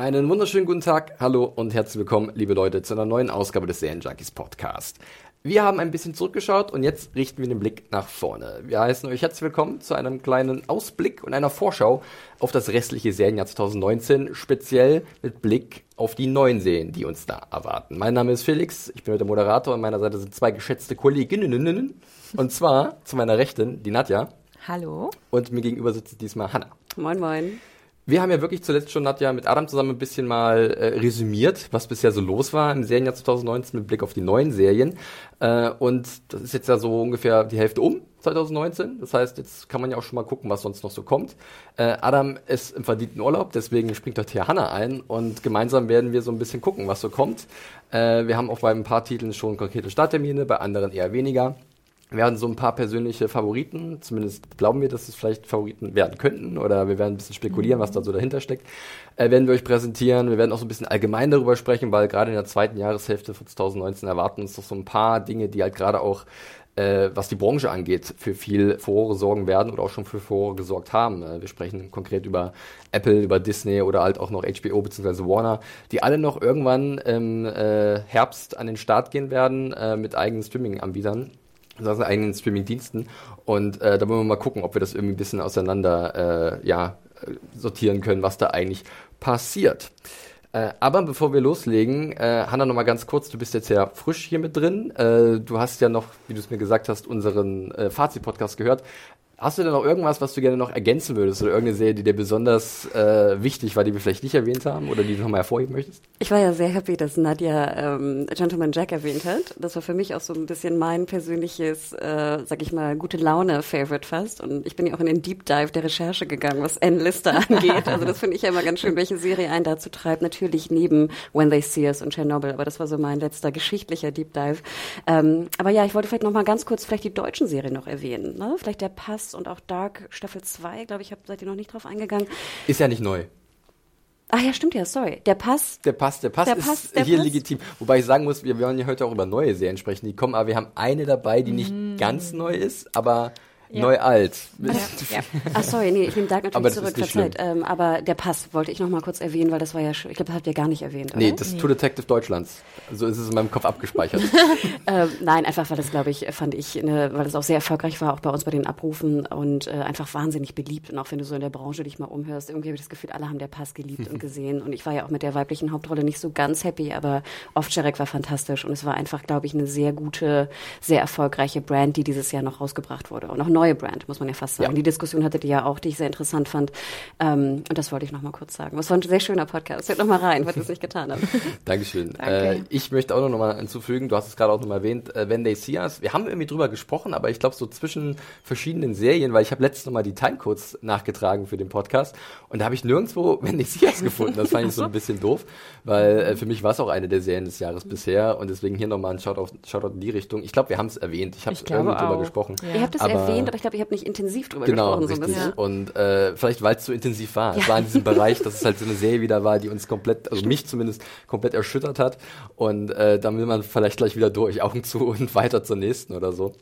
Einen wunderschönen guten Tag, hallo und herzlich willkommen, liebe Leute, zu einer neuen Ausgabe des Serienjunkies Podcast. Wir haben ein bisschen zurückgeschaut und jetzt richten wir den Blick nach vorne. Wir heißen euch herzlich willkommen zu einem kleinen Ausblick und einer Vorschau auf das restliche Serienjahr 2019, speziell mit Blick auf die neuen Serien, die uns da erwarten. Mein Name ist Felix, ich bin heute der Moderator, an meiner Seite sind zwei geschätzte Kolleginnen, und zwar zu meiner Rechten die Nadja. Hallo. Und mir gegenüber sitzt diesmal Hanna. Moin, moin. Wir haben ja wirklich zuletzt schon, Nadja, mit Adam zusammen ein bisschen mal äh, resümiert, was bisher so los war im Serienjahr 2019 mit Blick auf die neuen Serien. Äh, und das ist jetzt ja so ungefähr die Hälfte um, 2019. Das heißt, jetzt kann man ja auch schon mal gucken, was sonst noch so kommt. Äh, Adam ist im verdienten Urlaub, deswegen springt heute hier Hanna ein und gemeinsam werden wir so ein bisschen gucken, was so kommt. Äh, wir haben auch bei ein paar Titeln schon konkrete Starttermine, bei anderen eher weniger. Wir werden so ein paar persönliche Favoriten, zumindest glauben wir, dass es vielleicht Favoriten werden könnten, oder wir werden ein bisschen spekulieren, was da so dahinter steckt, äh, werden wir euch präsentieren. Wir werden auch so ein bisschen allgemein darüber sprechen, weil gerade in der zweiten Jahreshälfte von 2019 erwarten uns doch so ein paar Dinge, die halt gerade auch äh, was die Branche angeht, für viel Furore sorgen werden oder auch schon für Furore gesorgt haben. Äh, wir sprechen konkret über Apple, über Disney oder halt auch noch HBO bzw. Warner, die alle noch irgendwann im äh, Herbst an den Start gehen werden äh, mit eigenen Streaming-Anbietern unseren eigenen Streaming-Diensten. Und äh, da wollen wir mal gucken, ob wir das irgendwie ein bisschen auseinander äh, ja, sortieren können, was da eigentlich passiert. Äh, aber bevor wir loslegen, äh, Hanna, noch mal ganz kurz, du bist jetzt ja frisch hier mit drin. Äh, du hast ja noch, wie du es mir gesagt hast, unseren äh, Fazit-Podcast gehört. Hast du denn noch irgendwas, was du gerne noch ergänzen würdest oder irgendeine Serie, die dir besonders äh, wichtig war, die wir vielleicht nicht erwähnt haben oder die du nochmal hervorheben möchtest? Ich war ja sehr happy, dass Nadja ähm, Gentleman Jack erwähnt hat. Das war für mich auch so ein bisschen mein persönliches, äh, sag ich mal, gute Laune-Favorite fast. Und ich bin ja auch in den Deep Dive der Recherche gegangen, was N-Lister angeht. Also das finde ich ja immer ganz schön, welche Serie einen dazu treibt. Natürlich neben When They See Us und Chernobyl, aber das war so mein letzter geschichtlicher Deep Dive. Ähm, aber ja, ich wollte vielleicht nochmal ganz kurz vielleicht die deutschen Serien noch erwähnen. Ne? Vielleicht der Pass und auch Dark Staffel 2, glaube ich, hab, seid ihr noch nicht drauf eingegangen. Ist ja nicht neu. Ach ja, stimmt ja, sorry. Der Pass. Der Pass, der Pass Der ist Pass, der hier Pass. legitim. Wobei ich sagen muss, wir wollen ja heute auch über neue Serien sprechen, die kommen, aber wir haben eine dabei, die nicht Mm. ganz neu ist, aber neu alt. Ach sorry, nee, ich nehme Dark Aber natürlich das ist zurück, nicht verzeiht. Ähm, aber der Pass wollte ich noch mal kurz erwähnen, weil das war ja, ich glaube, das habt ihr gar nicht erwähnt, oder? Nee, das ist True Detective Deutschlands. So ist es in meinem Kopf abgespeichert. Ähm, nein, einfach weil das, glaube ich, fand ich, eine, weil das auch sehr erfolgreich war, auch bei uns bei den Abrufen und äh, einfach wahnsinnig beliebt. Und auch wenn du so in der Branche dich mal umhörst, irgendwie habe ich das Gefühl, alle haben der Pass geliebt und gesehen. Und ich war ja auch mit der weiblichen Hauptrolle nicht so ganz happy, aber Ovtcharek war fantastisch und es war einfach, glaube ich, eine sehr gute, sehr erfolgreiche Brand, die dieses Jahr noch rausgebracht wurde. Und auch neue Brand, muss man ja fast sagen. Ja. Die Diskussion hattet ihr ja auch, die ich sehr interessant fand. Ähm, und das wollte ich noch mal kurz sagen. Es war ein sehr schöner Podcast. Hört noch mal rein, was ihr es nicht getan habt. Dankeschön. Danke. Äh, ich möchte auch noch mal hinzufügen, du hast es gerade auch noch mal erwähnt, äh, When They See Us. Wir haben irgendwie drüber gesprochen, aber ich glaube so zwischen verschiedenen Serien, weil ich habe letztens noch mal die Timecodes nachgetragen für den Podcast und da habe ich nirgendwo When They See Us gefunden. Das fand ich so ein bisschen doof, weil äh, für mich war es auch eine der Serien des Jahres bisher und deswegen hier noch mal ein Shoutout, Shoutout in die Richtung. Ich glaube, wir haben es erwähnt. Ich habe irgendwie drüber gesprochen. Ja. Ihr habt es erwähnt, aber ich glaube, ihr habt nicht intensiv drüber Genau, gesprochen. So ein richtig. bisschen. Und äh, vielleicht, weil es so intensiv war. Es war in diesem Bereich, dass es halt so eine Serie wieder war, die uns komplett, also mich zumindest komplett erschüttert hat. Und äh, dann will man vielleicht gleich wieder durch, Augen zu und weiter zur nächsten oder so.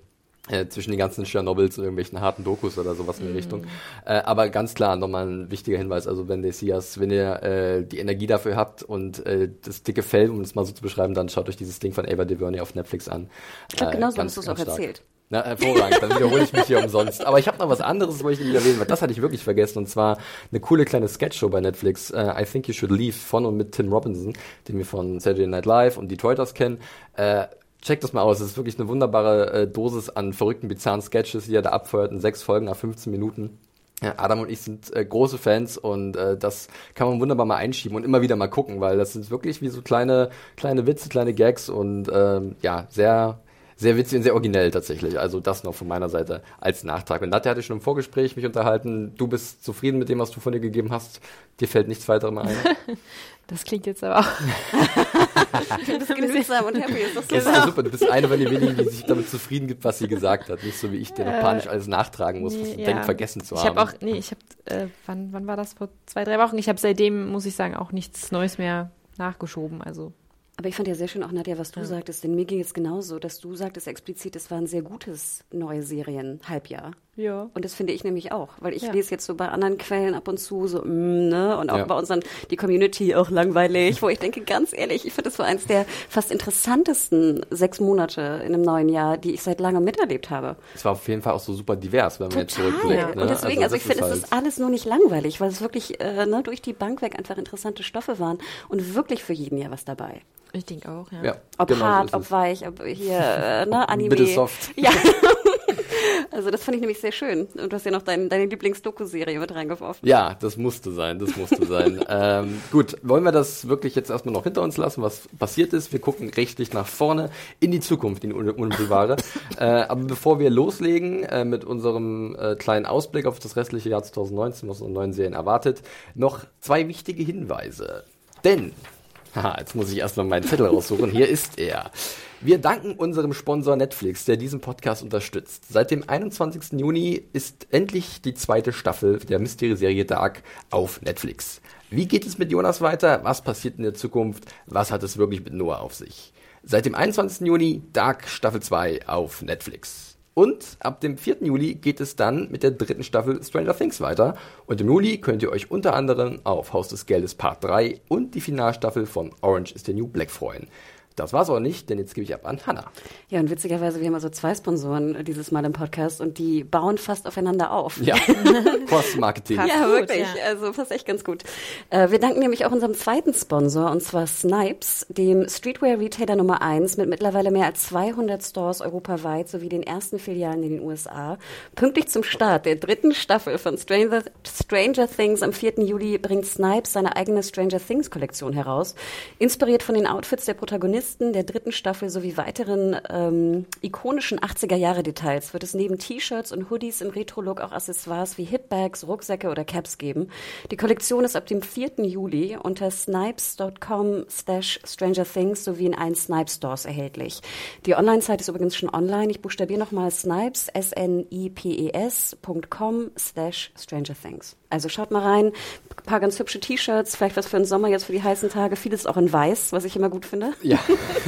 Äh, zwischen den ganzen Tschernobyls und irgendwelchen harten Dokus oder sowas in die Richtung. Äh, aber ganz klar, nochmal ein wichtiger Hinweis, also wenn der Sias, wenn ihr äh, die Energie dafür habt und äh, das dicke Fell, um es mal so zu beschreiben, dann schaut euch dieses Ding von Ava DuVernay auf Netflix an. Ich glaube, Äh, genau so hast du es auch erzählt. Na, hervorragend, dann wiederhole ich mich hier umsonst. Aber ich habe noch was anderes, wollte ich nicht erwähnen, weil das hatte ich wirklich vergessen. Und zwar eine coole kleine Sketchshow bei Netflix, äh, I Think You Should Leave, von und mit Tim Robinson, den wir von Saturday Night Live und Detroiters kennen. Äh, checkt das mal aus, es ist wirklich eine wunderbare äh, Dosis an verrückten, bizarren Sketches, die er da abfeuert in sechs Folgen nach 15 Minuten. Ja, Adam und ich sind äh, große Fans und äh, das kann man wunderbar mal einschieben und immer wieder mal gucken, weil das sind wirklich wie so kleine kleine Witze, kleine Gags und ähm, ja, sehr sehr witzig und sehr originell tatsächlich. Also das noch von meiner Seite als Nachtrag. Und Nadja hatte schon im Vorgespräch mich unterhalten. Du bist zufrieden mit dem, was du von dir gegeben hast. Dir fällt nichts weiter mehr ein. Das klingt jetzt aber auch. du bist genügsam und happy. Ist das Das ist ja super. Du bist eine von den wenigen, die sich damit zufrieden gibt, was sie gesagt hat. Nicht so wie ich, der noch panisch alles nachtragen muss, was Nee, du ja. denkst, vergessen zu Ich haben. habe auch, nee, ich habe, äh, wann, wann war das? Vor zwei, drei Wochen. Ich habe seitdem, muss ich sagen, auch nichts Neues mehr nachgeschoben. Also Aber ich fand ja sehr schön auch, Nadja, was du sagtest, denn mir ging es genauso, dass du sagtest explizit, es war ein sehr gutes neue Serien-Halbjahr. Ja. Und das finde ich nämlich auch, weil ich Ja. lese jetzt so bei anderen Quellen ab und zu so, mm, ne, und auch Ja. bei unseren, die Community auch langweilig, wo ich denke, ganz ehrlich, ich finde, das war eins der fast interessantesten sechs Monate in einem neuen Jahr, die ich seit langem miterlebt habe. Es war auf jeden Fall auch so super divers, wenn man jetzt Total. zurückblickt. Ne? Und deswegen, also, ich das finde, es halt- ist alles nur nicht langweilig, weil es wirklich äh, ne, durch die Bank weg einfach interessante Stoffe waren und wirklich für jeden ja was dabei. Ich denke auch, ja. Ja, Ob genau so hart, ist ob es. weich, ob hier, äh, ne, Anime. Mittelsoft. Ja. also das fand ich nämlich sehr schön. Und du hast ja noch dein, deine Lieblings-Doku-Serie mit reingeworfen. Ja, das musste sein, das musste sein. ähm, gut, wollen wir das wirklich jetzt erstmal noch hinter uns lassen, was passiert ist? Wir gucken rechtlich nach vorne in die Zukunft, in die un- unmittelbare. äh, aber bevor wir loslegen äh, mit unserem äh, kleinen Ausblick auf das restliche Jahr 2019, was unsere neuen Serien erwartet, noch zwei wichtige Hinweise. Denn Haha, jetzt muss ich erstmal meinen Zettel raussuchen. Hier ist er. Wir danken unserem Sponsor Netflix, der diesen Podcast unterstützt. Seit dem 21. Juni ist endlich die zweite Staffel der Mystery-Serie Dark auf Netflix. Wie geht es mit Jonas weiter? Was passiert in der Zukunft? Was hat es wirklich mit Noah auf sich? Seit dem 21. Juni Dark Staffel 2 auf Netflix. Und ab dem 4. Juli geht es dann mit der dritten Staffel Stranger Things weiter. Und im Juli könnt ihr euch unter anderem auf Haus des Geldes Part 3 und die Finalstaffel von Orange is the New Black freuen. Das war's auch nicht, denn jetzt gebe ich ab an Hannah. Ja, und witzigerweise, wir haben also zwei Sponsoren dieses Mal im Podcast und die bauen fast aufeinander auf. Ja, Cross-Marketing. Ja, wirklich. ja. Also passt echt ganz gut. Äh, wir danken nämlich auch unserem zweiten Sponsor, und zwar Snipes, dem Streetwear-Retailer Nummer 1 mit mittlerweile mehr als 200 Stores europaweit sowie den ersten Filialen in den USA. Pünktlich zum Start der dritten Staffel von Stranger, Stranger Things am 4. Juli bringt Snipes seine eigene Stranger Things-Kollektion heraus. Inspiriert von den Outfits der Protagonisten der dritten Staffel sowie weiteren ähm, ikonischen 80er-Jahre-Details wird es neben T-Shirts und Hoodies im Retro-Look auch Accessoires wie Hipbags, Rucksäcke oder Caps geben. Die Kollektion ist ab dem 4. Juli unter snipes.com slash Stranger Things sowie in allen Snipes Stores erhältlich. Die Online-Seite ist übrigens schon online. Ich buchstabiere nochmal Snipes, S-N-I-P-E-S.com slash Stranger Things. Also schaut mal rein. Ein paar ganz hübsche T-Shirts, vielleicht was für den Sommer jetzt für die heißen Tage. Vieles auch in weiß, was ich immer gut finde Ja,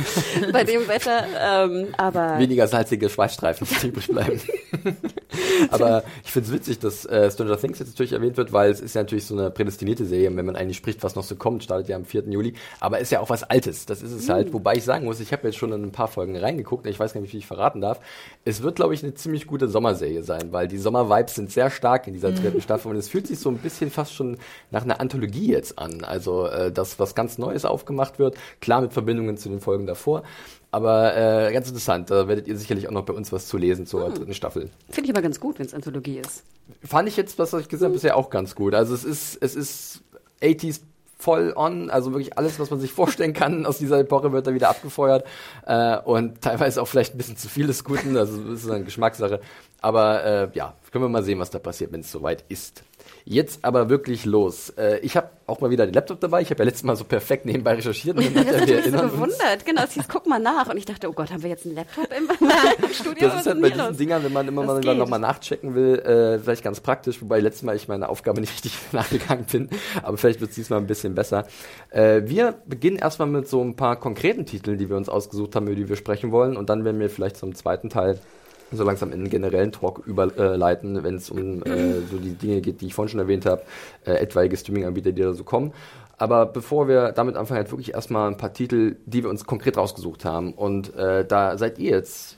bei dem Wetter. Ähm, aber weniger salzige Schweißstreifen die übrig bleiben. Aber ich finde es witzig, dass äh, Stranger Things jetzt natürlich erwähnt wird, weil es ist ja natürlich so eine prädestinierte Serie, wenn man eigentlich spricht, was noch so kommt, startet ja am 4. Juli, aber ist ja auch was Altes, das ist es halt, wobei ich sagen muss, ich habe jetzt schon in ein paar Folgen reingeguckt, ich weiß gar nicht, wie ich verraten darf, es wird, glaube ich, eine ziemlich gute Sommerserie sein, weil die Sommer-Vibes sind sehr stark in dieser dritten Staffel und es fühlt sich so ein bisschen fast schon nach einer Anthologie jetzt an, also äh, das, was ganz Neues aufgemacht wird, klar mit Verbindungen zu den Folgen davor, aber äh, ganz interessant, da werdet ihr sicherlich auch noch bei uns was zu lesen zur dritten Staffel. finde ich aber ganz gut, wenn es Anthologie ist. Fand ich jetzt, was ich gesagt habe, bisher auch ganz gut. Also es ist, es ist 80s voll on, also wirklich alles, was man sich vorstellen kann aus dieser Epoche wird da wieder abgefeuert äh, und teilweise auch vielleicht ein bisschen zu viel des Guten, also das ist eine Geschmackssache. Aber äh, ja, können wir mal sehen, was da passiert, wenn es soweit ist. Jetzt aber wirklich los. Äh, ich habe auch mal wieder den Laptop dabei. Ich habe ja letztes Mal so perfekt nebenbei recherchiert. Und dann hat Das hat mich so gewundert. Genau, es hieß, guck mal nach. Und ich dachte, oh Gott, haben wir jetzt einen Laptop im Studio? Das ist halt bei diesen los? Dingern, wenn man immer Das mal nochmal nachchecken will, äh, vielleicht ganz praktisch, wobei letztes Mal ich meine Aufgabe nicht richtig nachgegangen bin, aber vielleicht wird es diesmal ein bisschen besser. Äh, wir beginnen erstmal mit so ein paar konkreten Titeln, die wir uns ausgesucht haben, über die wir sprechen wollen und dann werden wir vielleicht zum zweiten Teil so langsam in einen generellen Talk überleiten, wenn es um äh, so die Dinge geht, die ich vorhin schon erwähnt habe, äh, etwaige Streaming-Anbieter, die da so kommen. Aber bevor wir damit anfangen, halt wirklich erstmal ein paar Titel, die wir uns konkret rausgesucht haben. Und äh, da seid ihr jetzt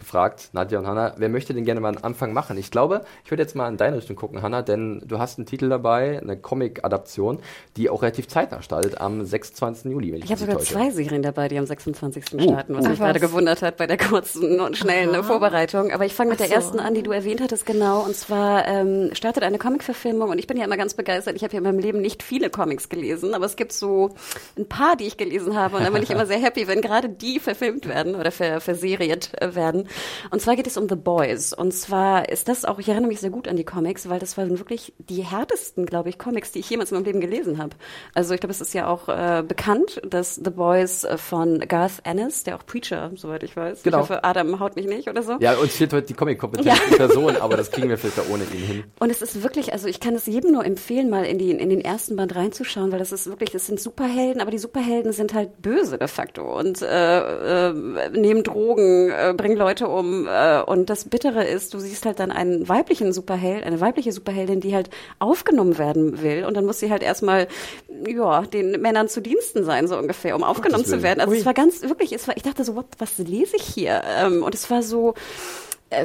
gefragt, Nadja und Hanna, wer möchte denn gerne mal einen Anfang machen? Ich glaube, ich würde jetzt mal in deine Richtung gucken, Hanna, denn du hast einen Titel dabei, eine Comic-Adaption, die auch relativ zeitnah startet, am 26. Juli. ich habe sogar täusche. zwei Serien dabei, die am 26. Oh, starten, was oh. mich gerade gewundert hat bei der kurzen und schnellen Aha. Vorbereitung. Aber ich fange mit Ach der ersten an, die du erwähnt hattest, genau. Und zwar ähm, startet eine Comic-Verfilmung und ich bin ja immer ganz begeistert. Ich habe ja in meinem Leben nicht viele Comics gelesen, aber es gibt so ein paar, die ich gelesen habe und dann bin ich immer sehr happy, wenn gerade die verfilmt werden oder ver verseriert werden. Und zwar geht es um The Boys. Und zwar ist das auch, ich erinnere mich sehr gut an die Comics, weil das waren wirklich die härtesten, glaube ich, Comics, die ich jemals in meinem Leben gelesen habe. Also ich glaube, es ist ja auch äh, bekannt, dass The Boys äh, von Garth Ennis, der auch Preacher, soweit ich weiß. Genau. Ich hoffe, Adam haut mich nicht oder so. Ja, uns fehlt heute die Comic-Kompetenz ja. Person, aber das kriegen wir vielleicht auch ohne ihn hin. Und es ist wirklich, also ich kann es jedem nur empfehlen, mal in, die, in den ersten Band reinzuschauen, weil das ist wirklich, es sind Superhelden, aber die Superhelden sind halt böse de facto und äh, äh, nehmen Drogen, äh, bringen Leute um. Äh, und das Bittere ist, du siehst halt dann einen weiblichen Superheld, eine weibliche Superheldin, die halt aufgenommen werden will. Und dann muss sie halt erstmal, ja, den Männern zu Diensten sein, so ungefähr, um aufgenommen zu werden. Also Ui. es war ganz, wirklich, es war, ich dachte so, what, was lese ich hier? Ähm, und es war so,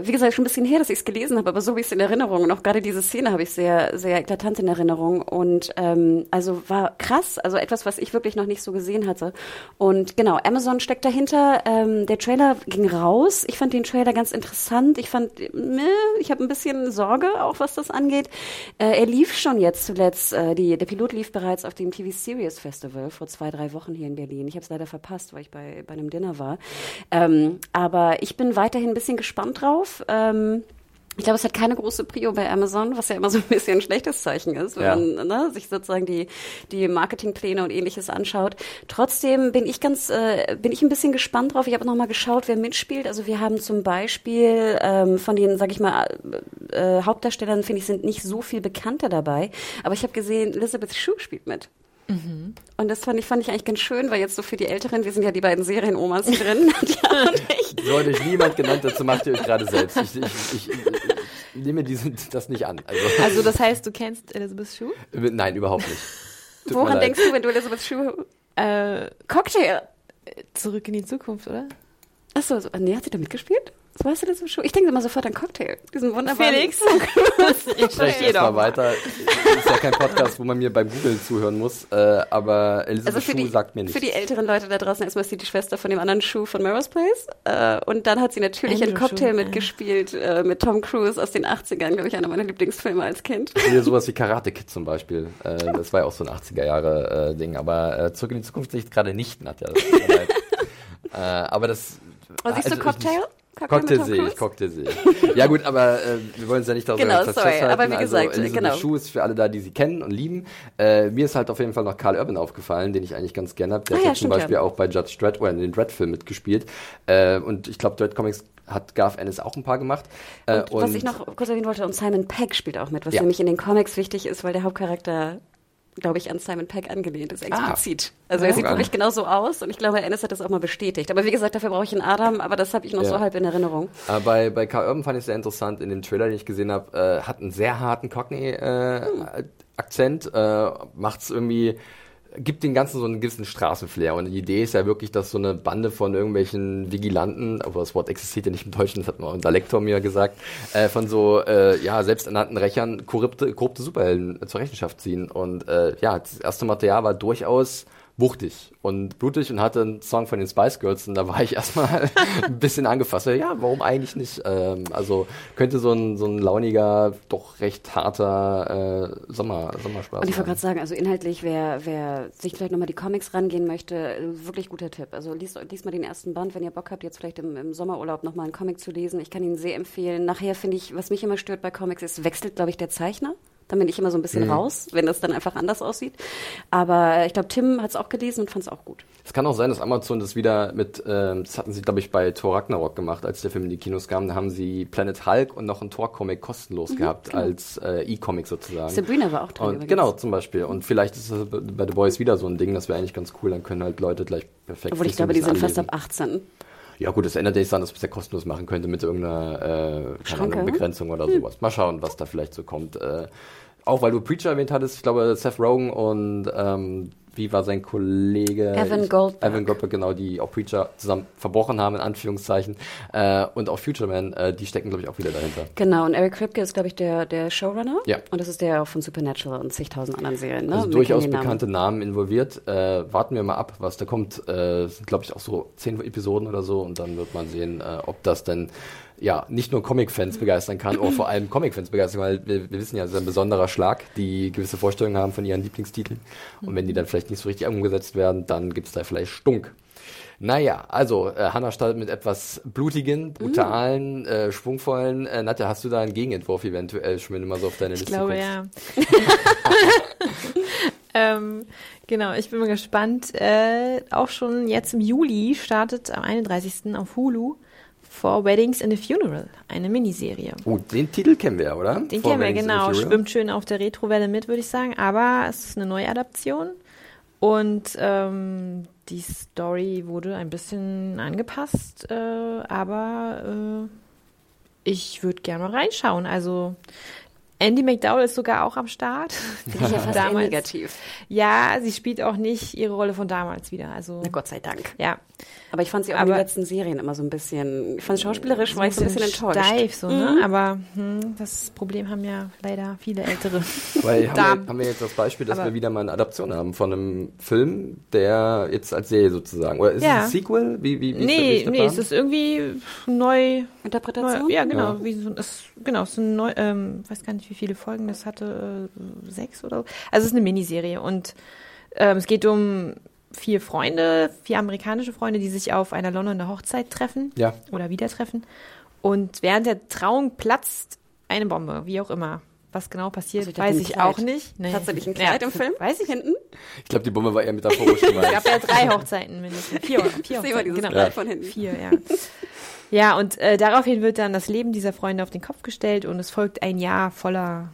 wie gesagt, schon ein bisschen her, dass ich es gelesen habe, aber so wie ich es in Erinnerung und auch gerade diese Szene habe ich sehr, sehr eklatant in Erinnerung und ähm, also war krass, also etwas, was ich wirklich noch nicht so gesehen hatte. Und genau, Amazon steckt dahinter. Ähm, der Trailer ging raus. Ich fand den Trailer ganz interessant. Ich fand, meh, ich habe ein bisschen Sorge, auch was das angeht. Äh, er lief schon jetzt zuletzt, äh, die, der Pilot lief bereits auf dem TV Series Festival vor zwei, drei Wochen hier in Berlin. Ich habe es leider verpasst, weil ich bei, bei einem Dinner war. Ähm, aber ich bin weiterhin ein bisschen gespannt drauf drauf. Ähm, ich glaube, es hat keine große Prio bei Amazon, was ja immer so ein bisschen ein schlechtes Zeichen ist, wenn ja. man ne, sich sozusagen die, die Marketingpläne und ähnliches anschaut. Trotzdem bin ich ganz, äh, bin ich ein bisschen gespannt drauf. Ich habe noch mal geschaut, wer mitspielt. Also wir haben zum Beispiel ähm, von den, sag ich mal, äh, Hauptdarstellern, finde ich, sind nicht so viel bekannter dabei. Aber ich habe gesehen, Elizabeth Shue spielt mit. Mhm. Und das fand ich, fand ich eigentlich ganz schön, weil jetzt so für die Älteren, wir sind ja die beiden Serienomas drin. ja, und ich. So euch niemand genannt, dazu macht ihr euch gerade selbst. Ich, ich, ich, ich nehme diesen, das nicht an. Also, also das heißt, du kennst Elizabeth Shue? Nein, überhaupt nicht. Tut Woran denkst du, wenn du Elizabeth Shue... Äh, Cocktail. Zurück in die Zukunft, oder? Achso, so, nee, hat sie da mitgespielt? Was weißt du das so schon? Ich denke immer sofort an Cocktail. Diesen wunderbaren. Felix. ich spreche jetzt mal weiter. Das ist ja kein Podcast, wo man mir beim Googlen zuhören muss. Äh, aber Elisabeth also Schuh sagt mir nichts. Für die älteren Leute da draußen erstmal ist sie die Schwester von dem anderen Schuh von Melrose Place. Äh, und dann hat sie natürlich Andrew in Cocktail Schuh, mitgespielt äh, mit Tom Cruise aus den 80ern, glaube ich, einer meiner Lieblingsfilme als Kind. Hier sowas wie Karate Kid zum Beispiel. Äh, das war ja auch so ein 80er Jahre Ding. Aber zurück in die Zukunft sehe ich gerade nicht, Nadja. äh, aber das. Was siehst also, du Cocktail? Cocktail ich, Cocktail sehe ich. Ja gut, aber äh, wir wollen es ja nicht darauf genau, sorry, aber wie also, gesagt, also, genau. Schuh ist für alle da, die sie kennen und lieben. Äh, mir ist halt auf jeden Fall noch Carl Urban aufgefallen, den ich eigentlich ganz gerne habe. Der ah, hat ja, zum Beispiel ja. auch bei Judge Dredd oder in den Dredd-Film mitgespielt. Äh, und ich glaube, Dredd Comics hat Garth Ennis auch ein paar gemacht. Äh, und, und was ich noch kurz erwähnen wollte, und Simon Pegg spielt auch mit, was ja. nämlich in den Comics wichtig ist, weil der Hauptcharakter glaube ich, an Simon Peck angelehnt ist, ah. explizit. Ah. Also er sieht wirklich genauso aus und ich glaube, Ennis hat das auch mal bestätigt. Aber wie gesagt, dafür brauche ich einen Adam, aber das habe ich noch ja. so halb in Erinnerung. Aber bei, bei K. Urban fand ich es sehr interessant, in dem Trailer, den ich gesehen habe, äh, hat einen sehr harten Cockney-Akzent, äh, hm. äh, macht es irgendwie gibt den Ganzen so einen gewissen Straßenflair. Und die Idee ist ja wirklich, dass so eine Bande von irgendwelchen Vigilanten, aber das Wort existiert ja nicht im Deutschen, das hat mal unser Lektor mir gesagt, äh, von so äh, ja selbsternannten Rächern korrupte, korrupte Superhelden zur Rechenschaft ziehen. Und äh, ja, das erste Material war durchaus wuchtig und blutig und hatte einen Song von den Spice Girls und da war ich erstmal ein bisschen angefasst. Ja, warum eigentlich nicht? Ähm, also könnte so ein, so ein launiger, doch recht harter äh, Sommer, Sommerspaß Und ich wollte gerade sagen, also inhaltlich, wer, wer sich vielleicht nochmal die Comics rangehen möchte, wirklich guter Tipp. Also liest, liest mal den ersten Band, wenn ihr Bock habt, jetzt vielleicht im, im Sommerurlaub nochmal einen Comic zu lesen. Ich kann ihn sehr empfehlen. Nachher finde ich, was mich immer stört bei Comics, ist, wechselt, glaube ich, der Zeichner. Dann bin ich immer so ein bisschen mhm. raus, wenn das dann einfach anders aussieht. Aber ich glaube, Tim hat es auch gelesen und fand es auch gut. Es kann auch sein, dass Amazon das wieder mit, äh, das hatten sie, glaube ich, bei Thor Ragnarok gemacht, als der Film in die Kinos kam. Da haben sie Planet Hulk und noch einen Thor-Comic kostenlos mhm, gehabt, genau. als äh, E-Comic sozusagen. Sabrina war auch drin. Und, genau, zum Beispiel. Und vielleicht ist es bei The Boys wieder so ein Ding, das wäre eigentlich ganz cool, dann können halt Leute gleich perfekt Obwohl ich glaube, die sind anlesen. fast ab 18. Ja gut, das ändert sich dann, dass man es ja kostenlos machen könnte mit irgendeiner äh, Ahnung, Begrenzung oder hm. sowas. Mal schauen, was da vielleicht so kommt. Äh, auch weil du Preacher erwähnt hattest, ich glaube Seth Rogen und ähm, wie war sein Kollege? Evan Goldberg. Evan Goldberg, genau, die auch Preacher zusammen verbrochen haben, in Anführungszeichen. Äh, und auch Future Man, äh, die stecken, glaube ich, auch wieder dahinter. Genau, und Eric Kripke ist, glaube ich, der, der Showrunner. Ja. Und das ist der auch von Supernatural und zigtausend anderen Serien. Ne? Also durchaus den Namen. bekannte Namen involviert. Äh, warten wir mal ab, was da kommt. Äh, sind, glaube ich, auch so zehn Episoden oder so. Und dann wird man sehen, äh, ob das denn ja nicht nur Comic-Fans begeistern kann, oder vor allem Comic-Fans begeistern, weil wir, wir wissen ja, es ist ein besonderer Schlag, die gewisse Vorstellungen haben von ihren Lieblingstiteln. Und wenn die dann vielleicht nicht so richtig umgesetzt werden, dann gibt es da vielleicht Stunk. Naja, also äh, Hannah startet mit etwas blutigen, brutalen, äh, schwungvollen. Äh, Nadja, hast du da einen Gegenentwurf eventuell schon, mal so auf deine Ich Liste glaube, guckst? ja. ähm, genau, ich bin mal gespannt. Äh, auch schon jetzt im Juli startet am 31. auf Hulu For Weddings and a Funeral, eine Miniserie. Oh, den Titel kennen wir ja, oder? Den For kennen wir, Weddings in the genau. Schwimmt schön auf der Retrowelle mit, würde ich sagen. Aber es ist eine Neuadaption. Und ähm, die Story wurde ein bisschen angepasst. Äh, aber äh, ich würde gerne mal reinschauen. Also Andy McDowell ist sogar auch am Start. Finde ich ja fast Damals. negativ. Ja, sie spielt auch nicht ihre Rolle von damals wieder. Also Na Gott sei Dank. ja, Aber ich fand sie auch in den Aber- letzten Serien immer so ein bisschen, ich fand schauspielerisch war ich so ein bisschen enttäuscht. steif, so, ne? Aber hm, das Problem haben ja leider viele Ältere. Weil haben wir, haben wir jetzt das Beispiel, dass Aber- wir wieder mal eine Adaption haben von einem Film, der jetzt als Serie sozusagen. Oder ist Ja. es ein Sequel? Wie, wie, wie ist der- wie nee, ist der nee, es ist irgendwie neu. Interpretation? neu ja, genau. Ja. Wie so, es, genau, es ist ein neu, ähm, weiß gar nicht, wie viele Folgen das hatte, äh, sechs oder so. Also es ist eine Miniserie und ähm, es geht um vier Freunde, vier amerikanische Freunde, die sich auf einer Londoner Hochzeit treffen Ja. oder wieder treffen. Und während der Trauung platzt eine Bombe, wie auch immer. Was genau passiert, Also ich weiß ich Kleid. auch nicht. Nee. Tatsächlich ein Kleid im Film? Weiß ich Hinten? Ich glaube, die Bombe war eher metaphorisch Es gemeint. gab ja drei Hochzeiten mindestens. Vier, vier Ich sehe mal Hochzeiten, dieses genau. Kleid von hinten. Vier, ja. Ja, und äh, daraufhin wird dann das Leben dieser Freunde auf den Kopf gestellt und es folgt ein Jahr voller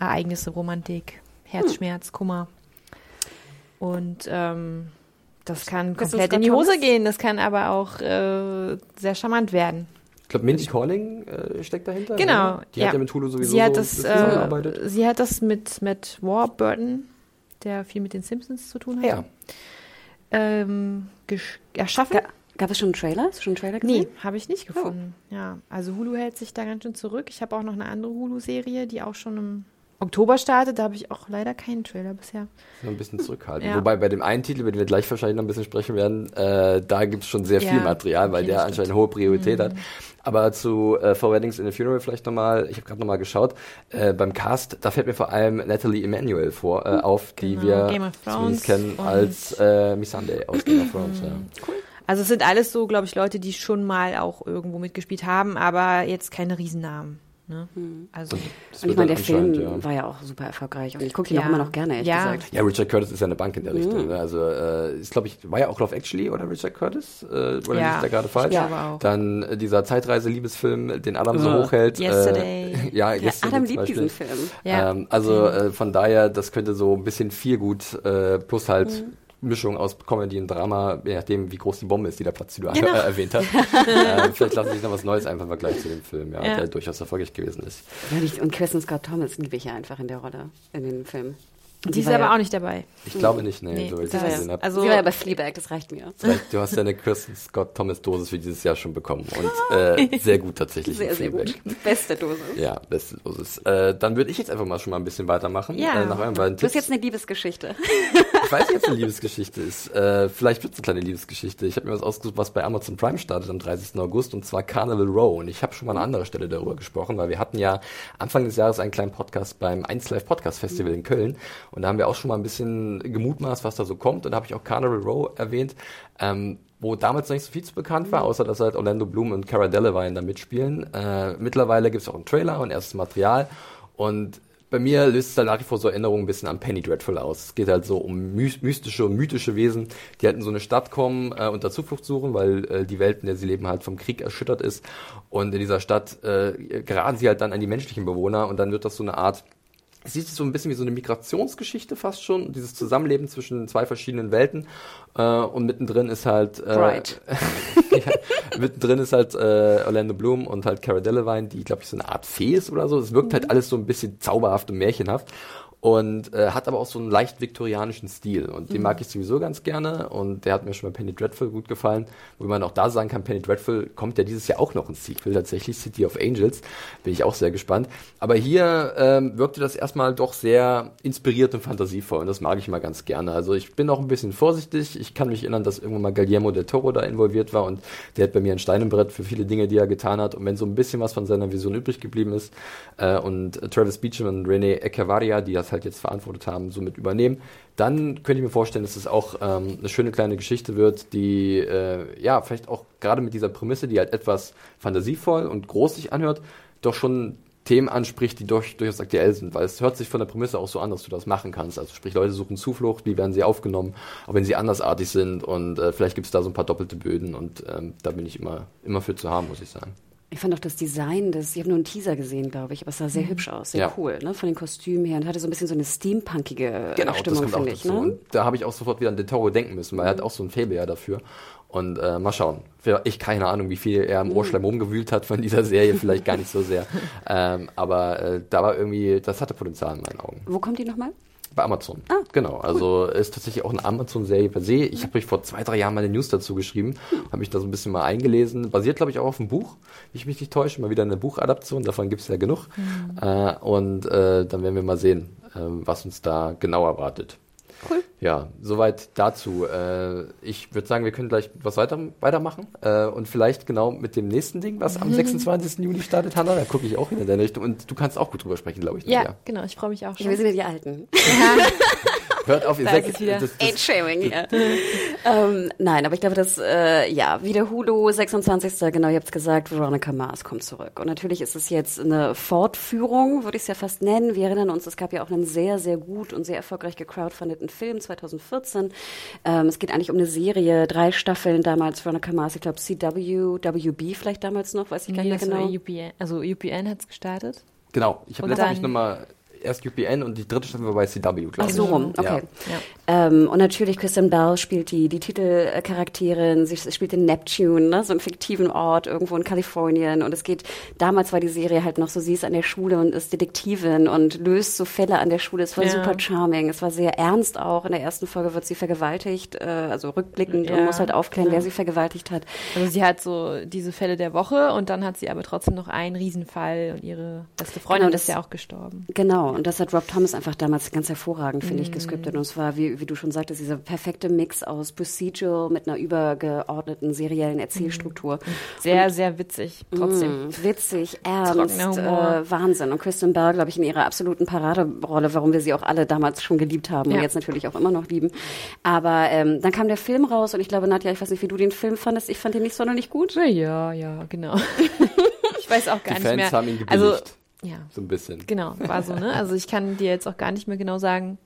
Ereignisse, Romantik, Herzschmerz, Kummer. Und ähm, das kann komplett in die Hose Thomas? gehen, das kann aber auch äh, sehr charmant werden. Ich glaube, Mindy Calling äh, steckt dahinter. Genau, ne? Die hat ja mit Hulu sowieso sie hat so das, zusammengearbeitet. äh, sie hat das mit, mit Warburton, der viel mit den Simpsons zu tun hat, ja. ähm, gesch- erschaffen. Ga gab es schon einen Trailer? Hast du schon einen Trailer gesehen? Nee, habe ich nicht gefunden. Ja, also Hulu hält sich da ganz schön zurück. Ich habe auch noch eine andere Hulu-Serie, die auch schon im Oktober startet. Da habe ich auch leider keinen Trailer bisher. Noch ein bisschen zurückhalten. Ja. Wobei bei dem einen Titel, über den wir gleich wahrscheinlich noch ein bisschen sprechen werden, äh, da gibt es schon sehr Ja, viel Material, weil okay, der anscheinend hohe Priorität Mhm. hat. Aber zu äh, For Weddings in a Funeral vielleicht nochmal, ich habe gerade nochmal geschaut, äh, beim Cast, da fällt mir vor allem Natalie Emanuel vor, äh, auf, die Genau, wir Game of zumindest Thrones kennen als äh, Missandei aus Game of Thrones. ja. Also es sind alles so, glaube ich, Leute, die schon mal auch irgendwo mitgespielt haben, aber jetzt keine Riesennamen. Ne? Also Das Und ich meine, der Film ja. war ja auch super erfolgreich und ich gucke ihn Ja. auch immer noch gerne, ehrlich Ja. gesagt. Ja, Richard Curtis ist ja eine Bank in der Mhm. Richtung. Ne? Also, äh, ist, glaube ich, war ja auch Love Actually oder Richard Curtis? Äh, oder Ja, liege ich da gerade falsch? glaube auch. Dann äh, dieser Zeitreise-Liebesfilm, den Adam so Ja. hochhält. Yesterday. Äh, ja, Ja, Yesterday Adam liebt Beispiel. diesen Film. Ja. Ähm, also äh, von daher, das könnte so ein bisschen viel gut äh, plus halt Mhm. Mischung aus Comedy und Drama, je nachdem, wie groß die Bombe ist, die der Platz, die du Genau. äh, erwähnt hast. äh, vielleicht lassen sich noch was Neues einfach im Vergleich zu dem Film, ja, Ja. der durchaus erfolgreich gewesen ist. Ja, und Kristen Scott Thomas liebe ich ja einfach in der Rolle, in dem Film. Die ist aber ja, auch nicht dabei. Ich glaube nicht, nee, Nee, so wie ich das das ist- gesehen habe. also- sie war ja bei Fleabag, das reicht mir. Vielleicht, du hast ja eine Kirsten Scott Thomas Dosis für dieses Jahr schon bekommen und äh, sehr gut tatsächlich. Sehr, sehr gut. Beste Dose. Ja, beste Dosis. Äh, dann würde ich jetzt einfach mal schon mal ein bisschen weitermachen. Ja. Äh, nach euren beiden Du hast Tipps. jetzt eine Liebesgeschichte. Ich weiß nicht, ob es eine Liebesgeschichte ist. Äh, vielleicht wird es eine kleine Liebesgeschichte. Ich habe mir was ausgesucht, was bei Amazon Prime startet am 30. August und zwar Carnival Row. Und ich habe schon mal an anderer Stelle darüber gesprochen, weil wir hatten ja Anfang des Jahres einen kleinen Podcast beim 1 Live Podcast Festival in Köln. Und da haben wir auch schon mal ein bisschen gemutmaßt, was da so kommt. Und da habe ich auch Carnival Row erwähnt. Ähm, wo damals noch nicht so viel zu bekannt war, außer dass halt Orlando Bloom und Cara Delevingne da mitspielen. Äh, mittlerweile gibt es auch einen Trailer und erstes Material. Und bei mir löst es halt nach wie vor so Erinnerungen ein bisschen an Penny Dreadful aus. Es geht halt so um my mystische und mythische Wesen, die halt in so eine Stadt kommen äh, und da Zuflucht suchen, weil äh, die Welt, in der sie leben, halt vom Krieg erschüttert ist. Und in dieser Stadt äh, geraten sie halt dann an die menschlichen Bewohner und dann wird das so eine Art es sieht so ein bisschen wie so eine Migrationsgeschichte fast schon, dieses Zusammenleben zwischen zwei verschiedenen Welten. Äh, und mittendrin ist halt äh, ja, mittendrin ist halt äh, Orlando Bloom und halt Cara Delevingne, die, glaube ich, so eine Art Fee ist oder so. Es wirkt halt alles so ein bisschen zauberhaft und märchenhaft. Und äh, hat aber auch so einen leicht viktorianischen Stil. Und den Mhm. mag ich sowieso ganz gerne. Und der hat mir schon bei Penny Dreadful gut gefallen, wo man auch da sagen kann, Penny Dreadful kommt ja dieses Jahr auch noch ein Sequel, tatsächlich City of Angels, bin ich auch sehr gespannt. Aber hier ähm, wirkte das erstmal doch sehr inspiriert und fantasievoll. Und das mag ich mal ganz gerne. Also ich bin auch ein bisschen vorsichtig, ich kann mich erinnern, dass irgendwann mal Guillermo del Toro da involviert war. Und der hat bei mir ein Stein im Brett für viele Dinge, die er getan hat. Und wenn so ein bisschen was von seiner Vision übrig geblieben ist äh, und Travis Beecham und Rene Echevarria, die das halt jetzt verantwortet haben, somit übernehmen, dann könnte ich mir vorstellen, dass es auch ähm, eine schöne kleine Geschichte wird, die äh, ja vielleicht auch gerade mit dieser Prämisse, die halt etwas fantasievoll und groß sich anhört, doch schon Themen anspricht, die durch, durchaus aktuell sind, weil es hört sich von der Prämisse auch so an, dass du das machen kannst. Also sprich, Leute suchen Zuflucht, wie werden sie aufgenommen, auch wenn sie andersartig sind und äh, vielleicht gibt es da so ein paar doppelte Böden und ähm, da bin ich immer, immer für zu haben, muss ich sagen. Ich fand auch das Design, das, ich habe nur einen Teaser gesehen, glaube ich, aber es sah sehr hübsch aus, sehr Ja. cool, ne? Von den Kostümen her und hatte so ein bisschen so eine steampunkige äh, Stimmung, finde ich, ne? Da habe ich auch sofort wieder an Den Toro denken müssen, weil er hat auch so ein Faible ja dafür. Und äh, mal schauen. Ich keine Ahnung, wie viel er im Ohrschleim rumgewühlt hat von dieser Serie, vielleicht gar nicht so sehr. Ähm, aber äh, da war irgendwie, das hatte Potenzial in meinen Augen. Wo kommt die nochmal? Bei Amazon. Ah, genau. Also ist tatsächlich auch eine Amazon-Serie per se. Ich habe mich vor zwei, drei Jahren mal eine News dazu geschrieben, habe mich da so ein bisschen mal eingelesen. Basiert, glaube ich, auch auf einem Buch, wenn ich mich nicht täusche. Mal wieder eine Buchadaption, davon gibt es ja genug. Äh, und äh, dann werden wir mal sehen, äh, was uns da genau erwartet. Cool. Ja, soweit dazu. Äh, ich würde sagen, wir können gleich was weiter, weitermachen. Äh, und vielleicht genau mit dem nächsten Ding, was am 26. Juli startet, Hanna. Da gucke ich auch in deine Richtung. Und du kannst auch gut drüber sprechen, glaube ich. Ja, Nadja. genau, ich freue mich auch Ja, schon. wir sind ja die Alten. Hört auf, ihr seid das, Age-Shaming hier. ähm, nein, aber ich glaube, dass, äh, ja, wieder Hulu, 26. Genau, ihr habt es gesagt, Veronica Mars kommt zurück. Und natürlich ist es jetzt eine Fortführung, würde ich es ja fast nennen. Wir erinnern uns, es gab ja auch einen sehr, sehr gut und sehr erfolgreich gecrowdfundeten Film 2014. Ähm, es geht eigentlich um eine Serie, drei Staffeln damals, Veronica Mars, ich glaube CW, WB vielleicht damals noch, weiß ich gar Nee, nicht das mehr genau. UPN, also UPN hat es gestartet. Genau, ich habe dann- nochmal erst UPN und die dritte Staffel war bei CW, glaube Ach ich. so rum, okay. Ja. Ähm, und natürlich Kristen Bell spielt die, die Titelcharakterin, sie spielt in Neptune, ne, so einen fiktiven Ort irgendwo in Kalifornien. Und es geht, damals war die Serie halt noch so, sie ist an der Schule und ist Detektivin und löst so Fälle an der Schule. Es war Ja. super charming, es war sehr ernst auch. In der ersten Folge wird sie vergewaltigt, äh, also rückblickend und Ja, muss halt aufklären, wer sie vergewaltigt hat. Also sie hat so diese Fälle der Woche und dann hat sie aber trotzdem noch einen Riesenfall und ihre beste Freundin Genau, das- ist ja auch gestorben. Genau, und das hat Rob Thomas einfach damals ganz hervorragend, finde Mhm. ich, gescriptet. Und es war, wie, wie du schon sagtest, dieser perfekte Mix aus Procedural mit einer übergeordneten seriellen Erzählstruktur. Sehr, sehr witzig trotzdem. Mm, witzig, ernst, äh, Wahnsinn. Und Kristen Bell, glaube ich, in ihrer absoluten Paraderolle, warum wir sie auch alle damals schon geliebt haben und Ja. jetzt natürlich auch immer noch lieben. Aber ähm, dann kam der Film raus und ich glaube, Nadja, ich weiß nicht, wie du den Film fandest. Ich fand ihn nicht sonderlich gut. Ja, ja, genau. ich weiß auch gar Die nicht Fans mehr. haben ihn gebilligt, also, ja, so ein bisschen. genau, war so, ne? Also ich kann dir jetzt auch gar nicht mehr genau sagen,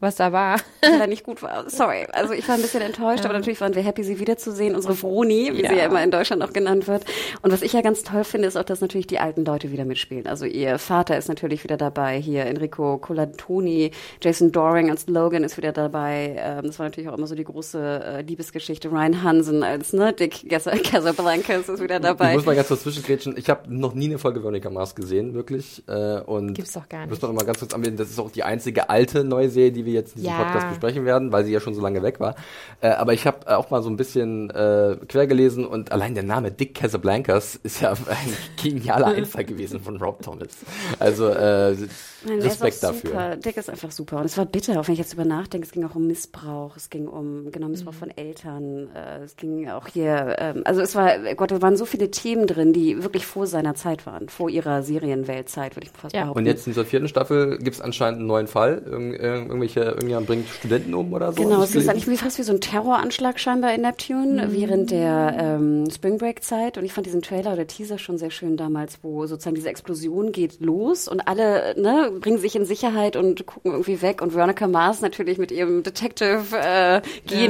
was da war. weil er nicht gut war. Sorry. Also ich war ein bisschen enttäuscht, aber natürlich waren wir happy, sie wiederzusehen. Unsere Vroni, wie Ja. sie ja immer in Deutschland auch genannt wird. Und was ich ja ganz toll finde, ist auch, dass natürlich die alten Leute wieder mitspielen. Also ihr Vater ist natürlich wieder dabei, hier Enrico Colatoni, Jason Doring als Logan ist wieder dabei. Ähm, das war natürlich auch immer so die große äh, Liebesgeschichte. Ryan Hansen als ne, Dick Cas- Casablancas ist wieder Ich dabei. muss mal ganz kurz zwischengrätschen. Ich habe noch nie eine Folge Veronica Mars gesehen, wirklich. Äh, und Gibt's doch gar Muss nicht. man noch mal ganz kurz anwählen, das ist auch die einzige alte neue Serie, die wir jetzt in diesem Ja. Podcast besprechen werden, weil sie ja schon so lange weg war. Äh, aber ich habe auch mal so ein bisschen äh, quer gelesen und allein der Name Dick Casablancas ist ja ein genialer Einfall gewesen von Rob Thomas. Also äh, Nein, der ist Respekt auch dafür. Super. Dick ist einfach super. Und es war bitter, auch wenn ich jetzt drüber nachdenke. Es ging auch um Missbrauch. Es ging um, genau, Missbrauch Mhm. von Eltern. Äh, es ging auch hier, ähm, also es war, Gott, da waren so viele Themen drin, die wirklich vor seiner Zeit waren. Vor ihrer Serienweltzeit, würde ich fast Ja. behaupten. Und jetzt in dieser vierten Staffel gibt es anscheinend einen neuen Fall. Irgend, irg- irgendwelche, irgendjemand bringt Studenten um oder so. Genau, es ist eigentlich wie, fast wie so ein Terroranschlag scheinbar in Neptune während der ähm, Spring Break Zeit. Und ich fand diesen Trailer oder Teaser schon sehr schön damals, wo sozusagen diese Explosion geht los und alle ne, bringen sich in Sicherheit und gucken irgendwie weg. Und Veronica Mars natürlich mit ihrem Detective äh,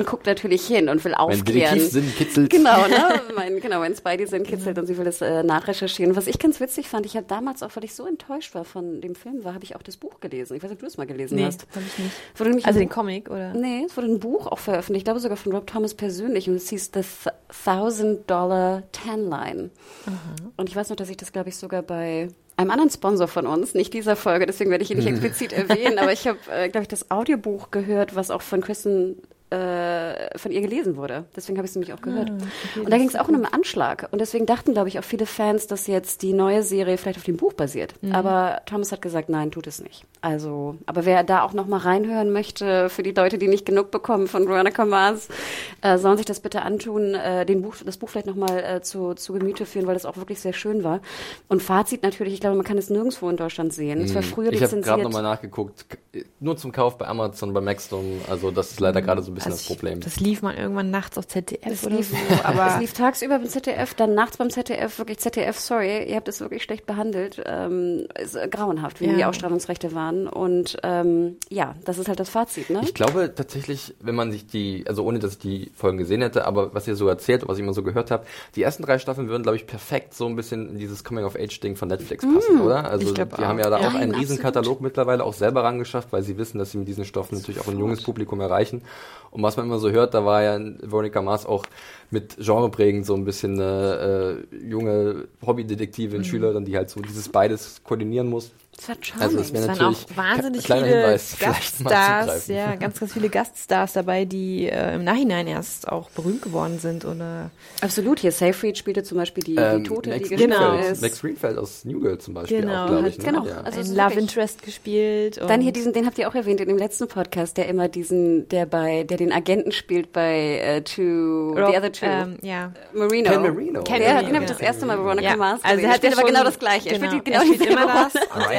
guckt natürlich hin und will mein aufklären. Detektivsinn kitzelt. Genau, ne? Mein, genau, mein Spidey Sinn kitzelt und sie will das äh, nachrecherchieren. Was ich ganz witzig fand, ich habe damals auch, weil ich so enttäuscht war von dem Film, war, habe ich auch das Buch gelesen. Ich weiß nicht, ob du es mal gelesen Nee, hast. hab ich nicht. Nämlich Also den Comic, oder? Nee, es wurde ein Buch auch veröffentlicht, ich glaube sogar von Rob Thomas persönlich und es hieß The Th- Thousand Dollar Tan Line. Und ich weiß noch, dass ich das, glaube ich, sogar bei einem anderen Sponsor von uns, nicht dieser Folge, deswegen werde ich ihn nicht explizit erwähnen, aber ich habe, äh, glaube ich, das Audiobuch gehört, was auch von Kristen äh, von ihr gelesen wurde. Deswegen habe ich es nämlich auch gehört. Ah, okay, und da ging es auch um einen Anschlag. Und deswegen dachten, glaube ich, auch viele Fans, dass jetzt die neue Serie vielleicht auf dem Buch basiert. Mhm. Aber Thomas hat gesagt, nein, tut es nicht. Also, aber wer da auch noch mal reinhören möchte, für die Leute, die nicht genug bekommen von Veronica Mars, äh, sollen sich das bitte antun, äh, den Buch, das Buch vielleicht noch mal äh, zu, zu Gemüte führen, weil das auch wirklich sehr schön war. Und Fazit natürlich, ich glaube, man kann es nirgendwo in Deutschland sehen. Es war früher Mhm. ich habe lizenziert. gerade nochmal nachgeguckt, k- nur zum Kauf bei Amazon, bei Maxdome, also das ist leider gerade so ein bisschen Also das Problem. Ich, das lief mal irgendwann nachts auf ZDF Es oder lief, so, es aber lief tagsüber beim ZDF, dann nachts beim ZDF, wirklich ZDF, sorry, ihr habt es wirklich schlecht behandelt. Ähm, ist äh, grauenhaft, wie Ja. die Ausstrahlungsrechte waren. Und ähm, ja, das ist halt das Fazit, ne? Ich glaube tatsächlich, wenn man sich die, also ohne dass ich die Folgen gesehen hätte, aber was ihr so erzählt, was ich immer so gehört habe, die ersten drei Staffeln würden, glaube ich, perfekt so ein bisschen in dieses Coming-of-Age-Ding von Netflix passen, oder? Also die haben auch. ja da Ja, auch einen riesen Katalog mittlerweile auch selber rangeschafft, weil sie wissen, dass sie mit diesen Stoffen natürlich auch ein junges Publikum erreichen. Und was man immer so hört, da war ja Veronica Mars auch mit genreprägend so ein bisschen eine äh, junge Hobbydetektivin, Schülerin, die halt so dieses beides koordinieren muss. Das war charming. Also es es waren auch wahnsinnig viele Hinweis, Gaststars, ja, ganz, ganz viele Gaststars dabei, die äh, im Nachhinein erst auch berühmt geworden sind oder Absolut, hier Seyfried spielte zum Beispiel die, Ähm, die Tote, Max die Genau. ist. Max Greenfeld aus New Girl zum Beispiel Genau, auch, glaube hat- ich. Ne? genau. Ja. Also ist Love wirklich- Interest gespielt. Und Dann hier diesen, den habt ihr auch erwähnt in dem letzten Podcast, der immer diesen, der bei, der den Agenten spielt bei äh, Two, Rob, the other two, ähm, ja. Marino. Ken Marino. Ken ja, Marino, den habe ich ja. das erste Mal bei Veronica Ja, Mars also gesehen. er Er spielt aber genau das Gleiche. Genau, er spielt er spielt immer das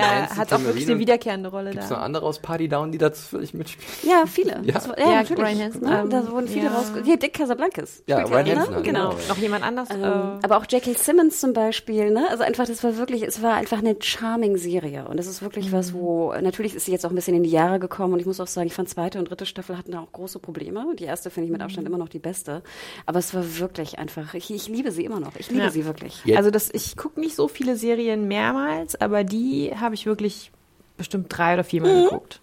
Und er Hansen, hat auch wirklich eine wiederkehrende Rolle Gibt es da. noch andere aus Party Down, die da völlig mitspielen? Ja, viele. Ja. Das war, Ja, ja, natürlich. Ryan Hansen, Ne? ähm, da wurden viele ja. rausge... Hier, Dick Casablancas. Ja, ne? Hansen Genau. genau. Noch jemand anders? Ähm, äh, aber auch J.K. Simmons zum Beispiel, ne? Also einfach, das war wirklich, es war einfach eine charming Serie. Und das ist wirklich was, wo, natürlich ist sie jetzt auch ein bisschen in die Jahre gekommen und ich muss auch sagen, ich fand zweite und dritte Staffel hatten da auch große Probleme. Die erste finde ich mit Abstand immer noch die beste. Aber es war wirklich einfach, ich, ich liebe sie immer noch. Ich liebe Ja. sie wirklich. Jetzt- Also das, ich gucke nicht so viele Serien mehrmals, aber die habe ich wirklich bestimmt drei oder viermal geguckt.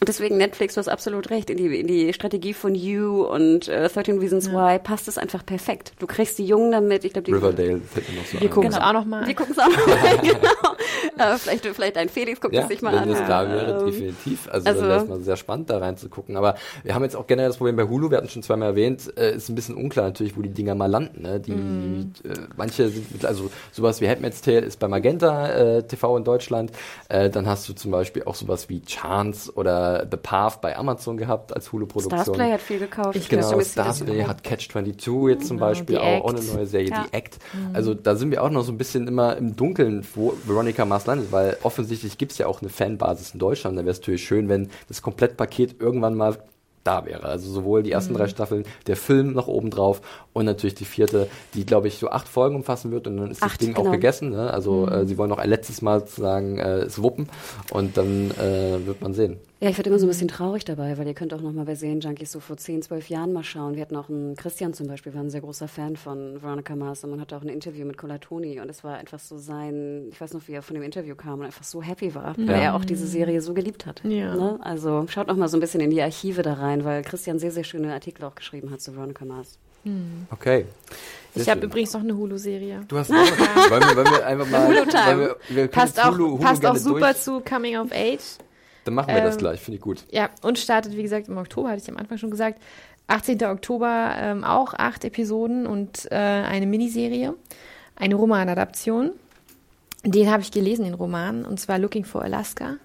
Ja. Und deswegen Netflix, du hast absolut recht, in die, in die Strategie von You und äh, 13 Reasons Why passt es einfach perfekt. Du kriegst die Jungen damit, ich glaube, die Riverdale fällt mir noch so Wir ein. gucken es Genau. auch noch mal. Wir gucken es auch noch mal, genau. Äh, vielleicht, vielleicht ein Felix guckt Ja, es sich mal wenn an. das da wäre, Ähm, definitiv. Also, also- dann wäre es mal sehr spannend, da reinzugucken. Aber wir haben jetzt auch generell das Problem bei Hulu, wir hatten es schon zweimal erwähnt, äh, ist ein bisschen unklar natürlich, wo die Dinger mal landen. Ne? Die, Mhm. äh, manche sind, mit- also sowas wie Handmaid's Tale ist bei Magenta äh, TV in Deutschland. Äh, dann hast du zum Beispiel auch sowas wie Chance oder The Path bei Amazon gehabt als Hulu-Produktion. Starsplay hat viel gekauft. Ich Genau, bist- Starsplay hat Catch 22 jetzt zum Beispiel The auch, auch eine neue Serie, Ja. die Act. Also da sind wir auch noch so ein bisschen immer im Dunkeln, wo Veronica Mars landet, weil offensichtlich gibt es ja auch eine Fanbasis in Deutschland. Da wäre es natürlich schön, wenn das Komplettpaket irgendwann mal da wäre. Also sowohl die ersten drei Staffeln, der Film noch oben drauf und natürlich die vierte, die glaube ich so acht Folgen umfassen wird und dann ist das Acht, Ding genau. auch gegessen. Ne? Also äh, sie wollen noch ein letztes Mal sozusagen äh, es wuppen und dann äh, wird man sehen. Ja, ich werde immer so ein bisschen traurig dabei, weil ihr könnt auch noch mal bei Serienjunkies so vor 10, 12 Jahren mal schauen. Wir hatten auch einen Christian zum Beispiel, war ein sehr großer Fan von Veronica Mars und man hatte auch ein Interview mit Colatoni und es war einfach so sein, ich weiß noch, wie er von dem Interview kam und einfach so happy war, weil er auch diese Serie so geliebt hat. Ja. Ne? Also schaut noch mal so ein bisschen in die Archive da rein, weil Christian sehr, sehr schöne Artikel auch geschrieben hat zu Veronica Mars. Okay. Sehr Ich habe übrigens noch eine Hulu-Serie. Du hast noch, wollen, wir, wollen wir einfach mal Hulu-Time. Passt Hulu, Hulu passt auch super durch. zu Coming of Age. Dann machen wir das Ähm, gleich, finde ich gut. Ja, und startet, wie gesagt, im Oktober, hatte ich am Anfang schon gesagt. 18. Oktober ähm, auch acht Episoden und äh, eine Miniserie, eine Romanadaption. Den habe ich gelesen, den Roman, und zwar Looking for Alaska.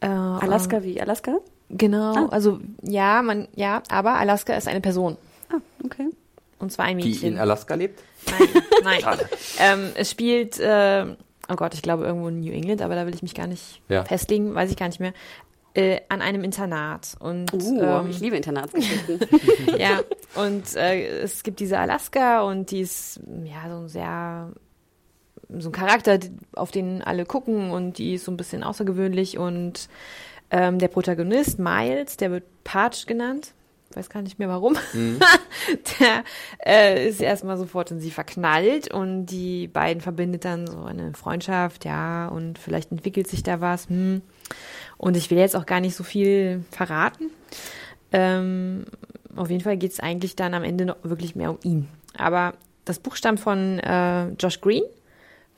Äh, Alaska wie Alaska? Genau, Ah. also ja, man, ja, aber Alaska ist eine Person. Ah, okay. Und zwar ein Die Mädchen. in Alaska lebt? Nein, nein. ähm, es spielt, äh, oh Gott, ich glaube irgendwo in New England, aber da will ich mich gar nicht Ja. festlegen, weiß ich gar nicht mehr. Äh, an einem Internat. Und Uh, ähm, ich liebe Internatsgeschichten. ja, und äh, es gibt diese Alaska und die ist ja so ein sehr so ein Charakter, auf den alle gucken und die ist so ein bisschen außergewöhnlich und ähm, der Protagonist Miles, der wird Parch genannt, weiß gar nicht mehr warum, der äh, ist erstmal sofort in sie verknallt und die beiden verbindet dann so eine Freundschaft, ja, und vielleicht entwickelt sich da was. Hm. Und ich will jetzt auch gar nicht so viel verraten. Ähm, auf jeden Fall geht es eigentlich dann am Ende noch wirklich mehr um ihn. Aber das Buch stammt von äh, Josh Green.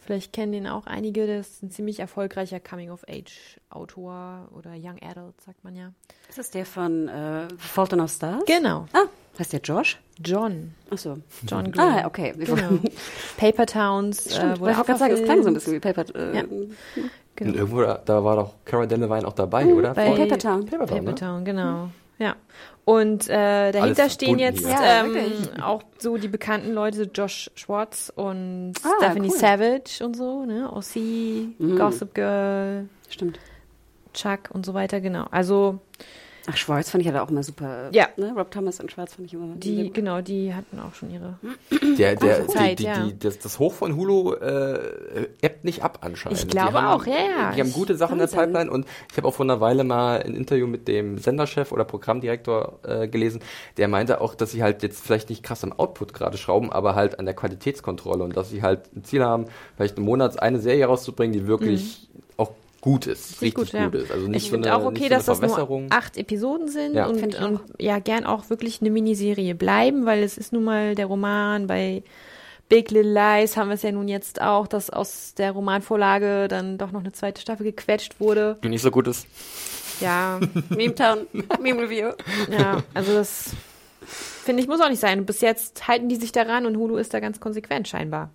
Vielleicht kennen den auch einige. Das ist ein ziemlich erfolgreicher Coming-of-Age-Autor oder Young Adult, sagt man ja. Ist das der von äh, Fault in Our Stars? Genau. Ah, heißt der Josh? John. Achso. John Green. Ah, okay. Genau. Paper Towns. Stimmt, äh, wollte ich auch gerade sagen, es klang so ein bisschen wie. Paper. Äh, Ja. Und Genau. irgendwo, da, da war doch Cara Delevingne auch dabei, oder? bei Paper Town. Paper Town, Paper ne? Town, genau. Ja. Und äh, dahinter Alles stehen jetzt. Ja, ähm, auch so die bekannten Leute, Josh Schwartz und Ah, Stephanie cool. Savage und so, ne? Ossie, Gossip Girl, Stimmt. Chuck und so weiter, genau. Also Ach, Schwarz fand ich ja auch immer super. Ja. Ne? Rob Thomas und Schwarz fand ich immer sehr die, gut. genau, die hatten auch schon ihre. Der, der, Große Zeit, die, die, ja. die, das, das Hoch von Hulu äh, ebbt nicht ab anscheinend. Ich glaube die haben, auch, ja, ja. Die haben gute Sachen in der. Pipeline und ich habe auch vor einer Weile mal ein Interview mit dem Senderchef oder Programmdirektor äh, gelesen, der meinte auch, dass sie halt jetzt vielleicht nicht krass am Output gerade schrauben, aber halt an der Qualitätskontrolle und dass sie halt ein Ziel haben, vielleicht im Monat eine Serie rauszubringen, die wirklich auch gut ist, richtig, gut, ja. ist. Also nicht Ich so finde auch okay, so dass das nur acht Episoden sind Ja. und, und ja, gern auch wirklich eine Miniserie bleiben, weil es ist nun mal der Roman bei Big Little Lies haben wir es ja nun jetzt auch, dass aus der Romanvorlage dann doch noch eine zweite Staffel gequetscht wurde. die nicht so gut ist. Ja, Meme Town, Meme Review. ja, also das finde ich muss auch nicht sein. Bis jetzt halten die sich daran und Hulu ist da ganz konsequent scheinbar.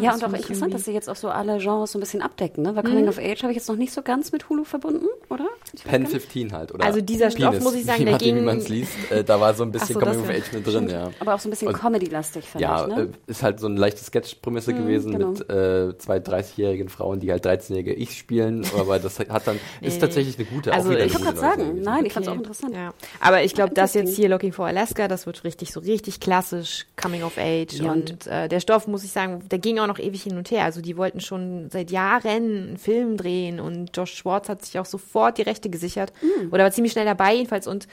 Ja, und auch finde interessant, dass sie jetzt auch so alle Genres so ein bisschen abdecken, ne? Weil Coming of Age habe ich jetzt noch nicht so ganz mit Hulu verbunden, oder? Ich Pen gar nicht. 15 halt, oder? Also dieser Stoff, Penis, muss ich sagen, der nachdem, wie ging- man es liest, äh, da war so ein bisschen so, Coming of ja. Age mit drin, ja. Aber auch so ein bisschen Comedy-lastig, fand Ja, ich, ne? äh, ist halt so eine leichte Sketch-Prämisse gewesen genau. mit äh, zwei 30-jährigen Frauen, die halt 13-jährige Ich spielen, aber das hat dann, ist tatsächlich eine gute, Also ich wollte neue sagen, Serie nein, gewesen. ich fand's auch interessant. Ja. Aber ich glaube, das jetzt hier Looking for Alaska, das wird richtig so richtig klassisch Coming of Age. Und äh, der Stoff, muss ich sagen, der ging auch noch ewig hin und her. Also die wollten schon seit Jahren einen Film drehen und Josh Schwartz hat sich auch sofort die Rechte gesichert. Mhm. Oder war ziemlich schnell dabei jedenfalls und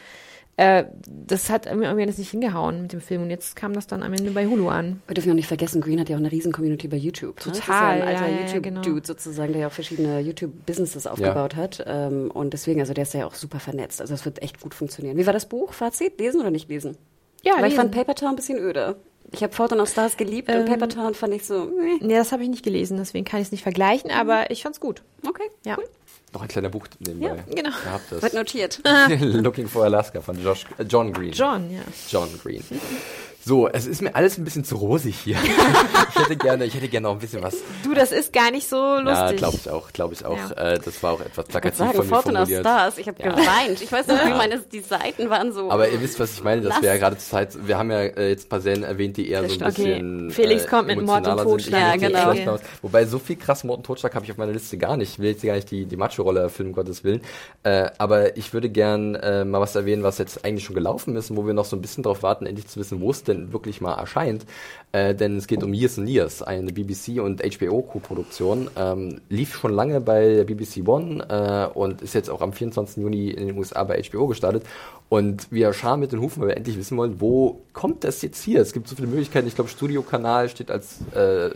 äh, das hat irgendwie irgendwie das nicht hingehauen mit dem Film und jetzt kam das dann am Ende bei Hulu an. Wir dürfen ja auch nicht vergessen, Green hat ja auch eine riesen Community bei YouTube. Ne? Das ist ja Total, ein alter ja, ja, YouTube-Dude genau. sozusagen, der ja auch verschiedene YouTube-Businesses aufgebaut hat. Ähm, und deswegen, also der ist ja auch super vernetzt. Also es wird echt gut funktionieren. Wie war das Buch? Fazit? Lesen oder nicht lesen? Ja, Weil ich lesen. fand Paper Town ein bisschen öde. Ich habe in Our Stars geliebt und Ähm. Paper Town fand ich so, meh. Nee, das habe ich nicht gelesen, deswegen kann ich es nicht vergleichen, aber ich fand's gut. okay, Ja. cool. Noch ein kleiner Buch nebenbei. Ja, genau. Ihr habt Wird notiert. Looking for Alaska von Josh, äh, John Green. John, ja. John Green. So, es ist mir alles ein bisschen zu rosig hier. ich hätte gerne, ich hätte gerne noch ein bisschen was. Du, das ist gar nicht so lustig. Ja, glaube ich auch, glaube ich auch. Ja. Äh, das war auch etwas Ich plakativ sagen, von mir Our formuliert. Stars. Ich habe Ja. geweint. Ich weiß nicht, wie meine, die Seiten waren so. Aber ihr wisst, was ich meine, dass Lass. wir ja gerade zur Zeit, wir haben ja äh, jetzt ein paar Serien erwähnt, die eher so ein stimmt. Okay. bisschen. Felix kommt mit Mord und Totschlag. Ja, genau. aus. Wobei so viel krass Mord und Totschlag habe ich auf meiner Liste gar nicht. Ich will jetzt gar nicht die, die Macho-Rolle erfüllen, um Gottes Willen. Äh, aber ich würde gern äh, mal was erwähnen, was jetzt eigentlich schon gelaufen ist und wo wir noch so ein bisschen drauf warten, endlich zu wissen, wo es denn wirklich mal erscheint. Äh, denn es geht um Years and Years, eine BBC und HBO Co-Produktion. Ähm, lief schon lange bei BBC One äh, und ist jetzt auch am 24. Juni in den USA bei HBO gestartet. Und wir schauen mit den Hufen, weil wir endlich wissen wollen, wo kommt das jetzt hier? Es gibt so viele Möglichkeiten. Ich glaube, Studiokanal steht als äh,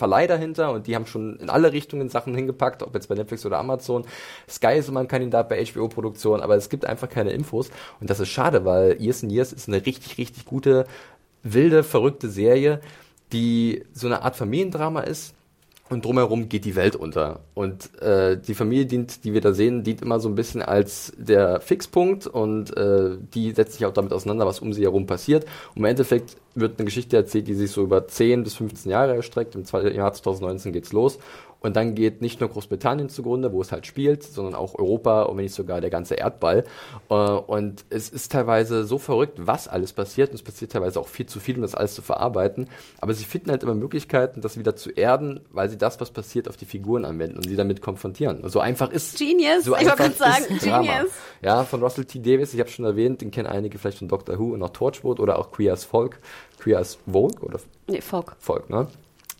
Verleih dahinter und die haben schon in alle Richtungen Sachen hingepackt, ob jetzt bei Netflix oder Amazon. Sky ist immer ein Kandidat bei HBO-Produktion, aber es gibt einfach keine Infos und das ist schade, weil Years and Years ist eine richtig, richtig gute, wilde, verrückte Serie, die so eine Art Familiendrama ist. Und drumherum geht die Welt unter. Und äh, die Familie dient, die wir da sehen, dient immer so ein bisschen als der Fixpunkt und äh, die setzt sich auch damit auseinander, was um sie herum passiert. Und im Endeffekt wird eine Geschichte erzählt, die sich so über 10 bis 15 Jahre erstreckt. Im Jahr 2019 geht's los. Und dann geht nicht nur Großbritannien zugrunde, wo es halt spielt, sondern auch Europa und wenn nicht sogar der ganze Erdball. Äh, Und es ist teilweise so verrückt, was alles passiert. Und es passiert teilweise auch viel zu viel, um das alles zu verarbeiten. Aber sie finden halt immer Möglichkeiten, das wieder zu erden, weil sie das, was passiert, auf die Figuren anwenden und sie damit konfrontieren. Und so einfach ist Genius. so ich wollte sagen, ist Drama. Genius. Ja, von Russell T. Davis, ich habe schon erwähnt, den kennen einige vielleicht von Doctor Who und auch Torchwood oder auch Queer as Folk. Queer as Vogue oder Nee, Folk. Volk, ne?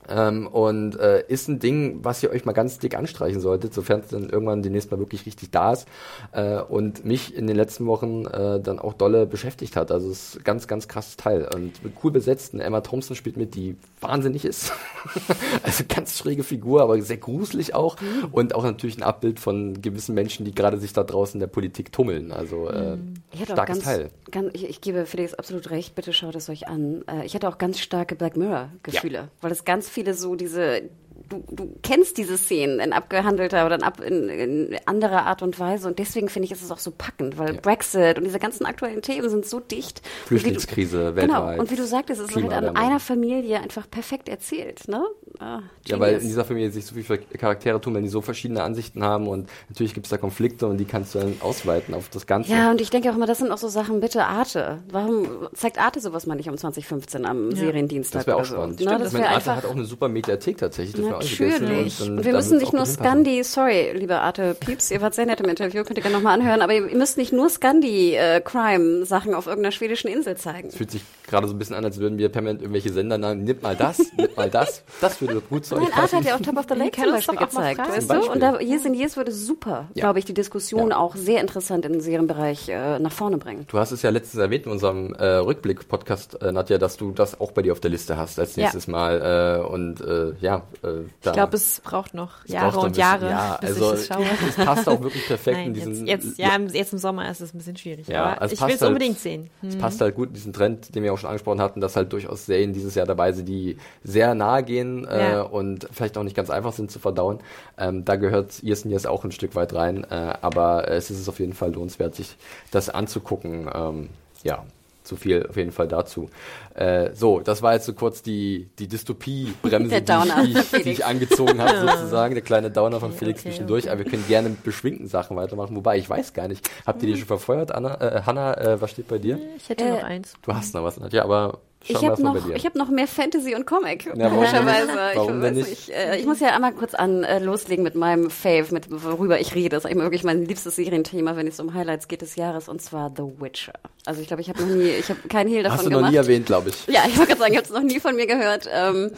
Ähm, und äh, ist ein Ding, was ihr euch mal ganz dick anstreichen solltet, sofern es dann irgendwann demnächst mal wirklich richtig da ist äh, und mich in den letzten Wochen äh, dann auch dolle beschäftigt hat. Also es ist ein ganz, ganz krasses Teil und cool besetzt. Eine Emma Thompson spielt mit, die wahnsinnig ist. also ganz schräge Figur, aber sehr gruselig auch und auch natürlich ein Abbild von gewissen Menschen, die gerade sich da draußen in der Politik tummeln. Also äh, Ich hatte auch starkes ganz, Teil. Ganz, ich, ich gebe Felix absolut recht, bitte schaut es euch an. Äh, ich hatte auch ganz starke Black Mirror-Gefühle, weil es ganz viele so diese du, du kennst diese Szenen in abgehandelter oder in, ab, in, in anderer Art und Weise und deswegen finde ich, ist es auch so packend, weil Ja. Brexit und diese ganzen aktuellen Themen sind so dicht. Flüchtlingskrise du, Genau, weltweit, und wie du sagtest, es ist halt an einer Familie einfach perfekt erzählt, ne? Ah, Ja, weil in dieser Familie sich so viele Charaktere tun, wenn die so verschiedene Ansichten haben und natürlich gibt es da Konflikte und die kannst du dann ausweiten auf das Ganze. Ja, und ich denke auch immer, das sind auch so Sachen, bitte Arte. Warum zeigt Arte sowas mal nicht um 2015 am Seriendienstag das wäre auch so? spannend. Ne, das ich meine, Arte hat auch eine super Mediathek tatsächlich. Das Natürlich. Und, dann- Und wir müssen nicht nur. Scandi, sorry, liebe Arte Pieps, ihr wart sehr nett im Interview, könnt ihr gerne nochmal anhören, aber ihr müsst nicht nur Scandi-Crime-Sachen auf irgendeiner schwedischen Insel zeigen. Es fühlt sich gerade so ein bisschen an, als würden wir permanent irgendwelche Sender sagen, nimm mal das, nimm mal das, das würde gut zu euch Nein, Arte passen. hat ja auch Top of the Lake zum Beispiel mal gezeigt, weißt du? Und da Years and Years würde super, Ja. glaube ich, die Diskussion Ja. auch sehr interessant in den Serienbereich äh, nach vorne bringen. Du hast es ja letztens erwähnt in unserem äh, Rückblick-Podcast, äh, Nadja, dass du das auch bei dir auf der Liste hast als Ja. nächstes Mal. Äh, und äh, ja, äh, da Ich glaube, es braucht noch Jahre braucht und Jahre, Ja, bis also ich das schaue. es passt auch wirklich perfekt in Nein, diesen. jetzt, jetzt, ja, im- jetzt im Sommer ist es ein bisschen schwierig. Ja, aber also ich will es halt- unbedingt sehen. Es passt halt gut in diesen Trend, den wir auch schon angesprochen hatten, dass halt durchaus Serien dieses Jahr dabei sind, die sehr nahe gehen äh, Ja. und vielleicht auch nicht ganz einfach sind zu verdauen. Ähm, da gehört Years and Years auch ein Stück weit rein, äh, aber es ist auf jeden Fall lohnenswert, sich das anzugucken. Ähm, ja, zu viel auf jeden Fall dazu. Äh, so, das war jetzt so kurz die, die Dystopie-Bremse, die, ich- die, ich, von die ich angezogen habe, sozusagen. Der kleine Downer von Okay, Felix okay, zwischendurch. okay. Aber wir können gerne mit beschwingten Sachen weitermachen. Wobei, ich weiß gar nicht. Habt ihr die schon verfeuert, Anna? Äh, Hanna, äh, was steht bei dir? Ich hätte Äh, noch eins. Du hast noch was, Nadja, aber schau Ich habe noch, ich hab noch mehr Fantasy und Comic. Ja, warum komischerweise. nicht? Ich, Warum weiß nicht? Äh, ich muss ja einmal kurz an äh, loslegen mit meinem Fave, mit worüber ich rede. Das ist eigentlich wirklich mein liebstes Serienthema, wenn es um Highlights geht des Jahres, und zwar The Witcher. Also ich glaube, ich habe noch nie, ich habe keinen Hehl davon Hast du noch gemacht. nie erwähnt, glaube ich. Ja, ich wollte gerade sagen, ich habe es noch nie von mir gehört. Ähm,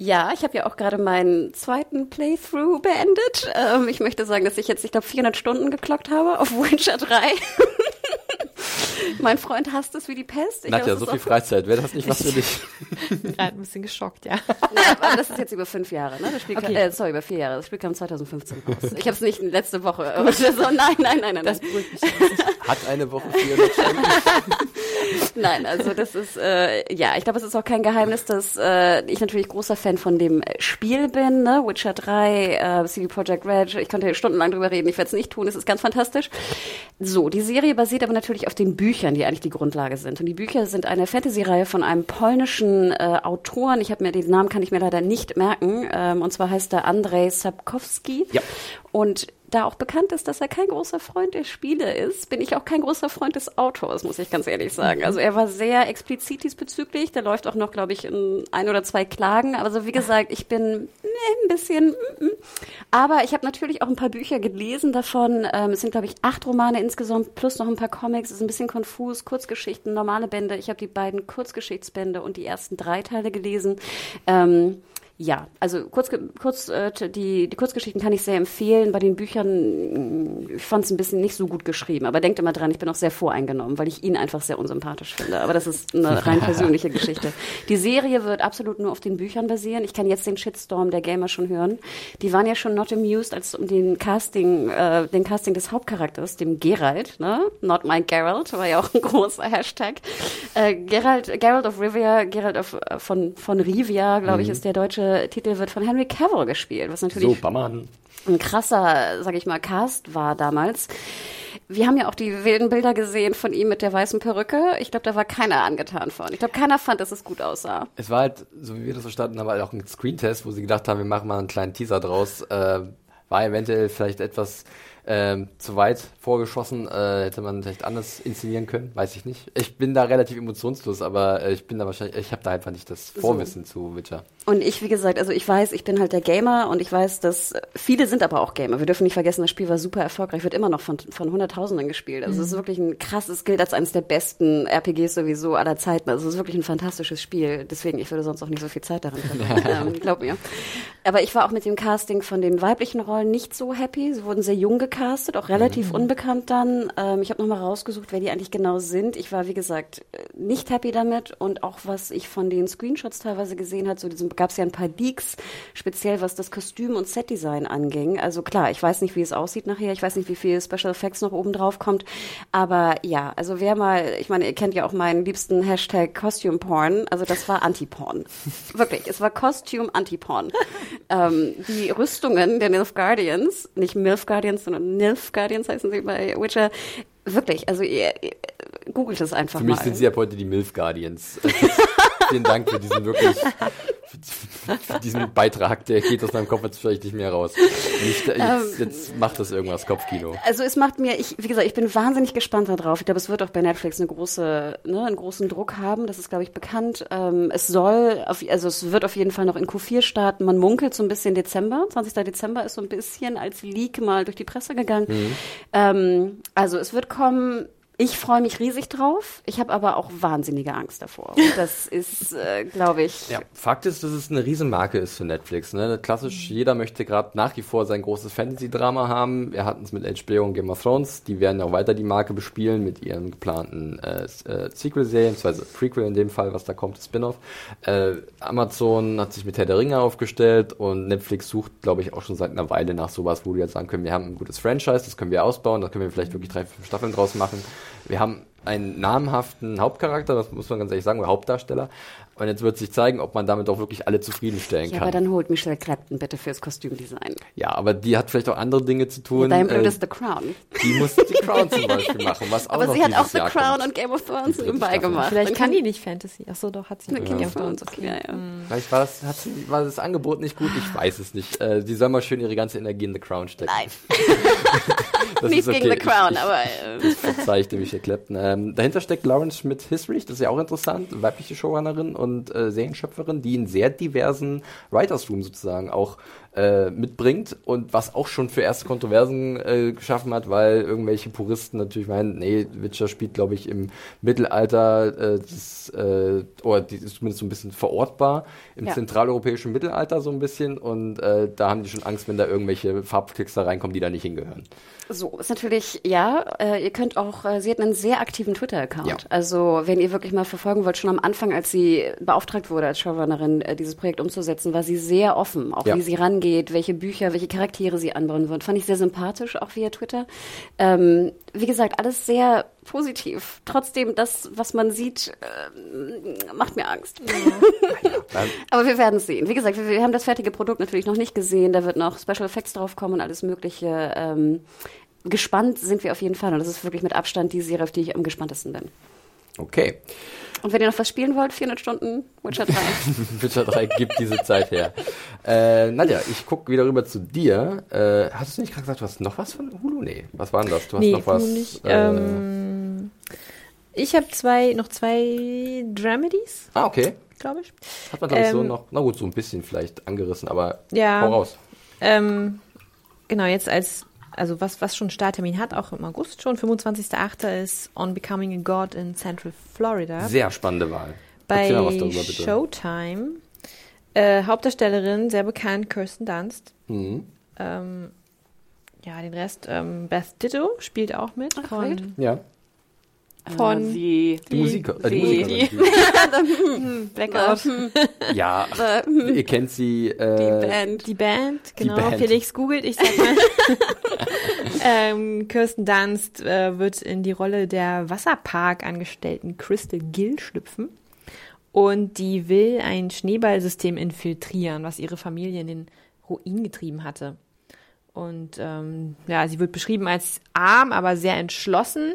ja, ich habe ja auch gerade meinen zweiten Playthrough beendet. Ähm, ich möchte sagen, dass ich jetzt, ich glaube, 400 Stunden geklockt habe auf Witcher 3. mein Freund hasst es wie die Pest. Ich Nadja, so viel Freizeit, wäre das nicht was für dich? Ich bin gerade ein bisschen geschockt, ja. nee, aber das ist jetzt über fünf Jahre, ne? Das Spiel kam, Okay. äh, sorry, über vier Jahre. Das Spiel kam 2015 raus. Ich habe es nicht letzte Woche oder so. Nein, nein, nein, nein. Das beruhigt mich. Hat eine Woche 400 Stunden. Nein, also das ist, äh, ja, ich glaube, es ist auch kein Geheimnis, dass äh, ich natürlich großer Fan von dem Spiel bin, ne? Witcher 3, äh, CD Projekt Red, ich könnte stundenlang drüber reden, ich werde es nicht tun, es ist ganz fantastisch. So, die Serie basiert aber natürlich auf den Büchern, die eigentlich die Grundlage sind. Und die Bücher sind eine Fantasy-Reihe von einem polnischen äh, Autoren, ich habe mir, den Namen kann ich mir leider nicht merken, ähm, und zwar heißt er Andrzej Sapkowski. Ja. Und da auch bekannt ist, dass er kein großer Freund der Spiele ist, bin ich auch kein großer Freund des Autors, muss ich ganz ehrlich sagen. Also er war sehr explizit diesbezüglich. Da läuft auch noch, glaube ich, in ein oder zwei Klagen. Also wie gesagt, ich bin ein bisschen. mm, mm. Aber ich habe natürlich auch ein paar Bücher gelesen davon. Ähm, es sind, glaube ich, acht Romane insgesamt plus noch ein paar Comics. Es ist ein bisschen konfus. Kurzgeschichten, normale Bände. Ich habe die beiden Kurzgeschichtsbände und die ersten drei Teile gelesen. Ähm, ja, also kurz, kurz äh, die, die Kurzgeschichten kann ich sehr empfehlen. Bei den Büchern, ich fand es ein bisschen nicht so gut geschrieben. Aber denkt immer dran, ich bin auch sehr voreingenommen, weil ich ihn einfach sehr unsympathisch finde. Aber das ist eine rein persönliche Geschichte. Die Serie wird absolut nur auf den Büchern basieren. Ich kann jetzt den Shitstorm der Gamer schon hören. Die waren ja schon not amused, als um den Casting, äh, den Casting des Hauptcharakters, dem Geralt, ne? Not my Geralt, war ja auch ein großer Hashtag. Äh, Geralt, Geralt of Rivia, Geralt of, äh, von, von Rivia, glaube ich, ist der deutsche Titel, wird von Henry Cavill gespielt, was natürlich So, ein krasser, sag ich mal, Cast war damals. Wir haben ja auch die wilden Bilder gesehen von ihm mit der weißen Perücke. Ich glaube, da war keiner angetan von. Ich glaube, keiner fand, dass es gut aussah. Es war halt, so wie wir das verstanden haben, halt auch ein Screentest, wo sie gedacht haben, wir machen mal einen kleinen Teaser draus. Äh, war eventuell vielleicht etwas ähm, zu weit vorgeschossen, äh, hätte man vielleicht anders inszenieren können, weiß ich nicht. Ich bin da relativ emotionslos, aber äh, ich bin da wahrscheinlich, ich habe da einfach nicht das Vorwissen zu Witcher. Und ich, wie gesagt, also ich weiß, ich bin halt der Gamer und ich weiß, dass äh, viele sind aber auch Gamer. Wir dürfen nicht vergessen, das Spiel war super erfolgreich, wird immer noch von, von Hunderttausenden gespielt. Also es ist wirklich ein krasses, gilt als eines der besten RPGs sowieso aller Zeiten. Also es ist wirklich ein fantastisches Spiel. Deswegen, ich würde sonst auch nicht so viel Zeit daran verbringen. ähm, glaub mir. Aber ich war auch mit dem Casting von den weiblichen Rollen nicht so happy. Sie wurden sehr jung gecastet. auch relativ unbekannt dann. Ähm, ich habe nochmal rausgesucht, wer die eigentlich genau sind. Ich war, wie gesagt, äh, nicht happy damit und auch was ich von den Screenshots teilweise gesehen hat, so gab es ja ein paar Leaks, speziell was das Kostüm und Setdesign anging. Also klar, ich weiß nicht, wie es aussieht nachher, ich weiß nicht, wie viel Special Effects noch oben drauf kommt, aber ja, also wer mal, ich meine, ihr kennt ja auch meinen liebsten Hashtag Costume Porn, also das war Anti-Porn. Wirklich, es war Costume Anti-Porn. ähm, die Rüstungen der Nilf Guardians, nicht Milf Guardians, sondern Nilf Guardians heißen sie bei Witcher, wirklich, also ihr, ihr googelt es einfach Für mich mal. sind sie ab heute die Milf Guardians. Vielen Dank für diesen wirklich, für diesen Beitrag. Der geht aus meinem Kopf jetzt vielleicht nicht mehr raus. Ich, jetzt, jetzt macht das irgendwas, Kopfkino. Also es macht mir, ich, wie gesagt, ich bin wahnsinnig gespannt darauf. Ich glaube, es wird auch bei Netflix eine große, ne, einen großen Druck haben. Das ist, glaube ich, bekannt. Ähm, es soll, auf, also es wird auf jeden Fall noch in Q4 starten. Man munkelt so ein bisschen Dezember. 20. Dezember ist so ein bisschen als Leak mal durch die Presse gegangen. Ähm, also es wird kommen. Ich freue mich riesig drauf. Ich habe aber auch wahnsinnige Angst davor. Und Das ist, äh, glaube ich, Ja, Fakt ist, dass es eine Riesenmarke ist für Netflix. Ne? Klassisch, jeder möchte gerade nach wie vor sein großes Fantasy-Drama haben. Wir hatten es mit HBO und Game of Thrones. Die werden ja auch weiter die Marke bespielen mit ihren geplanten äh, äh, Sequel-Serien, beziehungsweise Prequel in dem Fall, was da kommt, Spin-off. Äh, Amazon hat sich mit Herr der Ringe aufgestellt und Netflix sucht, glaube ich, auch schon seit einer Weile nach sowas, wo die jetzt sagen können, wir haben ein gutes Franchise, das können wir ausbauen, da können wir vielleicht wirklich drei, fünf Staffeln draus machen. Wir haben einen namhaften Hauptcharakter, das muss man ganz ehrlich sagen, oder Hauptdarsteller. Und jetzt wird sich zeigen, ob man damit auch wirklich alle zufriedenstellen ja, kann. aber dann holt Michelle Clapton bitte fürs Kostümdesign. ja, aber die hat vielleicht auch andere Dinge zu tun. Dein Blut Äh, ist The Crown. die muss die Crown zum Beispiel machen, was auch Aber noch sie hat auch The Jahr Crown kommt. und Game of Thrones nebenbei gemacht. Vielleicht kann die nicht Fantasy. Ach so, doch, hat sie. Ja, Game of. Thrones, okay. Ja, ja. Vielleicht war das, hat sie, war das Angebot nicht gut, ich weiß es nicht. Äh, die soll mal schön ihre ganze Energie in The Crown stecken. Nein, Das nichts ist gegen okay. The Crown, ich, ich, aber äh, Das verzeih ich dem Michael Clapton. Ähm, dahinter steckt Lawrence Schmidt-Hisrich, das ist ja auch interessant, weibliche Showrunnerin und äh, Serienschöpferin, die einen sehr diversen Writers Room sozusagen auch äh, mitbringt und was auch schon für erste Kontroversen äh, geschaffen hat, weil irgendwelche Puristen natürlich meinen, nee, Witcher spielt, glaube ich, im Mittelalter, äh, das, äh, oder die ist zumindest so ein bisschen verortbar, im Ja. zentraleuropäischen Mittelalter so ein bisschen und äh, da haben die schon Angst, wenn da irgendwelche Farbklickser reinkommen, die da nicht hingehören. So, ist natürlich, ja, äh, ihr könnt auch, äh, sie hat einen sehr aktiven Twitter-Account. Ja. Also, wenn ihr wirklich mal verfolgen wollt, schon am Anfang, als sie beauftragt wurde als Showrunnerin, äh, dieses Projekt umzusetzen, war sie sehr offen, auch Ja. wie sie rangeht, welche Bücher, welche Charaktere sie anbauen wird. Fand ich sehr sympathisch, auch via Twitter. Ähm, wie gesagt, alles sehr positiv. Trotzdem, das, was man sieht, äh, macht mir Angst. Dann- Aber wir werden es sehen. Wie gesagt, wir, wir haben das fertige Produkt natürlich noch nicht gesehen. Da wird noch Special Effects drauf kommen und alles Mögliche. Ähm, gespannt sind wir auf jeden Fall. Und das ist wirklich mit Abstand die Serie, auf die ich am gespanntesten bin. Okay. Und wenn ihr noch was spielen wollt, 400 Stunden Witcher 3. Witcher 3 gibt diese Zeit her. Äh, Nadja, ich gucke wieder rüber zu dir. Äh, hast du nicht gerade gesagt, du hast noch was von Hulu? Nee, was war denn das? Du hast Nee, noch was. Hulu nicht. äh, Ähm, ich habe zwei, noch zwei Dramedies, ah, okay. glaube ich. Hat man, glaube ich, so ähm, noch, na gut, so ein bisschen vielleicht angerissen, aber Ja. hau raus. Ähm, genau, jetzt als, also was, was schon Starttermin hat, auch im August schon, 25.08. ist On Becoming a God in Central Florida. Sehr spannende Wahl. bei darüber, bitte. Showtime. Äh, Hauptdarstellerin, sehr bekannt, Kirsten Dunst. Mhm. Ähm, ja, den Rest, ähm, Beth Ditto spielt auch mit. Ach, von. Ja, Von- Äh, die, die, Musiker, äh, die, die- Musikerin. Blackout. Die, ja, ach, ihr kennt sie. Äh, die Band. Die Band, Die genau. Band. Felix googelt, ich sag mal. ähm, Kirsten Dunst äh, wird in die Rolle der Wasserpark-Angestellten Crystal Gill schlüpfen. Und die will ein Schneeballsystem infiltrieren, was ihre Familie in den Ruin getrieben hatte. Und ähm, ja, sie wird beschrieben als arm, aber sehr entschlossen.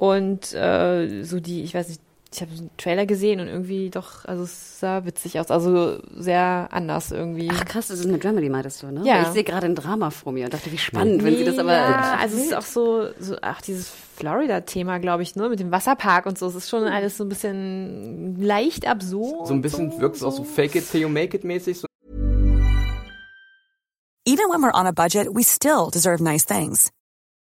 Und äh, so die, ich weiß nicht, ich habe so einen Trailer gesehen und irgendwie doch, also es sah witzig aus, also sehr anders irgendwie. Ach krass, das ist eine Dramedy, meintest du, ne? Ja. Weil Ich sehe gerade ein Drama vor mir und dachte, wie spannend, wenn sie das aber... Ja, also es ist auch so, so ach, dieses Florida-Thema, glaube ich, ne, mit dem Wasserpark und so. Es ist schon alles so ein bisschen leicht absurd. so ein bisschen wirkt es auch so fake it till you make it mäßig. So. Even when we're on a budget, we still deserve nice things.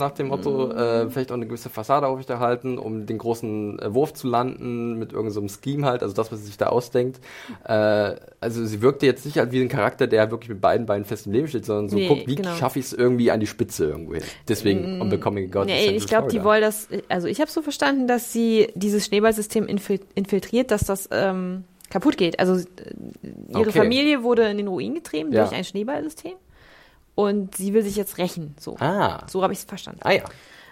Nach dem Motto, äh, vielleicht auch eine gewisse Fassade aufrechterhalten, um den großen äh, Wurf zu landen, mit irgendeinem so Scheme halt, also das, was sie sich da ausdenkt. Äh, also sie wirkte jetzt nicht halt wie ein Charakter, der wirklich mit beiden Beinen fest im Leben steht, sondern so Nee, guckt, wie genau. schaffe ich es irgendwie an die Spitze irgendwo hin. Deswegen, on Becoming a God. Nee, ich glaube, die wollen das, also ich habe so verstanden, dass sie dieses Schneeballsystem infil infiltriert, dass das ähm, kaputt geht. Also äh, ihre Okay. Familie wurde in den Ruin getrieben Ja. durch ein Schneeballsystem und sie will sich jetzt rächen. So, Ah. so habe ich es verstanden. Ah ja.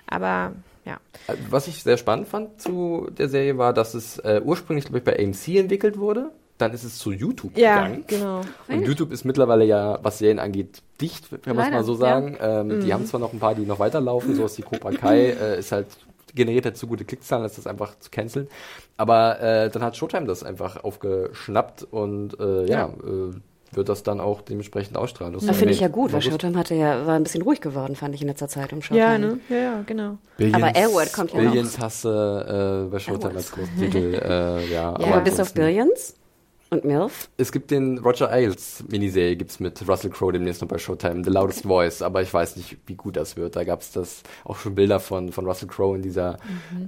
Aber ja, Äh, Was ich sehr spannend fand zu der Serie war, dass es äh, ursprünglich, glaube ich, bei AMC entwickelt wurde. Dann ist es zu YouTube ja, gegangen. genau. Und YouTube ist mittlerweile ja, was Serien angeht, dicht, kann man es mal so ja. sagen. Ähm, Mhm. Die haben zwar noch ein paar, die noch weiterlaufen, so ist die Cobra Kai, äh, ist halt generiert halt zu gute Klickzahlen, als das einfach zu canceln. Aber äh, dann hat Showtime das einfach aufgeschnappt und äh, ja, Äh, wird das dann auch dementsprechend ausstrahlen. Das Das finde ich ja gut, weil. Showtime hatte ja, war ein bisschen ruhig geworden, fand ich in letzter Zeit um Showtime. Ja, ne? Ja, ja, genau. Billions, Aber Airword kommt ja noch. Billions Hasse äh, bei Showtime als Großtitel. äh, ja, Ja, aber bis auf Billions und MILF. Es gibt den Roger Ailes Miniserie, gibt's mit Russell Crowe demnächst noch bei Showtime, The Loudest Voice, aber ich weiß nicht, wie gut das wird. Da gab's das auch schon Bilder von, von Russell Crowe in dieser,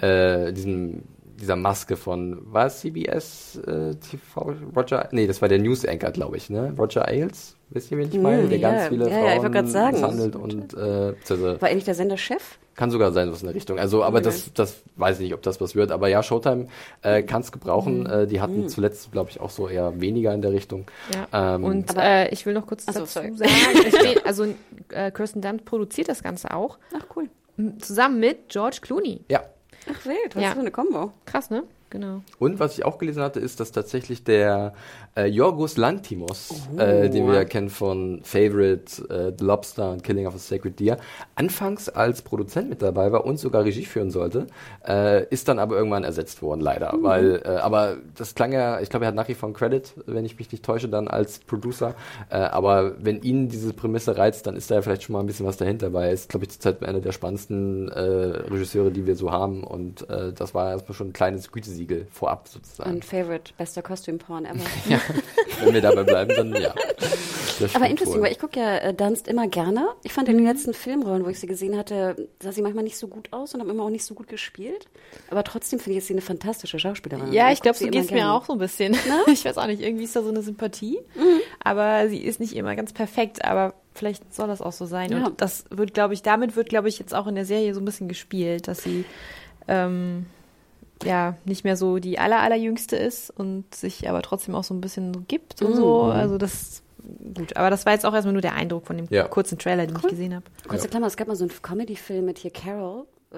äh, diesem, dieser Maske von, war es CBS äh, TV? Roger, nee, das war der News Anchor, glaube ich, ne? Roger Ailes, wisst ihr, wen ich meine? Mm, der ja, ganz viele ja, ja, ich wollte Frauen grad sagen. misshandelt und äh, beziehungsweise War endlich der Sender-Chef? kann sogar sein, was in der Richtung. Also, aber Okay. das, das weiß ich nicht, ob das was wird. Aber ja, Showtime äh, kann es gebrauchen. Äh, die hatten zuletzt, glaube ich, auch so eher weniger in der Richtung. Ja. Ähm, Und Aber- äh, ich will noch kurz so, dazu sorry. sagen, steht, also äh, Kirsten Dunst produziert das Ganze auch, Ach, cool. zusammen mit George Clooney. ja. Ach, wild. Was Ja. für eine Kombo. Krass, ne? Genau. Und was ich auch gelesen hatte, ist, dass tatsächlich der äh, Yorgos Lantimos, Oh. äh, den wir ja kennen von Favorite, äh, The Lobster und Killing of a Sacred Deer, anfangs als Produzent mit dabei war und sogar Regie führen sollte, äh, ist dann aber irgendwann ersetzt worden, leider. Mhm. Weil, äh, aber das klang ja, ich glaube, er hat nach wie vor einen Credit, wenn ich mich nicht täusche, dann als Producer. Äh, aber wenn ihn diese Prämisse reizt, dann ist da ja vielleicht schon mal ein bisschen was dahinter, weil er ist, glaube ich, zurzeit einer der spannendsten äh, Regisseure, die wir so haben. Und äh, das war erstmal schon ein kleines Gütesiegel vorab sozusagen. Und Favorite, bester Costume-Porn ever. ja, wenn wir dabei bleiben, dann ja. Aber wohl. weil ich gucke ja äh, Dunst immer gerne. Ich fand in den letzten Filmrollen, wo ich sie gesehen hatte, sah sie manchmal nicht so gut aus und hat immer auch nicht so gut gespielt. Aber trotzdem finde ich jetzt sie eine fantastische Schauspielerin. Ja, ich guck glaube, sie so immer geht's mir auch so ein bisschen. Ich weiß auch nicht, irgendwie ist da so eine Sympathie, aber sie ist nicht immer ganz perfekt, aber vielleicht soll das auch so sein. Ja. Und das wird, glaube ich, damit wird, glaube ich, jetzt auch in der Serie so ein bisschen gespielt, dass sie ähm, ja nicht mehr so die aller, allerjüngste ist und sich aber trotzdem auch so ein bisschen so gibt und so. Also das gut, aber das war jetzt auch erstmal nur der Eindruck von dem Ja. kurzen Trailer, den ich gesehen habe. Kurze Klammer, es gab mal so einen Comedy-Film mit hier Carol äh,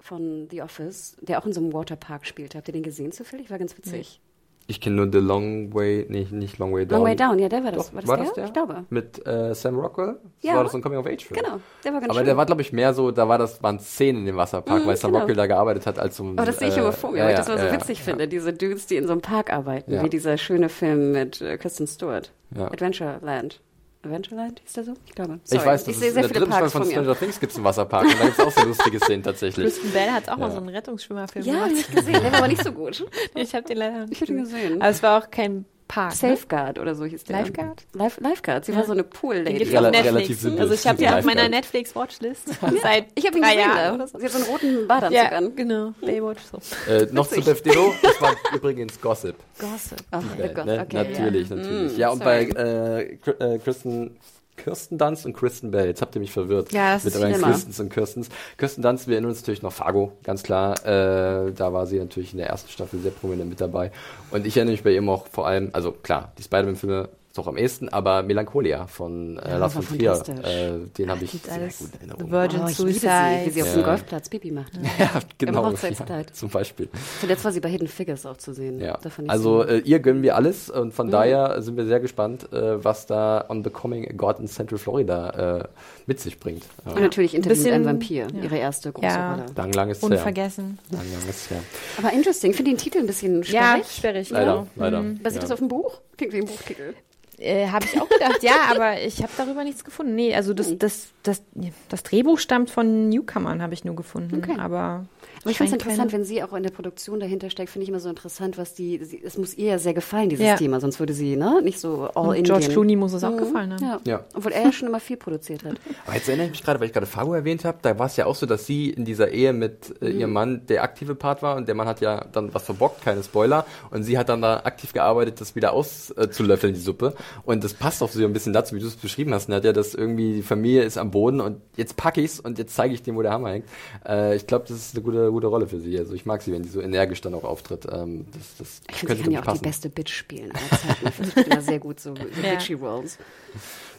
von The Office, der auch in so einem Waterpark spielte. Habt ihr den gesehen zufällig? War ganz witzig. Ich kenne nur The Long Way, nee, nicht Long Way Down. Long Way Down, ja, der war das. Doch, war das war der? das der? Ich glaube. Mit äh, Sam Rockwell? Das Ja. war das so ein Coming-of-Age-Film. Genau, der war ganz Aber schön. der war, glaube ich, mehr so, da war das, waren Szenen in dem Wasserpark, Mhm, weil Sam genau. Rockwell da gearbeitet hat als so ein... Aber das sehe ich äh, immer vor mir, ja, weil ich das mal so ja, witzig ja. finde, diese Dudes, die in so einem Park arbeiten, wie dieser schöne Film mit äh, Kristen Stewart. Adventureland. Adventureland hieß der so? Ich glaube. Ich weiß, ich das sehe ist sehr in der dritten Staffel Parks von von. Stranger Things gibt es einen Wasserpark und da gibt es auch so lustige Szenen tatsächlich. Kristen Bell hat auch mal Ja. so einen Rettungsschwimmerfilm Ja, gemacht. den hab ich gesehen, der war aber nicht so gut. Ich habe den leider nicht Ich hab den gesehen. Aber es war auch kein Park. ne? Safeguard oder so hieß der. Lifeguard? Life, Lifeguard. Sie war so eine Pool-Lady. Rel- auf Netflix. relativ simpel. Also ich habe die auf meiner Netflix-Watchlist seit Ich habe ihn drei gesehen Jahren so. Sie hat so einen roten Badeanzug Ja, an. genau. Baywatch so. Äh, noch zu Beth Ditto, das war übrigens Gossip. Gossip. Ach, Äh, oh Gott, ne? okay. Natürlich, ja. natürlich. Mm, ja, und bei sorry. äh, Kr- äh, Kristen, Kirsten Dunst und Kristen Bell, jetzt habt ihr mich verwirrt. Ja, das mit ist euren. Kristens und Kirstens. Kirsten Dunst, wir erinnern uns natürlich noch Fargo, ganz klar. Äh, da war sie natürlich in der ersten Staffel sehr prominent mit dabei. Und ich erinnere mich bei ihr auch vor allem, also klar, die Spider-Man-Filme doch am ehesten, aber Melancholia von äh, Ja, Lars von Trier, äh, den habe ich sehr gut in The Erinnerung. Virgin Oh, Suicide. wie sie auf Ja. dem Golfplatz Pipi macht. Ja, genau. Hochzeitskleid. Ja, zum Beispiel. Zuletzt war sie bei Hidden Figures auch zu sehen. Ja. Also äh, ihr gönnen wir alles und von daher sind wir sehr gespannt, äh, was da On Becoming a God in Central Florida äh, mit sich bringt. Ja. Und natürlich Interview mit einem Vampir, ja. ihre erste große Ja. Rolle. Lang, lang ist es her. Unvergessen. Lang, lang ist her. Aber interesting, ich finde den Titel ein bisschen Ja, sperrig. sperrig. Leider, genau. leider. Basiert ja. das auf dem Buch? Klingt wie ein Buchtitel. Äh, habe ich auch gedacht, ja, aber ich habe darüber nichts gefunden. Nee, also das, Hm. das, das, das Drehbuch stammt von Newcomern, habe ich nur gefunden. Okay. Aber, Aber ich finde es interessant, wenn sie auch in der Produktion dahinter steckt, finde ich immer so interessant, was die, sie, es muss ihr ja sehr gefallen, dieses Ja. Thema, sonst würde sie, ne, nicht so all Und Indian. George Clooney muss es auch Mhm. gefallen haben. Ja. Ja. Obwohl er ja schon immer viel produziert hat. Aber jetzt erinnere ich mich gerade, weil ich gerade Fargo erwähnt habe, da war es ja auch so, dass sie in dieser Ehe mit äh, Mhm. ihrem Mann der aktive Part war und der Mann hat ja dann was verbockt, keine Spoiler, und sie hat dann da aktiv gearbeitet, das wieder auszulöffeln, die Suppe. Und das passt auch so ein bisschen dazu, wie du es beschrieben hast, Nadja, dass irgendwie die Familie ist am Boden und jetzt packe ich's und jetzt zeige ich dem, wo der Hammer hängt. Äh, ich glaube, das ist eine gute, gute Rolle für sie. Also ich mag sie, wenn die so energisch dann auch auftritt. Ähm, das, das Ich finde, sie kann ja auch passen. die beste Bitch spielen aller Zeiten. Ich finde, sie spielt immer sehr gut so, so Ja. bitchy Roles.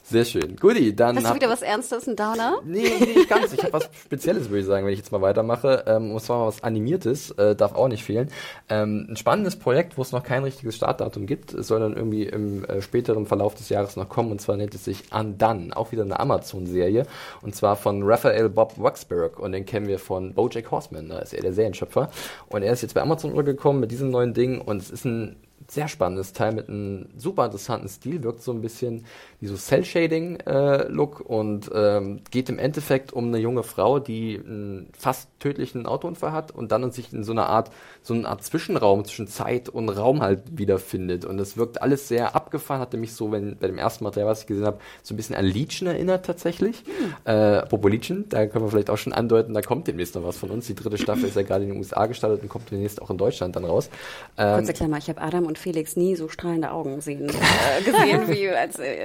Sehr schön. Guti, dann Hast du wieder was Ernstes, ein Downer? Nee, nee, nicht ganz. Ich habe was Spezielles, würde ich sagen, wenn ich jetzt mal weitermache. Ähm, und zwar mal was Animiertes, äh, darf auch nicht fehlen. Ähm, ein spannendes Projekt, wo es noch kein richtiges Startdatum gibt. Es soll dann irgendwie im äh, späteren Verlauf des Jahres noch kommen. Und zwar nennt es sich Undone. Auch wieder eine Amazon-Serie. Und zwar von Raphael Bob Waxberg. Und den kennen wir von Bojack Horseman. Da ist er der Serienschöpfer. Und er ist jetzt bei Amazon übergekommen mit diesem neuen Ding. Und es ist ein sehr spannendes Teil mit einem super interessanten Stil, wirkt so ein bisschen wie so Cell-Shading-Look und ähm, geht im Endeffekt um eine junge Frau, die einen fast tödlichen Autounfall hat und dann sich in so einer Art, so eine Art Zwischenraum zwischen Zeit und Raum halt wiederfindet. Und das wirkt alles sehr abgefahren, hatte mich so, wenn bei dem ersten Material, was ich gesehen habe, so ein bisschen an Legion erinnert tatsächlich. Äh, apropos Legion, da können wir vielleicht auch schon andeuten, da kommt demnächst noch was von uns. Die dritte Staffel ist ja gerade in den USA gestartet und kommt demnächst auch in Deutschland dann raus. Ähm, Kurze Klammer, ich habe Adam und Felix nie so strahlende Augen sehen, äh, gesehen, wie als äh,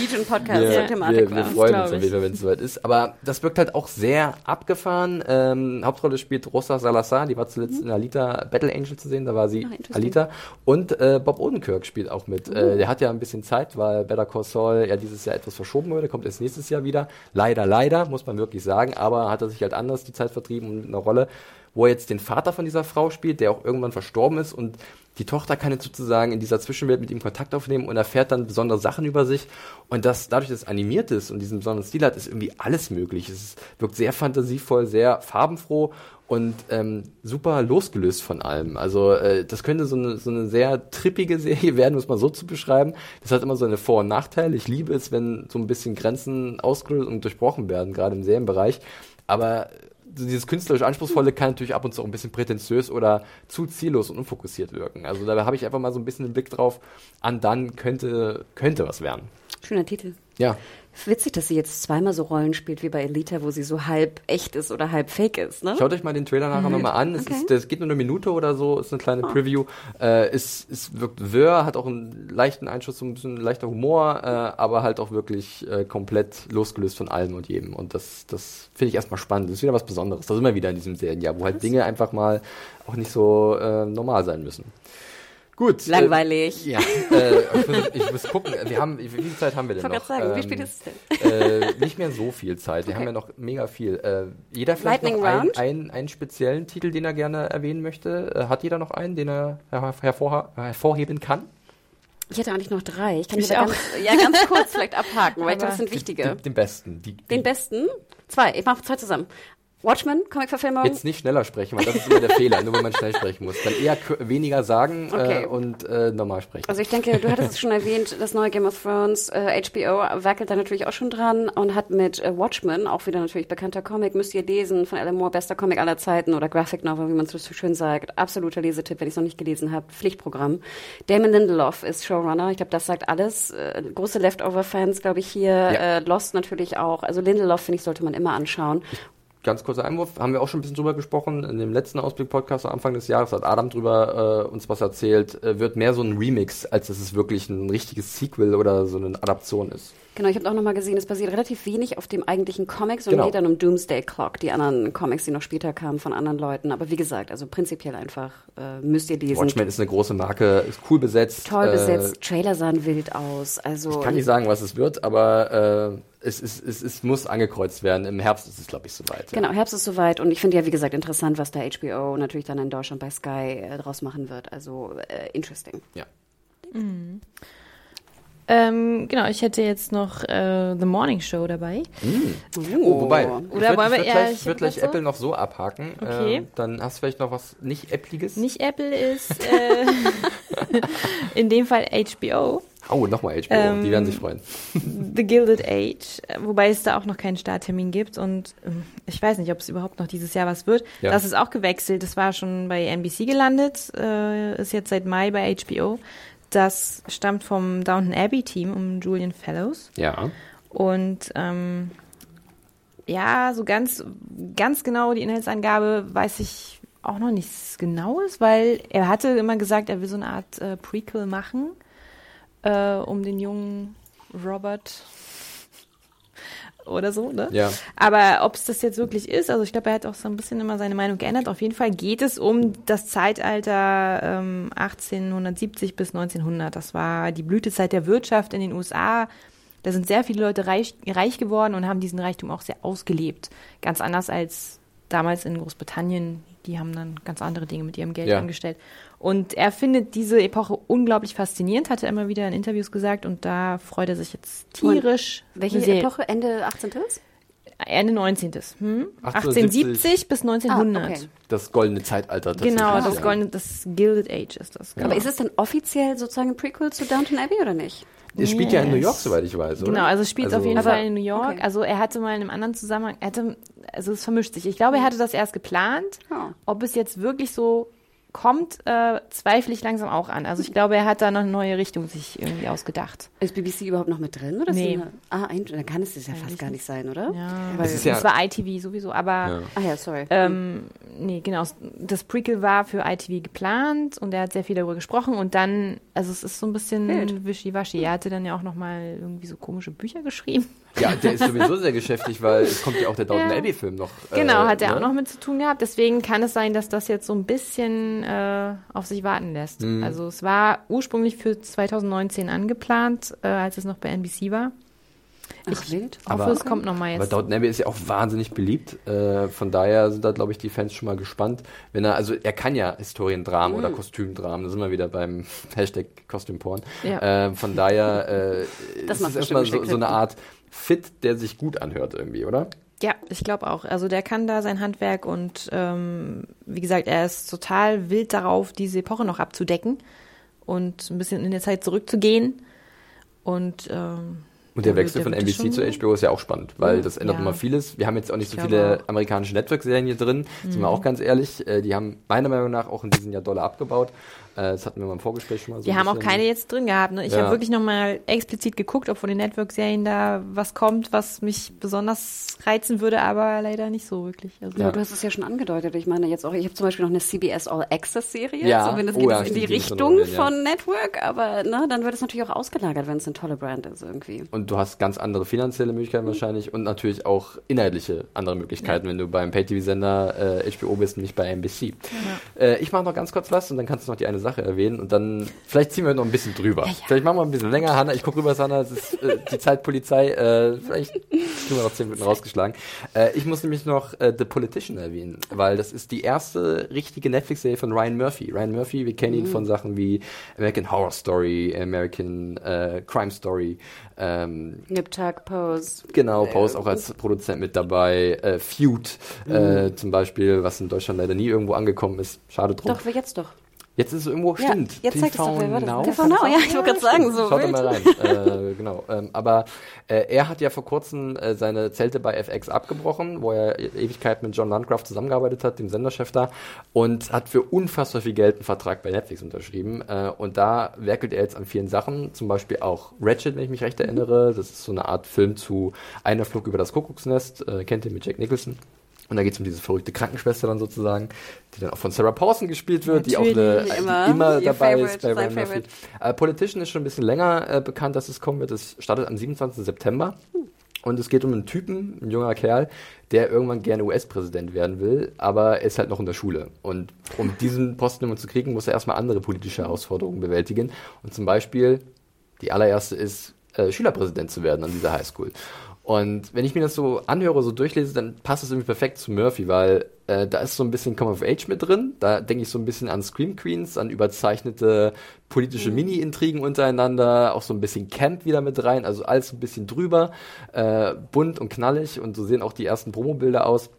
Legion Podcast wir, zur Thematik wir, wir war. freuen glaub uns auf jeden Fall, wenn es soweit ist. Aber das wirkt halt auch sehr abgefahren. Ähm, Hauptrolle spielt Rosa Salazar, die war zuletzt in Alita Battle Angel zu sehen, da war sie interesting. Alita. Und äh, Bob Odenkirk spielt auch mit. Äh, der hat ja ein bisschen Zeit, weil Better Call Saul ja dieses Jahr etwas verschoben wurde, kommt erst nächstes Jahr wieder. Leider, leider, muss man wirklich sagen. Aber hat er sich halt anders die Zeit vertrieben und mit einer Rolle, wo er jetzt den Vater von dieser Frau spielt, der auch irgendwann verstorben ist und die Tochter kann jetzt sozusagen in dieser Zwischenwelt mit ihm Kontakt aufnehmen und erfährt dann besondere Sachen über sich. Und das, dadurch, dass es animiert ist und diesen besonderen Stil hat, ist irgendwie alles möglich. Es wirkt sehr fantasievoll, sehr farbenfroh und ähm, super losgelöst von allem. Also äh, das könnte so eine, so eine sehr trippige Serie werden, muss man so zu beschreiben. Das hat immer so eine Vor- und Nachteile. Ich liebe es, wenn so ein bisschen Grenzen ausgelöst und durchbrochen werden, gerade im Serienbereich. Aber dieses künstlerisch Anspruchsvolle kann natürlich ab und zu auch ein bisschen prätentiös oder zu ziellos und unfokussiert wirken. Also da habe ich einfach mal so ein bisschen den Blick drauf, an dann könnte, könnte was werden. Schöner Titel. Ja. Witzig, dass sie jetzt zweimal so Rollen spielt wie bei Elita, wo sie so halb echt ist oder halb fake ist, ne? Schaut euch mal den Trailer nachher nochmal an. Es, Okay. ist, das geht nur eine Minute oder so, ist eine kleine Preview. Äh, es, es wirkt wirr, hat auch einen leichten Einschuss, so ein bisschen leichter Humor, äh, aber halt auch wirklich äh, komplett losgelöst von allem und jedem. Und das, das finde ich erstmal spannend. Das ist wieder was Besonderes. Das ist immer wieder in diesem Serienjahr, wo halt Dinge einfach mal auch nicht so äh, normal sein müssen. Gut. Langweilig. Äh, ja, äh, ich, muss, ich muss gucken. Wir haben, wie viel Zeit haben wir denn Ich wollte noch? gerade sagen, wie Ähm, spät ist es denn? äh, nicht mehr so viel Zeit. Wir haben ja noch mega viel. Äh, jeder vielleicht Lightning noch einen, einen, einen speziellen Titel, den er gerne erwähnen möchte. Äh, hat jeder noch einen, den er her hervor hervorheben kann? Ich hätte eigentlich noch drei. Ich kann Ich auch. ganz, ja, ganz kurz vielleicht abhaken, weil ich glaube, das sind wichtige. Den, den besten. Die, Den besten? Zwei. Ich mache zwei zusammen. Watchmen, Comic-Verfilmung. Jetzt nicht schneller sprechen, weil das ist immer der Fehler, nur wenn man schnell sprechen muss. Dann eher weniger sagen Okay. äh, und äh, normal sprechen. Also ich denke, du hattest es schon erwähnt, das neue Game of Thrones, äh, HBO werkelt da natürlich auch schon dran und hat mit äh, Watchmen, auch wieder natürlich bekannter Comic, müsst ihr lesen, von Alan Moore, bester Comic aller Zeiten oder Graphic Novel, wie man es so schön sagt. Absoluter Lesetipp, wenn ich es noch nicht gelesen habe. Pflichtprogramm. Damon Lindelof ist Showrunner. Ich glaube, das sagt alles. Äh, große Leftover-Fans, glaube ich, hier. Ja. Äh, Lost natürlich auch. Also Lindelof, finde ich, sollte man immer anschauen. Ganz kurzer Einwurf, haben wir auch schon ein bisschen drüber gesprochen. In dem letzten Ausblick-Podcast am Anfang des Jahres hat Adam drüber äh, uns was erzählt. Äh, wird mehr so ein Remix, als dass es wirklich ein richtiges Sequel oder so eine Adaption ist. Genau, ich habe auch nochmal gesehen, es basiert relativ wenig auf dem eigentlichen Comic, sondern Genau. geht dann um Doomsday Clock, die anderen Comics, die noch später kamen von anderen Leuten. Aber wie gesagt, also prinzipiell einfach äh, müsst ihr lesen. Watchmen ist eine große Marke, ist cool besetzt. Toll äh, besetzt, Trailer sahen wild aus. Also Ich kann nicht sagen, was es wird, aber äh, es, es, es, es muss angekreuzt werden. Im Herbst ist es, glaube ich, soweit. Ja. Genau, Herbst ist soweit und ich finde ja, wie gesagt, interessant, was da HBO natürlich dann in Deutschland bei Sky äh, draus machen wird. Also äh, interesting. Ja. Ähm, genau, ich hätte jetzt noch äh, The Morning Show dabei. Oh, wobei, Oh. ich Oder würd- wollen wir ich eher- gleich, ich ich so- Apple noch so abhaken. Okay. Ähm, dann hast du vielleicht noch was nicht Appleiges? Nicht Apple ist äh, in dem Fall HBO. Oh, nochmal HBO, Ähm, die werden sich freuen. The Gilded Age, wobei es da auch noch keinen Starttermin gibt und ähm, ich weiß nicht, ob es überhaupt noch dieses Jahr was wird. Ja. Das ist auch gewechselt. Das war schon bei NBC gelandet, äh, ist jetzt seit Mai bei HBO. Das stammt vom Downton Abbey Team um Julian Fellows Ja. und ähm, ja, so ganz, ganz genau die Inhaltsangabe weiß ich auch noch nichts Genaues, weil er hatte immer gesagt, er will so eine Art äh, Prequel machen, äh, um den jungen Robert oder so, ne? Ja. Aber ob es das jetzt wirklich ist, also ich glaube, er hat auch so ein bisschen immer seine Meinung geändert. Auf jeden Fall geht es um das Zeitalter ähm, 1870 bis 1900. Das war die Blütezeit der Wirtschaft in den USA. Da sind sehr viele Leute reich, reich geworden und haben diesen Reichtum auch sehr ausgelebt. Ganz anders als damals in Großbritannien. Die haben dann ganz andere Dinge mit ihrem Geld Ja. angestellt. Und er findet diese Epoche unglaublich faszinierend, hat er immer wieder in Interviews gesagt. Und da freut er sich jetzt tierisch. Welche eine Serie- Epoche? Ende 18. Ende 19. Hm? 1870 1870 bis 1900. Ah, okay. Das goldene Zeitalter. Genau, Ja. das goldene, das Gilded Age ist das. Aber ist es denn offiziell sozusagen ein Prequel zu Downton Abbey oder nicht? Es spielt ja in New Yes. York, soweit ich weiß, oder? Genau, also es spielt Also- auf jeden Aber- Fall in New York. okay. Also er hatte mal in einem anderen Zusammenhang, er hatte, also es vermischt sich. Ich glaube, er hatte das erst geplant. Oh. Ob es jetzt wirklich so kommt, äh, zweifle ich langsam auch an. Also ich glaube, er hat da noch eine neue Richtung sich irgendwie ausgedacht. Ist BBC überhaupt noch mit drin? Oder Nee. eine, ah, ein, dann kann es das ja fast gar nicht sein, oder? Ja, Weil, Es ist ja- das war ITV sowieso, aber Ja. ah ja, sorry. Ähm, nee, genau. Das Prequel war für ITV geplant und er hat sehr viel darüber gesprochen und dann, also es ist so ein bisschen Wild. wischiwaschi. Er hatte dann ja auch nochmal irgendwie so komische Bücher geschrieben. Ja, der ist sowieso sehr geschäftig, weil es kommt ja auch der Downton Ja. Abbey-Film noch. Genau, äh, hat er ne? auch noch mit zu tun gehabt. Deswegen kann es sein, dass das jetzt so ein bisschen äh, auf sich warten lässt. Mhm. Also es war ursprünglich für 2019 angeplant, äh, als es noch bei NBC war. Ach, wild. Ich hoffe, es kommt nochmal Aber jetzt. Downton Abbey ist ja auch wahnsinnig beliebt. Äh, von daher sind da, glaube ich, die Fans schon mal gespannt. Wenn er, also er kann ja Historiendramen Mhm. oder Kostümdramen, da sind wir wieder beim Hashtag Kostümporn. Ja. Äh, von daher äh, Das ist es erstmal so, so eine. Art Fit, der sich gut anhört irgendwie, oder? Ja, ich glaube auch. Also der kann da sein Handwerk und ähm, wie gesagt, er ist total wild darauf, diese Epoche noch abzudecken und ein bisschen in der Zeit zurückzugehen. Und, ähm, Und der Wechsel von NBC zu HBO ist ja auch spannend, weil das ändert Ja. immer vieles. Wir haben jetzt auch nicht so viele auch. Mhm. amerikanische Network-Serien hier drin, sind wir auch ganz ehrlich. Äh, die haben meiner Meinung nach auch in diesem Jahr doller abgebaut. Äh, das hatten wir mal im Vorgespräch schon mal so Die haben auch keine jetzt drin gehabt. Ne? Ich Ja. habe wirklich nochmal explizit geguckt, ob von den Network-Serien da was kommt, was mich besonders reizen würde, aber leider nicht so wirklich. Also, Ja, du hast es ja schon angedeutet. Ich meine jetzt auch, ich habe zum Beispiel noch eine CBS All Access Serie. Ja. Zumindest Oh geht ja, es in die Richtung ja. von Network, aber ne, dann wird es natürlich auch ausgelagert, wenn es eine tolle Brand ist irgendwie. Und du hast ganz andere finanzielle Möglichkeiten wahrscheinlich und natürlich auch inhaltliche andere Möglichkeiten, wenn du beim Pay-TV-Sender äh, HBO bist und nicht bei NBC. Äh, ich mache noch ganz kurz was und dann kannst du noch die eine Sache erwähnen und dann vielleicht ziehen wir noch ein bisschen drüber. Vielleicht machen wir ein bisschen länger, Hanna. Ich gucke rüber, Hanna. Es ist äh, die Zeitpolizei. Äh, vielleicht kriegen wir noch zehn Minuten rausgeschlagen. Äh, ich muss nämlich noch äh, The Politician erwähnen, weil das ist die erste richtige Netflix-Serie von Ryan Murphy. Ryan Murphy, wir kennen ihn von Sachen wie American Horror Story, American äh, Crime Story. Ähm, Nip Tuck, Pose. Genau, Pose auch als Produzent mit dabei. Äh, Feud äh, zum Beispiel, was in Deutschland leider nie irgendwo angekommen ist. Schade drum. Doch, jetzt doch. Jetzt ist es irgendwo, Ja, stimmt. jetzt es doch, wer? Now? TV Now, ja, ich wollte gerade sagen, so Schaut wild. mal rein. äh, genau. Ähm, aber äh, er hat ja vor kurzem äh, seine Zelte bei FX abgebrochen, wo er e- Ewigkeit mit John Landgraf zusammengearbeitet hat, dem Senderchef da, und hat für unfassbar viel Geld einen Vertrag bei Netflix unterschrieben. Äh, und da werkelt er jetzt an vielen Sachen, zum Beispiel auch Ratchet, wenn ich mich recht Mhm. erinnere. Das ist so eine Art Film zu Einer Flug über das Kuckucksnest. Äh, kennt ihr mit Jack Nicholson? Und da geht es um diese verrückte Krankenschwester dann sozusagen, die dann auch von Sarah Paulson gespielt wird, die auch eine, Natürlich, die immer. immer dabei Favorite, ist bei Ryan Murphy. Äh, Politician ist schon ein bisschen länger äh, bekannt, dass es kommen wird. Es startet am 27. September. Und es geht um einen Typen, ein junger Kerl, der irgendwann gerne US-Präsident werden will, aber er ist halt noch in der Schule. Und um diesen Posten immer zu kriegen, muss er erstmal andere politische Herausforderungen bewältigen. Und zum Beispiel, die allererste ist, äh, Schülerpräsident zu werden an dieser Highschool. Und wenn ich mir das so anhöre, so durchlese, dann passt es irgendwie perfekt zu Murphy, weil äh, da ist so ein bisschen Come of Age mit drin. Da denke ich so ein bisschen an Scream Queens, an überzeichnete politische Mini-Intrigen untereinander, auch so ein bisschen Camp wieder mit rein, also alles ein bisschen drüber, äh, bunt und knallig und so sehen auch die ersten Promobilder aus.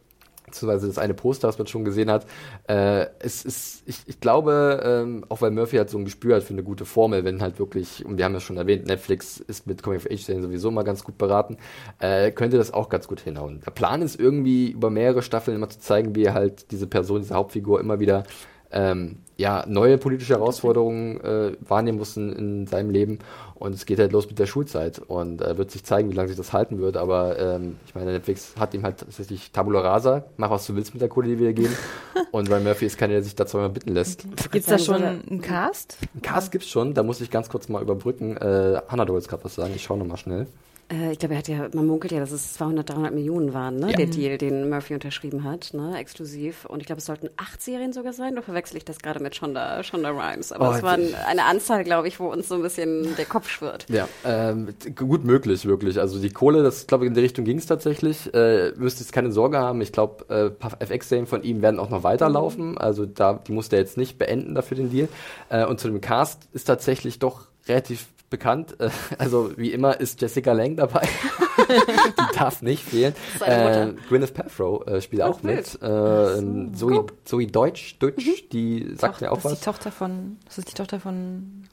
Beziehungsweise das eine Poster, was man schon gesehen hat. Äh, es ist, ich, ich glaube, ähm, auch weil Murphy halt so ein Gespür hat für eine gute Formel, wenn halt wirklich, und wir haben ja schon erwähnt, Netflix ist mit Coming of Age Serien sowieso mal ganz gut beraten, äh, könnte das auch ganz gut hinhauen. Der Plan ist irgendwie über mehrere Staffeln immer zu zeigen, wie halt diese Person, diese Hauptfigur immer wieder ähm, ja, neue politische Herausforderungen äh, wahrnehmen mussten in seinem Leben. Und es geht halt los mit der Schulzeit. Und äh, wird sich zeigen, wie lange sich das halten wird. Aber ähm, ich meine, Netflix hat ihm halt tatsächlich Tabula Rasa, mach was du willst mit der Kohle, die wir dir geben. Und Ryan Murphy ist keiner, der sich dazu mal bitten lässt. Gibt's da schon einen Cast? Einen Cast gibt's schon, da muss ich ganz kurz mal überbrücken. Äh, Hannah, du wolltest gerade was sagen, ich schaue nochmal schnell. Äh, ich glaube, er hat ja, man munkelt ja, dass es 200, 300 Millionen waren, ne? Ja. Der Deal, den Murphy unterschrieben hat, ne? Exklusiv. Und ich glaube, es sollten acht Serien sogar sein. Oder verwechsel ich das gerade mit Shonda, Shonda Rhimes? Aber Oh, es war eine Anzahl, glaube ich, wo uns so ein bisschen der Kopf schwirrt. Ja, ähm, gut möglich, wirklich. Also die Kohle, das glaube ich, in die Richtung ging es tatsächlich. Äh, müsst jetzt keine Sorge haben. Ich glaube, äh, paar FX-Serien von ihm werden auch noch weiterlaufen. Also da, die musste er jetzt nicht beenden dafür den Deal. Äh, und zu dem Cast ist tatsächlich doch relativ bekannt. Äh, also wie immer ist Jessica Lange dabei. die darf nicht fehlen. Äh. Gwyneth Paltrow äh, spielt auch Ach, mit. Äh, Zoe, Zoe Deutsch, Deutsch die sagt Toch- mir auch was. die Tochter von, das ist die Tochter von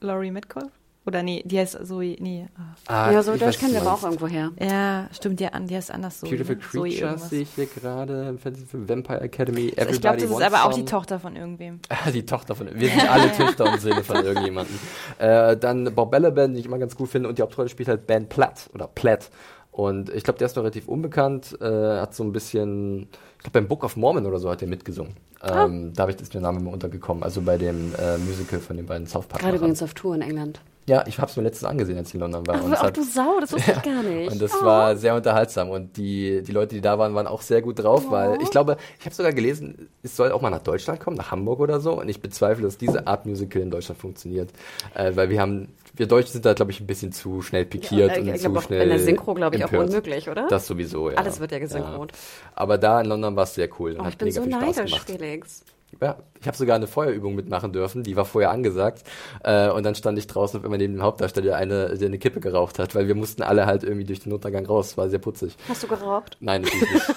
Laurie Metcalf? Oder nee, die heißt Zoe, nee. ah. Ah, ja, so ich Deutsch kennen wir aber auch irgendwo her. Ja, stimmt, die, an- die heißt anders so. Beautiful ne? Zoe Creatures sehe ich hier gerade im Fernsehfilm Vampire Academy. Everybody Ich glaube, das ist aber auch die Tochter von irgendwem. Ah, die Tochter von. Wir sind alle Töchter und Söhne von irgendjemandem. Äh, dann Bob Balaban, den ich immer ganz gut finde, und die Hauptrolle spielt halt Ben Platt oder Platt. Und ich glaube, der ist noch relativ unbekannt, äh, hat so ein bisschen, ich glaube, beim Book of Mormon oder so hat er mitgesungen. Ah. Ähm, Da habe ich das der Name mal untergekommen, also bei dem äh, Musical von den beiden South Park. Gerade übrigens auf Tour in England. Ja, ich habe es mir letztens angesehen, als ich in London war. Ach, und ach hat- du Sau, das wusste ich gar nicht. und das Oh. war sehr unterhaltsam. Und die, die Leute, die da waren, waren auch sehr gut drauf, weil ich glaube, ich habe sogar gelesen, es soll auch mal nach Deutschland kommen, nach Hamburg oder so. Und ich bezweifle, dass diese Art Musical in Deutschland funktioniert. Äh, weil wir haben, wir Deutschen sind da, glaube ich, ein bisschen zu schnell pikiert Ja, und ich zu auch schnell. in der Synchro, glaube ich, auch empört. unmöglich, oder? Das sowieso, ja. Alles wird ja gesynchron. Aber da in London war es sehr cool. und Oh, ich bin so neidisch. Felix. Ja, ich habe sogar eine Feuerübung mitmachen dürfen, die war vorher angesagt. Äh, und dann stand ich draußen auf einmal neben dem Hauptdarsteller, eine, der eine Kippe geraucht hat, weil wir mussten alle halt irgendwie durch den Notuntergang raus. War sehr putzig. Hast du geraucht? Nein, natürlich nicht.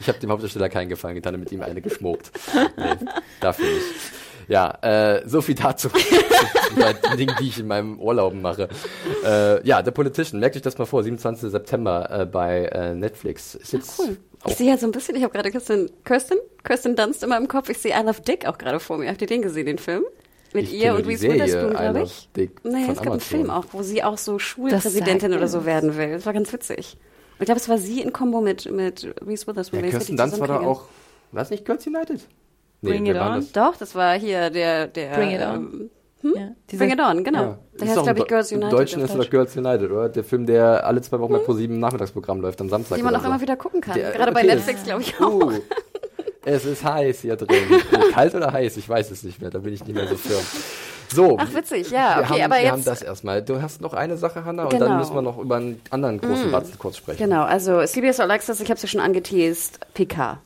Ich habe dem Hauptdarsteller keinen Gefallen getan und mit ihm eine geschmuckt. Nee, dafür nicht. Ja, äh, so viel dazu. zu den Dingen, die ich in meinem Urlauben mache. Äh, ja, The Politician, merkt euch das mal vor, 27. September äh, bei äh, Netflix. Ist jetzt Cool. Ich sehe ja so ein bisschen, ich habe gerade Kirsten, Kirsten, Kirsten Dunst immer im Kopf. Ich sehe I Love Dick auch gerade vor mir. Habt ihr den gesehen, den Film? Mit Ich ihr und Reese Witherspoon, glaube ich. Dick Naja, es gab einen Amazon. Film auch, wo sie auch so Schulpräsidentin oder so werden will. Das war ganz witzig. Und ich glaube, es war sie in Kombo mit, mit Reese Witherspoon. Ja, Kirsten Dunst war zusammenkriege. auch, war es nicht Girls United? Bring wer It On? das? Doch, das war hier der, der. Bring It ähm, Ja, dieser- Bring It On, genau. Ja. Der Ist heißt, glaube im ich, Girls Im United. Deutschen auf ist doch Girls United, oder? Der Film, der alle zwei Wochen bei ProSieben im Nachmittagsprogramm läuft, am Samstag. Den man auch so. immer wieder gucken kann. Der- Gerade bei okay. Netflix, glaube ich auch. Uh, es ist heiß hier drin. Kalt oder heiß? Ich weiß es nicht mehr. Da bin ich nicht mehr so firm. So. Ach, witzig, ja, wir okay, haben, aber wir jetzt- haben das erstmal. Du hast noch eine Sache, Hanna, und Genau. dann müssen wir noch über einen anderen großen Batzen kurz sprechen. Genau, also CBS Alexis, ich habe es ja schon angeteased, PK.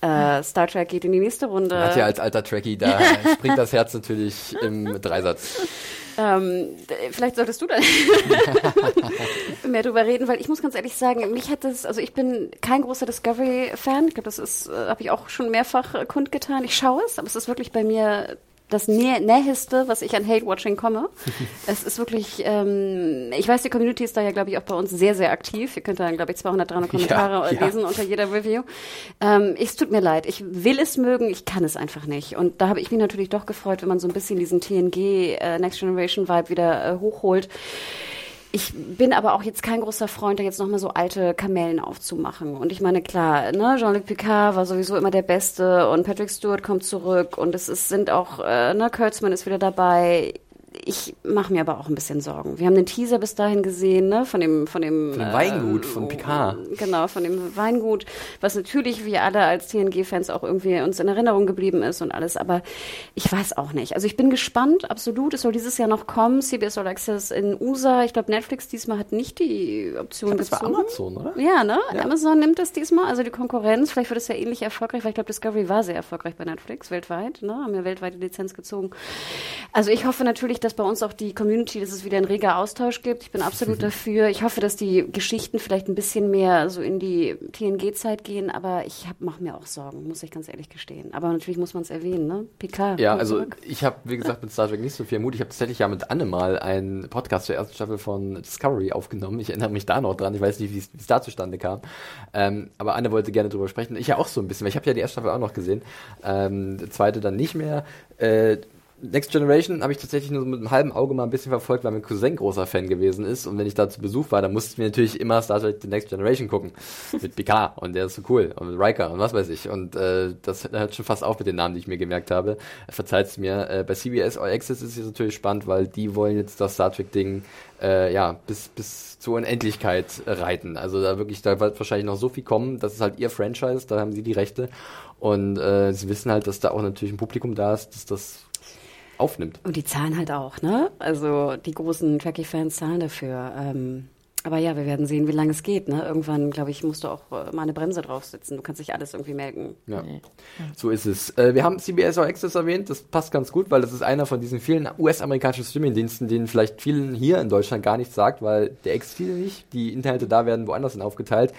Äh, Star Trek geht in die nächste Runde. Hat ja als alter Trekkie, da springt das Herz natürlich im Dreisatz. Ähm, vielleicht solltest du da mehr drüber reden, weil ich muss ganz ehrlich sagen, mich hat das, also ich bin kein großer Discovery-Fan. Ich glaube, das ist, äh, habe ich auch schon mehrfach äh, kundgetan. Ich schaue es, aber es ist wirklich bei mir das Nä Näheste, was ich an Hate-Watching komme. es ist wirklich, ähm, ich weiß, die Community ist da ja, glaube ich, auch bei uns sehr, sehr aktiv. Ihr könnt da, glaube ich, 200, 300 Kommentare ja. lesen unter jeder Review. Ähm, es tut mir leid. Ich will es mögen, ich kann es einfach nicht. Und da habe ich mich natürlich doch gefreut, wenn man so ein bisschen diesen TNG äh, Next Generation Vibe wieder äh, hochholt. Ich bin aber auch jetzt kein großer Freund, da jetzt nochmal so alte Kamellen aufzumachen. Und ich meine, klar, ne, Jean-Luc Picard war sowieso immer der Beste und Patrick Stewart kommt zurück und es ist, sind auch, äh, ne, Kurtzman ist wieder dabei. Ich mache mir aber auch ein bisschen Sorgen. Wir haben den Teaser bis dahin gesehen, ne, von dem, von dem, Von dem Weingut von Picard. Genau, von dem Weingut, was natürlich wir alle als TNG-Fans auch irgendwie uns in Erinnerung geblieben ist und alles, aber ich weiß auch nicht. Also ich bin gespannt, absolut. Es soll dieses Jahr noch kommen, CBS All Access in USA. Ich glaube, Netflix diesmal hat nicht die Option Das war gezogen. Amazon, oder? Ja, ne? Ja. Amazon nimmt das diesmal, also die Konkurrenz. Vielleicht wird es ja ähnlich erfolgreich, weil ich glaube, Discovery war sehr erfolgreich bei Netflix weltweit, ne? Haben ja weltweit die Lizenz gezogen. Also ich hoffe natürlich, dass bei uns auch die Community, dass es wieder einen reger Austausch gibt. Ich bin absolut dafür. Ich hoffe, dass die Geschichten vielleicht ein bisschen mehr so in die TNG-Zeit gehen, aber ich mache mir auch Sorgen, muss ich ganz ehrlich gestehen. Aber natürlich muss man es erwähnen, ne? PK. Ja, also zurück. ich habe, wie gesagt, mit Star Trek nicht so viel Mut. Ich habe tatsächlich ja mit Anne mal einen Podcast zur ersten Staffel von Discovery aufgenommen. Ich erinnere mich da noch dran. Ich weiß nicht, wie es da zustande kam. Ähm, aber Anne wollte gerne drüber sprechen. Ich ja auch so ein bisschen, weil ich habe ja die erste Staffel auch noch gesehen. Ähm, die zweite dann nicht mehr. Äh, Next Generation habe ich tatsächlich nur mit einem halben Auge mal ein bisschen verfolgt, weil mein Cousin großer Fan gewesen ist. Und wenn ich da zu Besuch war, dann mussten wir natürlich immer Star Trek The Next Generation gucken. mit Picard. Und der ist so cool. Und mit Riker und was weiß ich. Und äh, das hört schon fast auf mit den Namen, die ich mir gemerkt habe. Verzeiht's mir. Äh, bei CBS All Access ist es natürlich spannend, weil die wollen jetzt das Star Trek-Ding äh, ja, bis, bis zur Unendlichkeit reiten. Also da wirklich, da wird wahrscheinlich noch so viel kommen. Das ist halt ihr Franchise, da haben sie die Rechte. Und äh, sie wissen halt, dass da auch natürlich ein Publikum da ist, dass das aufnimmt. Und die zahlen halt auch, ne? Also die großen Trekkie-Fans zahlen dafür. Ähm, aber ja, wir werden sehen, wie lange es geht. Ne? Irgendwann, glaube ich, musst du auch äh, mal eine Bremse draufsetzen. Du kannst nicht alles irgendwie melken. Ja, nee. so ist es. Äh, wir haben CBS All Access erwähnt. Das passt ganz gut, weil das ist einer von diesen vielen US-amerikanischen Streaming-Diensten, denen vielleicht vielen hier in Deutschland gar nichts sagt, weil der existiert nicht. Die Inhalte da werden woanders hin aufgeteilt.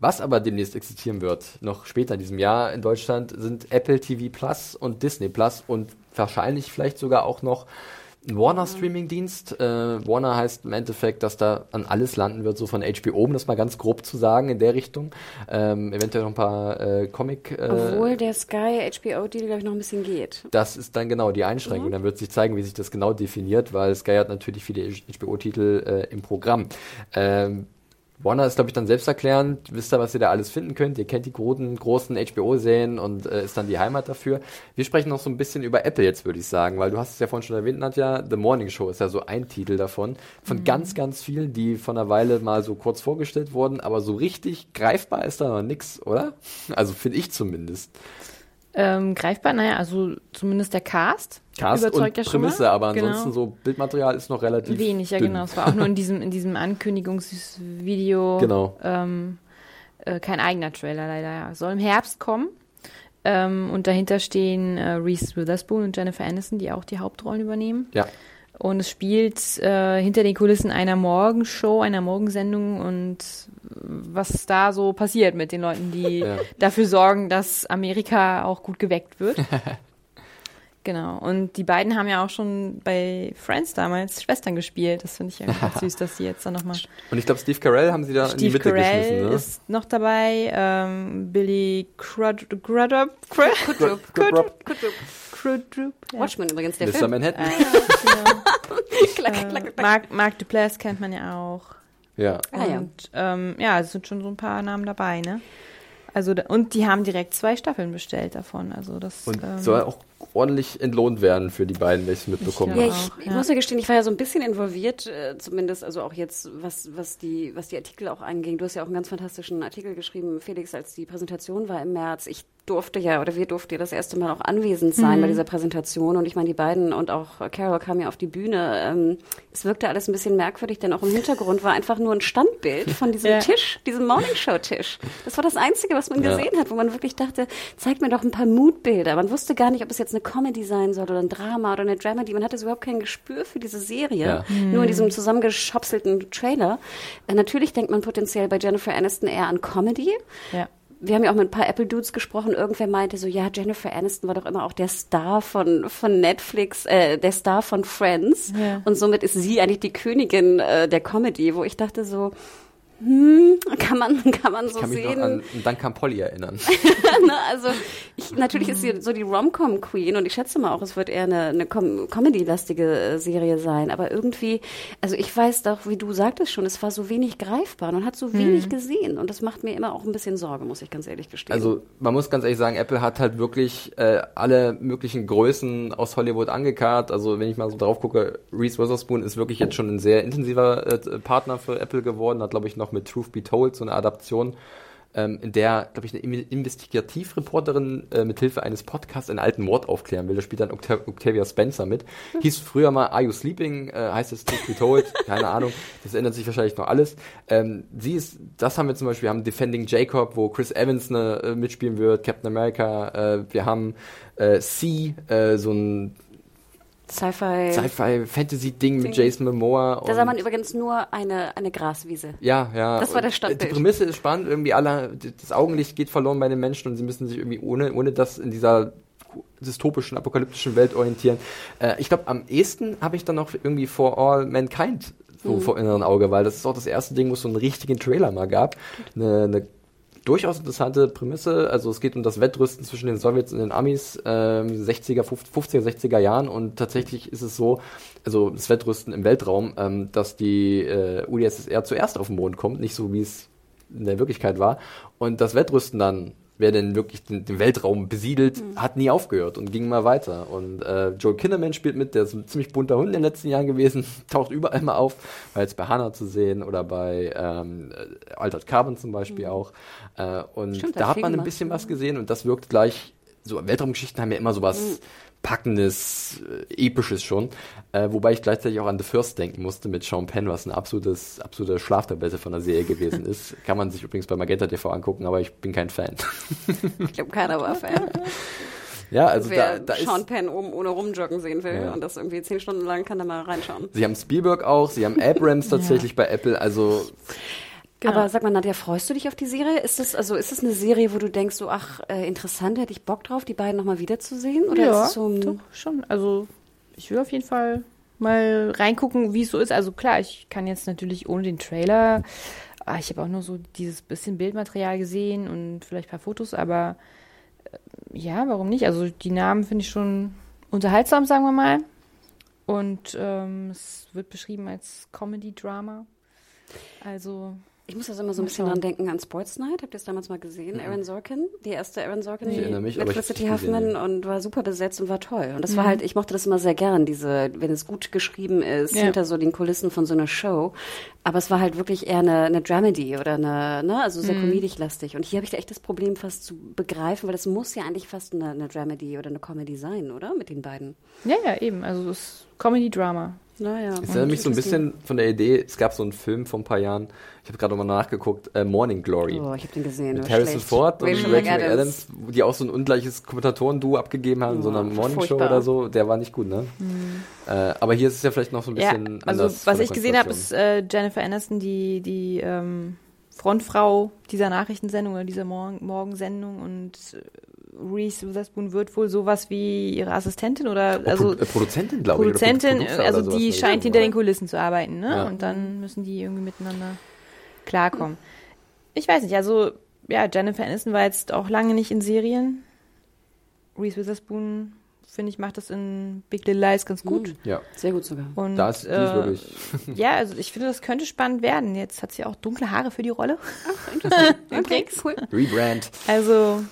Was aber demnächst existieren wird, noch später in diesem Jahr in Deutschland, sind Apple TV Plus und Disney Plus und wahrscheinlich vielleicht sogar auch noch ein Warner Streaming-Dienst. Äh, Warner heißt im Endeffekt, dass da an alles landen wird, so von HBO, um das mal ganz grob zu sagen, in der Richtung. Ähm, eventuell noch ein paar äh, Comic. Äh, Obwohl der Sky HBO-Deal, glaube ich, noch ein bisschen geht. Das ist dann genau die Einschränkung. Mhm. Dann wird sich zeigen, wie sich das genau definiert, weil Sky hat natürlich viele HBO-Titel äh, im Programm. Ähm, Warner ist, glaube ich, dann selbsterklärend. Wisst ihr, was ihr da alles finden könnt? Ihr kennt die großen, großen HBO-Serien und äh, ist dann die Heimat dafür. Wir sprechen noch so ein bisschen über Apple jetzt, würde ich sagen, weil du hast es ja vorhin schon erwähnt, Nadja. The Morning Show ist ja so ein Titel davon. Von mhm. ganz, ganz vielen, die von einer Weile mal so kurz vorgestellt wurden, aber so richtig greifbar ist da noch nix, oder? Also finde ich zumindest. Ähm, greifbar, naja, also zumindest der Cast. Cast überzeugt und ja Prämisse, mal. aber genau. ansonsten so Bildmaterial ist noch relativ wenig, ja dünn. genau. Es war auch nur in diesem in diesem Ankündigungsvideo. Genau. Ähm, äh, kein eigener Trailer leider. Ja. Soll im Herbst kommen. Ähm, und dahinter stehen äh, Reese Witherspoon und Jennifer Aniston, die auch die Hauptrollen übernehmen. Ja. Und es spielt äh, hinter den Kulissen einer Morgenshow, einer Morgensendung und was da so passiert mit den Leuten, die ja. dafür sorgen, dass Amerika auch gut geweckt wird. genau. Und die beiden haben ja auch schon bei Friends damals Schwestern gespielt. Das finde ich ja ganz süß, dass sie jetzt da nochmal. Und ich glaube, Steve Carell haben sie da Steve in die Mitte Carell geschmissen, ne? ist noch dabei. Ähm, Billy Crudup. Crudup. Crudup. Crudup. Crudup. Watchmen übrigens, der Mr. Film. Manhattan. Ah, ja, genau. äh, Mark, Mark Duplass kennt man ja auch. Ja. Ah, ja. Und ähm, ja, es sind schon so ein paar Namen dabei, ne? Also und die haben direkt zwei Staffeln bestellt davon. Also das und ähm, soll auch ordentlich entlohnt werden für die beiden, wenn ich es mitbekommen habe. Ja, ich, ich muss ja gestehen, ich war ja so ein bisschen involviert, äh, zumindest also auch jetzt, was, was, die, was die Artikel auch anging. Du hast ja auch einen ganz fantastischen Artikel geschrieben, Felix, als die Präsentation war im März. Ich durfte ja, oder wir durften ja das erste Mal auch anwesend sein mhm. bei dieser Präsentation. Und ich meine, die beiden und auch Carol kamen ja auf die Bühne. Ähm, es wirkte alles ein bisschen merkwürdig, denn auch im Hintergrund war einfach nur ein Standbild von diesem ja. Tisch, diesem Morningshow-Tisch. Das war das Einzige, was man ja. gesehen hat, wo man wirklich dachte, zeig mir doch ein paar Moodbilder. Man wusste gar nicht, ob es jetzt eine Comedy sein soll oder ein Drama oder eine Dramedy. Man hatte überhaupt kein Gespür für diese Serie. Ja. Mhm. Nur in diesem zusammengeschopselten Trailer. Äh, natürlich denkt man potenziell bei Jennifer Aniston eher an Comedy. Ja wir haben ja auch mit ein paar Apple-Dudes gesprochen. Irgendwer meinte so, ja, Jennifer Aniston war doch immer auch der Star von, von Netflix, äh, der Star von Friends. Ja. Und somit ist sie eigentlich die Königin äh, der Comedy, wo ich dachte so, hm, kann man, kann man so kann mich sehen. Noch an Duncan Polly erinnern. ne, also ich, natürlich ist sie so die Rom-Com-Queen und ich schätze mal auch, es wird eher eine, eine Com Comedy-lastige äh, Serie sein. Aber irgendwie, also ich weiß doch, wie du sagtest schon, es war so wenig greifbar und hat so wenig hm. gesehen und das macht mir immer auch ein bisschen Sorge, muss ich ganz ehrlich gestehen. Also man muss ganz ehrlich sagen, Apple hat halt wirklich äh, alle möglichen Größen aus Hollywood angekarrt. Also wenn ich mal so drauf gucke, Reese Witherspoon ist wirklich jetzt schon ein sehr intensiver äh, Partner für Apple geworden, hat glaube ich noch noch mit Truth Be Told, so eine Adaption, ähm, in der, glaube ich, eine Investigativreporterin äh, mit Hilfe eines Podcasts einen alten Mord aufklären will. Da spielt dann Octav Octavia Spencer mit. Hieß früher mal Are You Sleeping? Äh, heißt es Truth Be Told? Keine Ahnung. Das ändert sich wahrscheinlich noch alles. Ähm, sie ist, das haben wir zum Beispiel, wir haben Defending Jacob, wo Chris Evans ne, äh, mitspielen wird, Captain America. Äh, wir haben äh, C, äh, so ein Sci-Fi. Sci-Fi-Fantasy-Ding mit. Jason Momoa. da sah man übrigens nur eine, eine Graswiese. Ja, ja. Das war der Stadtbild. Die Prämisse ist spannend, irgendwie alle, das Augenlicht geht verloren bei den Menschen und sie müssen sich irgendwie ohne, ohne das in dieser dystopischen, apokalyptischen Welt orientieren. Äh, ich glaube, am ehesten habe ich dann noch irgendwie For All Mankind so Mhm. vor inneren Auge, weil das ist auch das erste Ding, wo es so einen richtigen Trailer mal gab. Eine, eine durchaus interessante Prämisse. Also es geht um das Wettrüsten zwischen den Sowjets und den Amis, ähm, 60er, 50er, 60er Jahren und tatsächlich ist es so, also das Wettrüsten im Weltraum, ähm, dass die äh, UdSSR zuerst auf den Mond kommt, nicht so wie es in der Wirklichkeit war. Und das Wettrüsten dann, wer denn wirklich den, den Weltraum besiedelt, hat nie aufgehört und ging mal weiter. Und äh, Joel Kinnaman spielt mit, der ist ein ziemlich bunter Hund in den letzten Jahren gewesen, taucht überall mal auf, war jetzt bei Hannah zu sehen oder bei ähm, äh, Altered Carbon zum Beispiel auch. Äh, und Stimmt, da hat man ein bisschen was gesehen und das wirkt gleich, so Weltraumgeschichten haben ja immer sowas Packendes, äh, Episches schon. Äh, wobei ich gleichzeitig auch an The First denken musste mit Sean Penn, was eine absolutes, absolute Schlaftablette von der Serie gewesen ist. Kann man sich übrigens bei Magenta TV angucken, aber ich bin kein Fan. Ich glaube, keiner war Fan. ja, also Wer da, da Sean. Penn oben ohne rumjoggen sehen will Ja. und das irgendwie zehn Stunden lang, kann da mal reinschauen. Sie haben Spielberg auch, sie haben Abrams tatsächlich bei Apple, also Genau. Aber sag mal, Nadja, freust du dich auf die Serie? Ist das, also ist das eine Serie, wo du denkst, so, ach, äh, interessant, hätte ich Bock drauf, die beiden nochmal wiederzusehen? Oder ja, ist so doch, schon. Also ich will auf jeden Fall mal reingucken, wie es so ist. Also klar, ich kann jetzt natürlich ohne den Trailer, ah, ich habe auch nur so dieses bisschen Bildmaterial gesehen und vielleicht ein paar Fotos, aber äh, ja, warum nicht? Also die Namen finde ich schon unterhaltsam, sagen wir mal. Und ähm, es wird beschrieben als Comedy-Drama. Also Ich muss das immer so ein bisschen dran denken an Sports Night. Habt ihr das damals mal gesehen? Aaron Sorkin, die erste Aaron Sorkin Ich erinnere mich, mit Felicity Huffman gesehen, und war super besetzt und war toll. Und das Mhm. war halt, ich mochte das immer sehr gern, diese, wenn es gut geschrieben ist, Ja. hinter so den Kulissen von so einer Show. Aber es war halt wirklich eher eine, eine Dramedy oder eine, ne, also Mhm. sehr comedic-lastig. Und hier habe ich da echt das Problem fast zu begreifen, weil es muss ja eigentlich fast eine, eine Dramedy oder eine Comedy sein, oder? Mit den beiden. ja, ja, eben. Also es ist Comedy-Drama. Naja. Es erinnert mich so ein bisschen von der Idee, es gab so einen Film vor ein paar Jahren, ich habe gerade nochmal nachgeguckt, äh, Morning Glory. Oh, ich habe den gesehen. Mit Harrison schlecht. Ford und Rachel McAdams. Die auch so ein ungleiches Kommentatoren-Duo abgegeben haben in so Ja, einer Morningshow furchtbar. oder so. Der war nicht gut, ne? Äh, aber hier ist es ja vielleicht noch so ein Ja, bisschen also anders. von was ich gesehen habe, ist äh, Jennifer Aniston, die, die ähm, Frontfrau dieser Nachrichtensendung oder dieser Morgen Morgensendung und äh, Reese Witherspoon wird wohl sowas wie ihre Assistentin oder Oh, also Pro äh, Produzentin, glaube ich. Produzentin, also die scheint hinter den Kulissen zu arbeiten, ne? Ja. Und dann müssen die irgendwie miteinander klarkommen. Ich weiß nicht, also ja, Jennifer Aniston war jetzt auch lange nicht in Serien. Reese Witherspoon, finde ich, macht das in Big Little Lies ganz gut. Ja, Sehr gut sogar. Und, da ist, die ist äh, wirklich. ja, also ich finde, das könnte spannend werden. Jetzt hat sie auch dunkle Haare für die Rolle. Okay, cool. Rebrand. Also,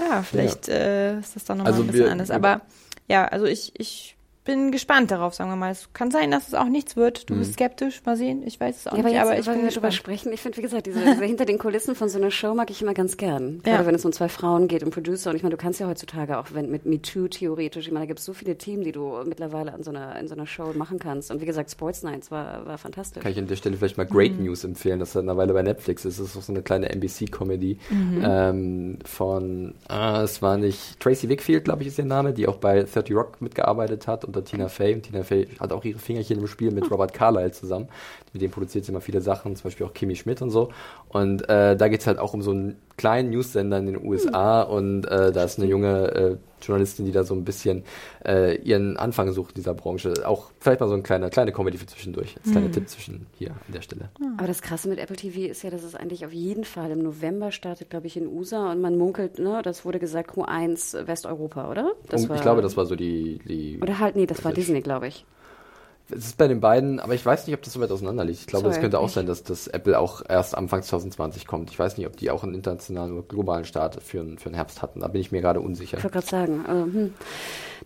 ja, vielleicht äh, ist das dann nochmal Also ein bisschen wir- anders. Aber ja, also ich, ich bin gespannt darauf, sagen wir mal. Es kann sein, dass es auch nichts wird. Du Mhm. bist skeptisch, mal sehen. Ich weiß es auch Ja, aber nicht, jetzt, aber ich bin wir darüber sprechen, ich finde, wie gesagt, diese, diese hinter den Kulissen von so einer Show mag ich immer ganz gern. Gerade Ja. wenn es um zwei Frauen geht, um Producer. Und ich meine, du kannst ja heutzutage auch wenn, mit MeToo theoretisch, ich meine, da gibt es so viele Themen, die du mittlerweile an so einer, in so einer Show machen kannst. Und wie gesagt, Sports Nights war, war fantastisch. Kann ich an der Stelle vielleicht mal Great Mhm. News empfehlen, das seit einer Weile bei Netflix ist. Das ist auch so eine kleine NBC-Comedy Mhm. ähm, von, ah, es war nicht, Tracy Wickfield, glaube ich, ist ihr Name, die auch bei 30 Rock mitgearbeitet hat unter Tina Fey. Und Tina Fey hat auch ihre Fingerchen im Spiel mit Robert Carlyle zusammen. Mit dem produziert sie immer viele Sachen, zum Beispiel auch Kimi Schmidt und so. Und äh, da geht es halt auch um so einen kleinen News-Sender in den USA und äh, da ist eine junge äh, Journalistin, die da so ein bisschen äh, ihren Anfang sucht in dieser Branche. Auch vielleicht mal so ein kleiner, kleine Comedy für zwischendurch. Als kleiner Tipp zwischen hier an der Stelle. Aber das Krasse mit Apple TV ist ja, dass es eigentlich auf jeden Fall im November startet, glaube ich, in USA. Und man munkelt, ne, das wurde gesagt, Q1 Westeuropa, oder? Das Und ich glaube, das war so die. die Oder halt, nee, das war ist- Disney, glaube ich. Es ist bei den beiden, aber ich weiß nicht, ob das so weit auseinander liegt. Ich glaube, es könnte auch sein, dass das Apple auch erst Anfang 2020 kommt. Ich weiß nicht, ob die auch einen internationalen oder globalen Start für, für den Herbst hatten. Da bin ich mir gerade unsicher. Ich wollte gerade sagen. Also, hm.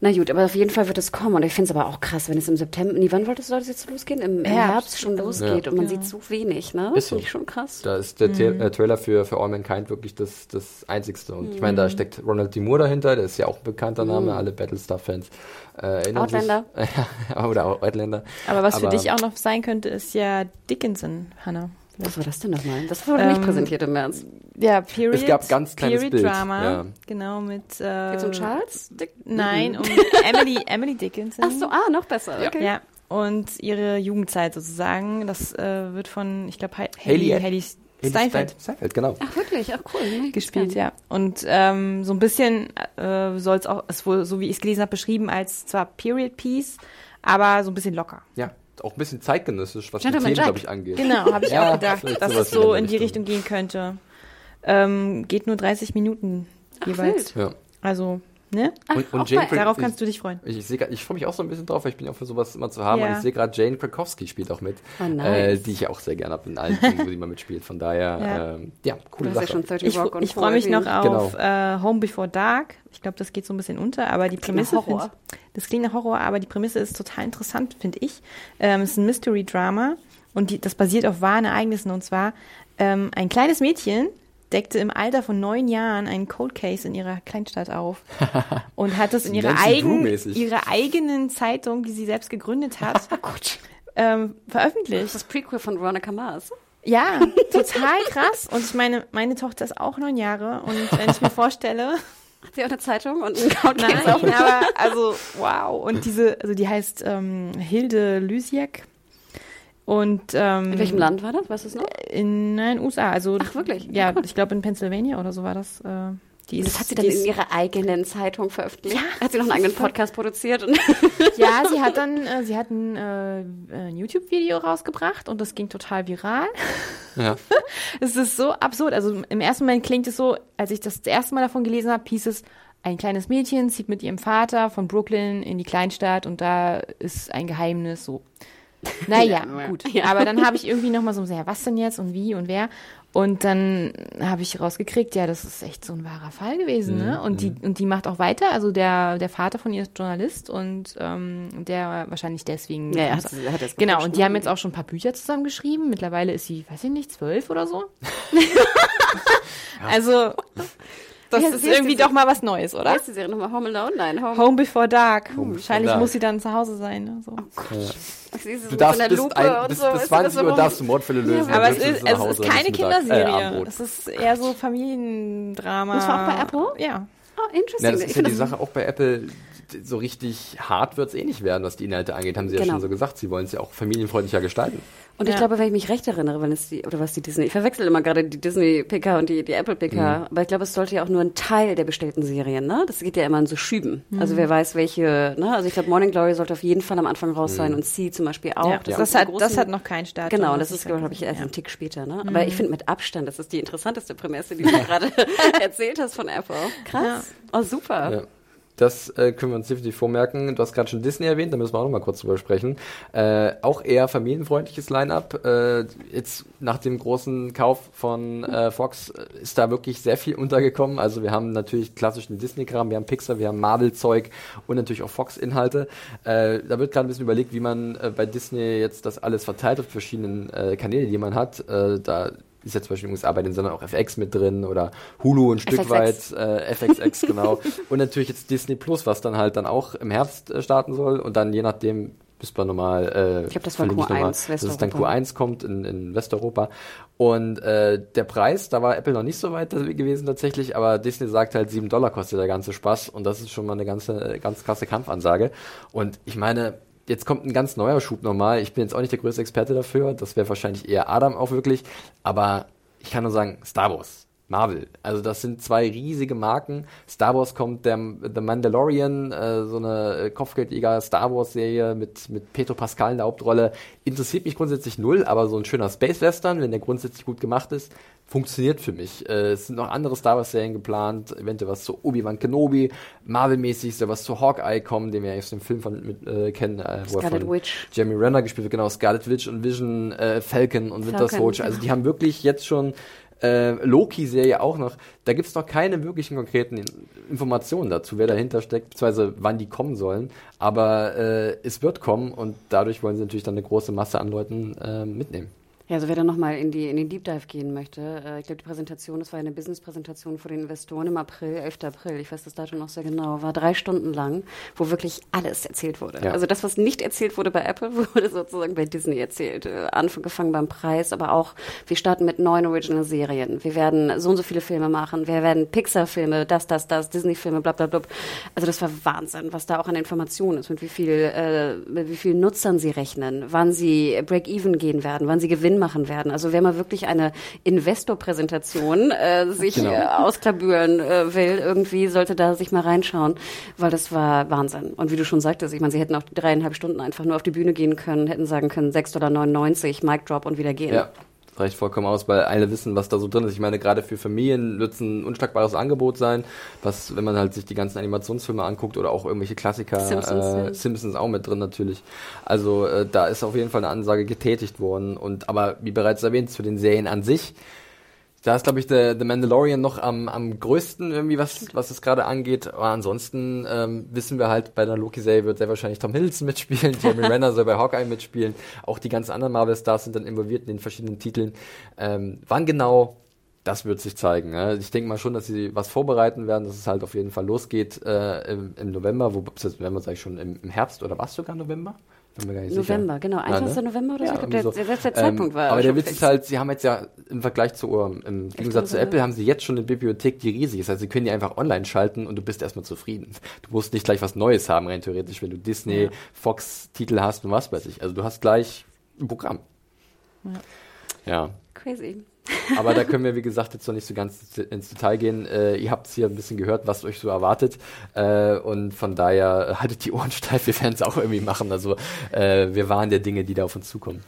Na gut, aber auf jeden Fall wird es kommen. Und ich finde es aber auch krass, wenn es im September, nee, wann wollte es, soll es jetzt losgehen? Im, im Herbst. Herbst schon losgeht Ja. und man Ja. sieht so wenig, ne? Ist so. Finde ich schon krass. Da ist der Mhm. Äh, Trailer für, für All Mankind wirklich das, das Einzigste. Und ich meine, da steckt Ronald D. Moore dahinter, der ist ja auch ein bekannter Name, alle Battlestar-Fans äh. Outlander. sich. Ja, oder Outlander. Aber was für Aber- dich auch noch sein könnte, ist ja Dickinson, Hannah. Was war das denn nochmal? Das wurde nicht Ähm, präsentiert im März. Ja, Period. Es gab ganz kleines Period Bild, Drama. ja. Genau, mit. Äh, Geht's um Charles? Dick? Nein, um Emily, Emily Dickinson. Ach so, ah, noch besser. Okay. Ja, und ihre Jugendzeit sozusagen. Das äh, wird von, ich glaube, Haley, Haley- Haley, Haley Steinfeld Steinfeld, genau. Ach, wirklich? Ach, cool. Gespielt, ja. Und ähm, so ein bisschen äh, soll es auch, ist wohl, so wie ich es gelesen habe, beschrieben als zwar Period Piece, aber so ein bisschen locker. Ja, auch ein bisschen zeitgenössisch, was die Gentleman Themen, Jack. glaube ich, angeht. Genau, habe ich Ja, auch gedacht, dass es so in die die Richtung gehen könnte. Ähm, geht nur 30 Minuten jeweils. Ja. Also, ne? Und, und auch Jane Darauf ich- kannst du dich freuen. Ich, ich, grad- ich freue mich auch so ein bisschen drauf, weil ich bin ja auch für sowas immer zu haben. Ja. Und ich sehe gerade, Jane Krakowski spielt auch mit, Oh, nice. äh, die ich ja auch sehr gerne habe in allen Dingen, wo sie mal mitspielt. Von daher, Ja. ja, ähm, ja coole ja Sache. schon 30 Ich, Rock und ich freue mich noch erwähnt. auf äh, Home Before Dark. Ich glaube, das geht so ein bisschen unter, aber die klingt nach Prämisse. Horror. find Das klingt nach Horror, aber die Prämisse ist total interessant, finde ich. Ähm, es ist ein Mystery-Drama und die, das basiert auf wahren Ereignissen. Und zwar ähm, ein kleines Mädchen deckte im Alter von neun Jahren einen Cold Case in ihrer Kleinstadt auf und hat es in ihrer, eigen, ihrer eigenen Zeitung, die sie selbst gegründet hat, ähm, veröffentlicht. Das Prequel von Veronica Mars. Ja, total krass. Und ich meine, meine Tochter ist auch neun Jahre. Und wenn ich mir vorstelle, Hat sie auch eine Zeitung und einen Count nein, aber also wow. Und diese, also die heißt ähm, Hilde Lysiak. Und ähm, In welchem Land war das? Weißt du es noch? in nein, USA. Also Ach, wirklich? Ja, ich glaube in Pennsylvania oder so war das. Äh, die ist, Das hat sie dann die in ihrer eigenen Zeitung veröffentlicht. Hat sie noch einen eigenen Podcast produziert? Und Ja, sie hat dann, äh, sie hat ein, äh, ein YouTube-Video rausgebracht und das ging total viral. Ja. Es ist so absurd. Also im ersten Moment klingt es so, als ich das, das erste Mal davon gelesen habe, hieß es, ein kleines Mädchen zieht mit ihrem Vater von Brooklyn in die Kleinstadt und da ist ein Geheimnis so. Naja, Ja, gut. ja. Aber dann habe ich irgendwie nochmal so, ja, was denn jetzt und wie und wer? Und dann habe ich rausgekriegt, ja, das ist echt so ein wahrer Fall gewesen, ne? Und die, und die macht auch weiter. Also der, der Vater von ihr ist Journalist und ähm, der wahrscheinlich deswegen. Ja, ja, hat hat das genau, und die ne? haben jetzt auch schon ein paar Bücher zusammen geschrieben. Mittlerweile ist sie, weiß ich nicht, zwölf oder so. Also, das Wie heißt- ist wie irgendwie doch mal was Neues, Wie oder? heißt die Serie nochmal? Home Alone? Nein, Home. Home Before Dark. Before Wahrscheinlich Dark. muss sie dann zu Hause sein. Ne? So. Sie ist so Du darfst bis, Lupe ein, und bis, so. bis Weißt du, 20 das Uhr so- darfst du Mordfälle lösen. Aber dann es ist, es ist keine Äh, Kinderserie. Abendbrot. es ist eher so Familiendrama. Das war auch bei Apple? Ja. Oh, interesting. Ja, das Ich ist ja die Sache auch bei Apple. So richtig hart wird es eh nicht werden, was die Inhalte angeht, haben sie ja Genau. schon so gesagt. Sie wollen es ja auch familienfreundlicher gestalten. Und ich Ja. glaube, wenn ich mich recht erinnere, wenn es die, oder was die Disney, ich verwechsel immer gerade die Disney-PK und die, die Apple-PK, aber ich glaube, es sollte ja auch nur ein Teil der bestellten Serien, ne? Das geht ja immer in so Schüben. Also wer weiß, welche, ne? Also ich glaube, Morning Glory sollte auf jeden Fall am Anfang raus sein und Sie zum Beispiel auch. ja. Das, Das, sind hat, das hat noch keinen Start. Genau, und das ist, glaube ich, erst ja. ein Tick später, ne? Aber ich finde mit Abstand, das ist die interessanteste Prämisse, die du gerade erzählt hast von Apple. Krass. Oh, super. Das äh, können wir uns definitiv vormerken. Du hast gerade schon Disney erwähnt, da müssen wir auch noch mal kurz drüber sprechen. Äh, auch eher familienfreundliches Line-up. Äh, jetzt nach dem großen Kauf von äh, Fox äh, ist da wirklich sehr viel untergekommen. Also wir haben natürlich klassischen Disney-Kram, wir haben Pixar, wir haben Marvel-Zeug und natürlich auch Fox-Inhalte. Äh, da wird gerade ein bisschen überlegt, wie man bei Disney jetzt das alles verteilt auf verschiedenen Kanäle, die man hat. Da ist jetzt zum Beispiel in den USA bei den Sendern auch FX mit drin oder Hulu ein Stück FXX. weit äh, FXX, genau. Und natürlich jetzt Disney Plus, was dann halt dann auch im Herbst äh, starten soll und dann je nachdem bis man nochmal, äh, Ich glaub, das war verlinke Q1 noch mal, dass es dann Westeuropa. Q1 kommt in, in Westeuropa. Und äh, der Preis, da war Apple noch nicht so weit gewesen tatsächlich, aber Disney sagt halt 7 Dollar kostet der ganze Spaß und das ist schon mal eine ganze, ganz krasse Kampfansage. Und ich meine, jetzt kommt ein ganz neuer Schub nochmal. Ich bin jetzt auch nicht der größte Experte dafür, das wäre wahrscheinlich eher Adam auch wirklich, aber ich kann nur sagen, Star Wars. Marvel. Also das sind zwei riesige Marken. Star Wars kommt der The Mandalorian, äh, so eine äh, Kopfgeldjäger Star Wars Serie mit mit Pedro Pascal in der Hauptrolle. Interessiert mich grundsätzlich null, aber so ein schöner Space Western, wenn der grundsätzlich gut gemacht ist, funktioniert für mich. Äh, es sind noch andere Star Wars Serien geplant, eventuell was zu Obi-Wan Kenobi, Marvel-mäßig soll was zu Hawkeye kommen, den wir ja aus dem Film von, mit, äh, kennen, äh, wo er Scarlet von Witch. Jeremy Renner gespielt wird, genau, Scarlet Witch und Vision, äh, Falcon und Winter Soldier. Also die haben wirklich jetzt schon äh, Loki-Serie auch noch. Da gibt's noch keine wirklichen konkreten In Informationen dazu, wer dahinter steckt, beziehungsweise wann die kommen sollen. Aber äh, es wird kommen und dadurch wollen sie natürlich dann eine große Masse an Leuten äh, mitnehmen. Ja, also wer dann nochmal in, die, in den Deep Dive gehen möchte, äh, ich glaube, die Präsentation, das war eine Business-Präsentation vor den Investoren im April, 11. April, ich weiß das Datum noch sehr genau, war drei Stunden lang, wo wirklich alles erzählt wurde. Ja. Also das, was nicht erzählt wurde bei Apple, wurde sozusagen bei Disney erzählt. Äh, angefangen beim Preis, aber auch, wir starten mit neuen Original-Serien. Wir werden so und so viele Filme machen, wir werden Pixar-Filme, das, das, das, Disney-Filme, bla bla bla. Also das war Wahnsinn, was da auch an Informationen ist, mit wie viel, äh, mit wie vielen Nutzern sie rechnen, wann sie Break-Even gehen werden, wann sie Gewinn machen werden. Also wer mal wirklich eine Investor-Präsentation äh, sich Genau. äh, ausklabüren äh, will, irgendwie sollte da sich mal reinschauen, weil das war Wahnsinn. Und wie du schon sagtest, ich meine, sie hätten auch dreieinhalb Stunden einfach nur auf die Bühne gehen können, hätten sagen können 6,99 Dollar, Mic Drop und wieder gehen. Ja, reicht vollkommen aus, weil alle wissen, was da so drin ist. Ich meine, gerade für Familien wird es ein unschlagbares Angebot sein, was, wenn man halt sich die ganzen Animationsfilme anguckt oder auch irgendwelche Klassiker, Simpsons, äh, ja. Simpsons auch mit drin natürlich. Also äh, da ist auf jeden Fall eine Ansage getätigt worden. Und aber wie bereits erwähnt, zu den Serien an sich, da ist, glaube ich, der The Mandalorian noch am, am größten irgendwie, was, was es gerade angeht. Aber ansonsten ähm, wissen wir halt, bei der Loki-Serie wird sehr wahrscheinlich Tom Hiddleston mitspielen, Jeremy Renner soll bei Hawkeye mitspielen. Auch die ganzen anderen Marvel-Stars sind dann involviert in den verschiedenen Titeln. Ähm, wann genau, das wird sich zeigen. Ja. Ich denke mal schon, dass sie was vorbereiten werden, dass es halt auf jeden Fall losgeht äh, im, im November, wo November sage ich schon im, im Herbst oder was sogar November? November, sicher. genau. Ja, 21. ne? November oder so? Ja, irgendwie der, so. der, der Zeitpunkt Ähm, war Aber der Witz fix. ist halt, sie haben jetzt ja im Vergleich zu ähm, im Gegensatz zu. Apple haben sie jetzt schon eine Bibliothek, die riesig ist. Also sie können die einfach online schalten und du bist erstmal zufrieden. Du musst nicht gleich was Neues haben, rein theoretisch, wenn du Disney, Fox-Titel hast und was weiß ich. Also du hast gleich ein Programm. Ja. Crazy. Aber da können wir, wie gesagt, jetzt noch nicht so ganz ins Detail gehen. Äh, ihr habt es hier ein bisschen gehört, was euch so erwartet. Äh, und von daher haltet die Ohren steif, wir werden es auch irgendwie machen. Also äh, wir waren der Dinge, die da auf uns zukommen.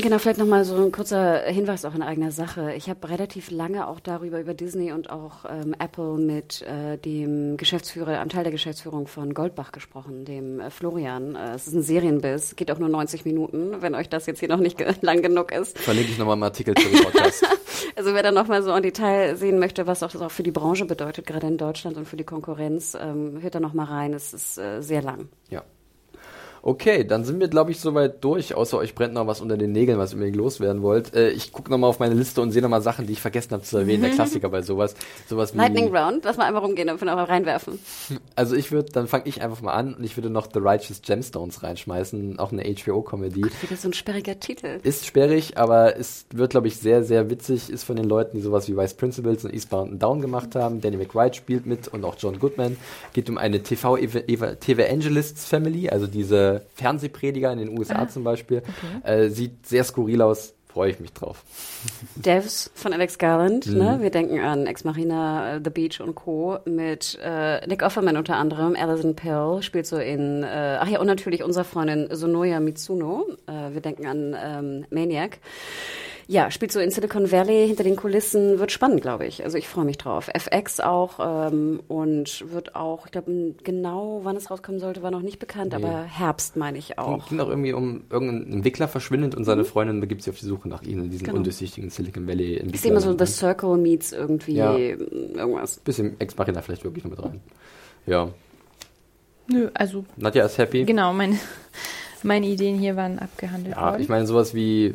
Genau, vielleicht nochmal so ein kurzer Hinweis auch in eigener Sache. Ich habe relativ lange auch darüber, über Disney und auch ähm, Apple mit äh, dem Geschäftsführer, einem Teil der Geschäftsführung von Goldbach gesprochen, dem äh, Florian. Äh, es ist ein Serienbiss, geht auch nur 90 Minuten, wenn euch das jetzt hier noch nicht lang genug ist. Verlinke ich nochmal im Artikel zu dem Podcast. Also wer da nochmal so im Detail sehen möchte, was auch das auch für die Branche bedeutet, gerade in Deutschland und für die Konkurrenz, ähm, hört da nochmal rein. Es ist äh, sehr lang. ja. Okay, dann sind wir, glaube ich, soweit durch. Außer euch brennt noch was unter den Nägeln, was ihr unbedingt loswerden wollt. Äh, ich gucke nochmal auf meine Liste und sehe nochmal Sachen, die ich vergessen habe zu erwähnen. Der Klassiker bei sowas. Sowas wie. Lightning Round, lass mal einmal rumgehen und auch reinwerfen. Also ich würde, dann fange ich einfach mal an und ich würde noch The Righteous Gemstones reinschmeißen, auch eine HBO-Comedy. Wieder so ein sperriger Titel. Ist sperrig, aber es wird, glaube ich, sehr, sehr witzig. Ist von den Leuten, die sowas wie Vice Principals und Eastbound and Down gemacht haben. Danny McBride spielt mit und auch John Goodman. Geht um eine TV-Evangelists-Family, also diese Fernsehprediger in den USA zum Beispiel. Äh, sieht sehr skurril aus. Freue ich mich drauf. Devs von Alex Garland. Mhm. Ne? Wir denken an Ex Machina, äh, The Beach und Co. mit äh, Nick Offerman unter anderem. Alison Pill spielt so in, äh, ach ja, und natürlich unsere Freundin Sonoya Mitsuno. Äh, wir denken an ähm, Maniac. Ja, spielt so in Silicon Valley hinter den Kulissen, wird spannend, glaube ich. Also ich freue mich drauf. FX auch ähm, und wird auch, ich glaube, genau wann es rauskommen sollte, war noch nicht bekannt, Nee. aber Herbst meine ich auch. ging auch irgendwie um irgendein Entwickler verschwindet und seine Freundin begibt sich auf die Suche nach ihm in diesem Genau. undurchsichtigen Silicon Valley. Ich sehe immer so The Circle meets irgendwie Ja. irgendwas. Bisschen Ex Machina vielleicht wirklich noch mit rein. Ja. Nö, also Nadja ist happy. genau, meine, meine Ideen hier waren abgehandelt Ja, worden. ich meine sowas wie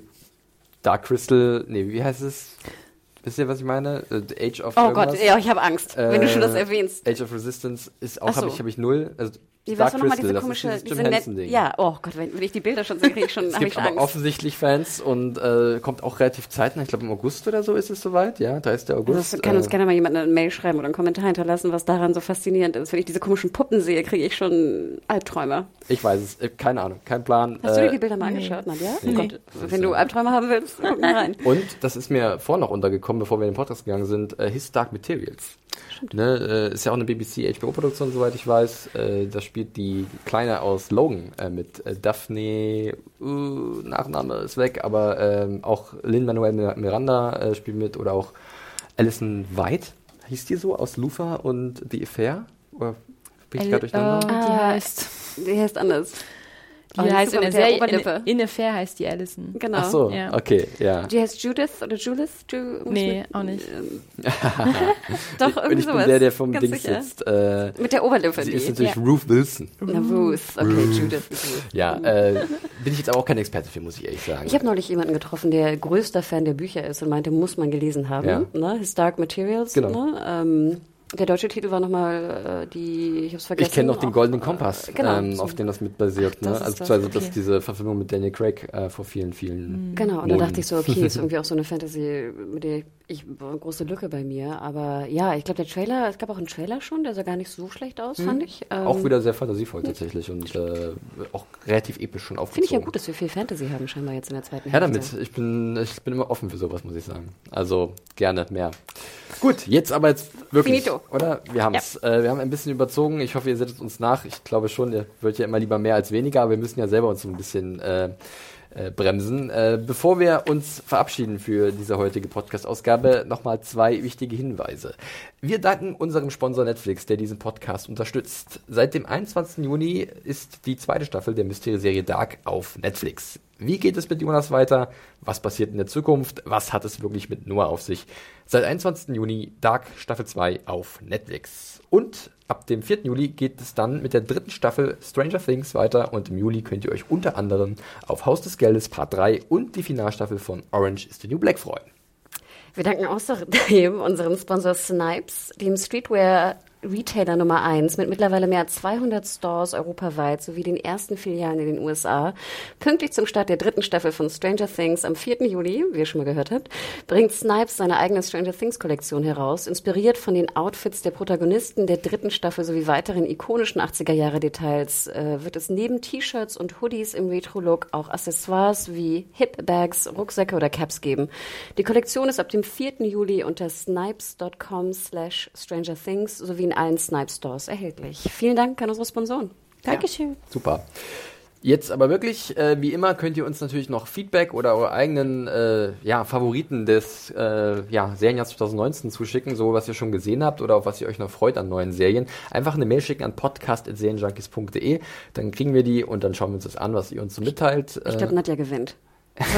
Dark Crystal, nee, wie heißt es? Wisst ihr, was ich meine? Äh, The Age of Oh irgendwas? Gott, ja, ich habe Angst, wenn du schon das Äh, erwähnst. Age of Resistance ist auch, so. habe ich, habe ich null. Also Wie war nochmal diese das komische, diese Jim net, Henson-Ding. ja, oh Gott, wenn, wenn ich die Bilder schon sehe, kriege ich schon, Es gibt ich aber Angst. offensichtlich Fans und äh, kommt auch relativ zeitnah. Ich glaube im August oder so ist es soweit. Ja, da ist der August. Das kann uns äh, gerne mal jemand eine Mail schreiben oder einen Kommentar hinterlassen, was daran so faszinierend ist. Wenn ich diese komischen Puppen sehe, kriege ich schon Albträume. ich weiß es, äh, keine Ahnung, kein Plan. Hast du Äh, dir die Bilder mal nee. angeschaut, Nadja? Nee. Oh Gott, wenn du Albträume haben willst, guck mal rein. Und das ist mir vorhin noch untergekommen, bevor wir in den Podcast gegangen sind, äh, His Dark Materials. Ne, äh, ist ja auch eine BBC HBO-Produktion, soweit ich weiß. Äh, da spielt die Kleine aus Logan äh, mit äh, Daphne, uh, Nachname ist weg, aber ähm, auch Lin-Manuel Mir- Miranda äh, spielt mit oder auch Alison White, hieß die so, aus Luther und The Affair? Oder bin ich gerade durcheinander? äh, die Ah. heißt Die heißt anders. Die Oh, heißt in der Serie, in, Oberlippe. in Affair heißt die Allison. Genau. Ach so, Ja. okay, ja. Die heißt Judith oder Julis? Ju Nee, mit- auch nicht. ähm, Doch, Und irgendwie ich bin sowas. der, der vom Ganz sicher. sitzt. Äh, Mit der Oberlippe. sie die. ist natürlich Ja. Ruth Wilson. Na, Ruth. Okay, Judith. Ja, äh, bin ich jetzt aber auch kein Experte für, muss ich ehrlich sagen. Ich habe neulich jemanden getroffen, der größter Fan der Bücher ist und meinte, muss man gelesen haben. Ja. Ne? His Dark Materials. Genau. Ne? Ähm, der deutsche Titel war nochmal äh, die, ich hab's vergessen. Ich kenne noch den Goldenen äh, Kompass, genau. ähm, auf dem das mit basiert. Das ne? ist Also das, das, okay. diese Verfilmung mit Daniel Craig äh, vor vielen, vielen Genau, und da Monaten. dachte ich so, okay, ist irgendwie auch so eine Fantasy, mit der ich, war eine große Lücke bei mir. Aber ja, ich glaube, der Trailer, es gab auch einen Trailer schon, der sah gar nicht so schlecht aus, fand ich. Ähm, Mhm. Auch wieder sehr fantasievoll tatsächlich und äh, auch relativ episch schon aufgezogen. Finde ich ja gut, dass wir viel Fantasy haben, scheinbar jetzt in der zweiten Hälfte. damit. Ich bin, ich bin immer offen für sowas, muss ich sagen. Also gerne mehr. Gut, jetzt aber jetzt wirklich, Finito. oder? Wir haben es. Äh, wir haben ein bisschen überzogen. Ich hoffe, ihr setzt uns nach. Ich glaube schon, ihr wollt ja immer lieber mehr als weniger, aber wir müssen ja selber uns so ein bisschen äh, äh, bremsen. Äh, bevor wir uns verabschieden für diese heutige Podcast-Ausgabe, nochmal zwei wichtige Hinweise. Wir danken unserem Sponsor Netflix, der diesen Podcast unterstützt. Seit dem 21. Juni ist die zweite Staffel der Mysterieserie Dark auf Netflix. Wie geht es mit Jonas weiter? Was passiert in der Zukunft? Was hat es wirklich mit Noah auf sich? Seit 21. Juni Dark Staffel 2 auf Netflix. Und ab dem 4. Juli geht es dann mit der dritten Staffel Stranger Things weiter und im Juli könnt ihr euch unter anderem auf Haus des Geldes Part 3 und die Finalstaffel von Orange is the New Black freuen. Wir danken außerdem unserem Sponsor Snipes, dem Streetwear Retailer Nummer 1 mit mittlerweile mehr als 200 Stores europaweit sowie den ersten Filialen in den USA. Pünktlich zum Start der dritten Staffel von Stranger Things am 4. Juli, wie ihr schon mal gehört habt, bringt Snipes seine eigene Stranger Things Kollektion heraus, inspiriert von den Outfits der Protagonisten der dritten Staffel sowie weiteren ikonischen 80er Jahre Details, äh, wird es neben T-Shirts und Hoodies im Retro-Look auch Accessoires wie Hip-Bags, Rucksäcke oder Caps geben. Die Kollektion ist ab dem 4. Juli unter snipes.com slash Stranger Things sowie in allen Snipes Stores erhältlich. Vielen Dank an unsere Sponsoren. Dankeschön. Super. Jetzt aber wirklich, äh, wie immer, könnt ihr uns natürlich noch Feedback oder eure eigenen äh, ja, Favoriten des äh, ja, Serienjahrs 2019 zuschicken, so was ihr schon gesehen habt oder auf was ihr euch noch freut an neuen Serien. Einfach eine Mail schicken an podcast.serienjunkies.de, dann kriegen wir die und dann schauen wir uns das an, was ihr uns so mitteilt. Ich Äh, glaube, Nadja gewinnt.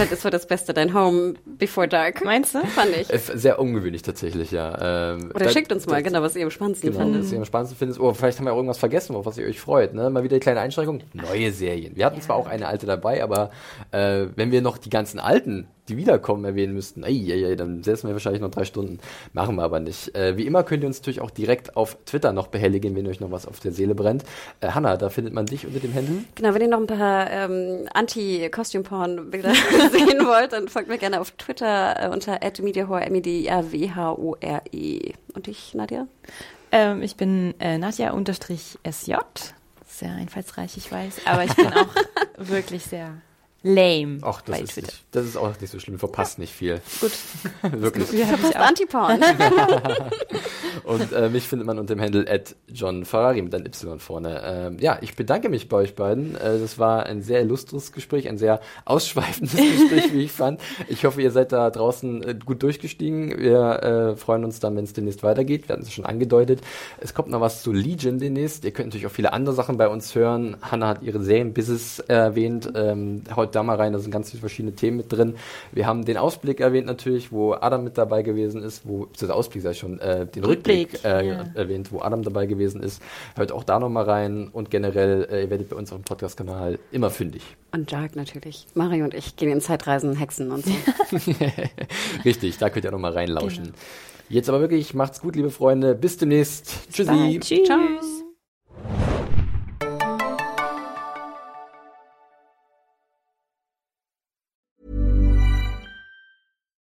Das war, das Beste, dein Home Before Dark. Meinst du? Fand ich. sehr ungewöhnlich tatsächlich, ja. Ähm, Oder da- schickt uns mal, das- genau, was ihr am spannendsten Genau, fandet. was ihr am spannendsten findet. Oh, vielleicht haben wir auch irgendwas vergessen, auf was ihr euch freut. Ne? Mal wieder eine kleine Einschränkung. Neue Serien. Wir hatten zwar auch eine alte dabei, aber äh, wenn wir noch die ganzen alten, die wiederkommen, erwähnen müssten, ey, dann setzen wir wahrscheinlich noch drei Stunden. Machen wir aber nicht. Äh, wie immer könnt ihr uns natürlich auch direkt auf Twitter noch behelligen, wenn euch noch was auf der Seele brennt. Äh, Hanna, da findet man dich unter dem Handle. Genau, wenn ihr noch ein paar ähm, Anti-Costume-Porn-Bilder sehen wollt, dann folgt mir gerne auf Twitter äh, unter @mediahore, M-E-D-I-A-W-H-O-R-E. Und dich, Nadja? Ähm, ich bin äh, Nadja-SJ. Sehr einfallsreich, ich weiß. Aber ich bin auch wirklich sehr lame Ach, das bei ist, Twitter. nicht, das ist auch nicht so schlimm. Wir verpassen nicht viel. Gut. Wirklich. Ja, ich auch. Anti-Porn. Und äh, mich findet man unter dem Handle at John Ferrari mit einem Y vorne. Ähm, ja, ich bedanke mich bei euch beiden. Äh, das war ein sehr illustres Gespräch, ein sehr ausschweifendes Gespräch, wie ich fand. Ich hoffe, ihr seid da draußen äh, gut durchgestiegen. Wir äh, freuen uns dann, wenn es demnächst weitergeht. Wir hatten es schon angedeutet. Es kommt noch was zu Legion demnächst. Ihr könnt natürlich auch viele andere Sachen bei uns hören. Hanna hat ihre Serienbusiness erwähnt. Ähm, haut da mal rein, da sind ganz viele verschiedene Themen mit drin. Wir haben den Ausblick erwähnt natürlich, wo Adam mit dabei gewesen ist, wo, der Ausblick sag ich schon, äh, den Rückblick, Rückblick, äh, ja. erwähnt, wo Adam dabei gewesen ist. Hört auch da nochmal rein und generell, äh, ihr werdet bei uns auf dem Podcast-Kanal immer fündig. Und Dark natürlich. Mario und ich gehen in Zeitreisen, Hexen und so. Richtig, da könnt ihr nochmal reinlauschen. Jetzt aber wirklich, macht's gut, liebe Freunde. Bis demnächst. Tschüssi. Bye. Tschüss. Ciao.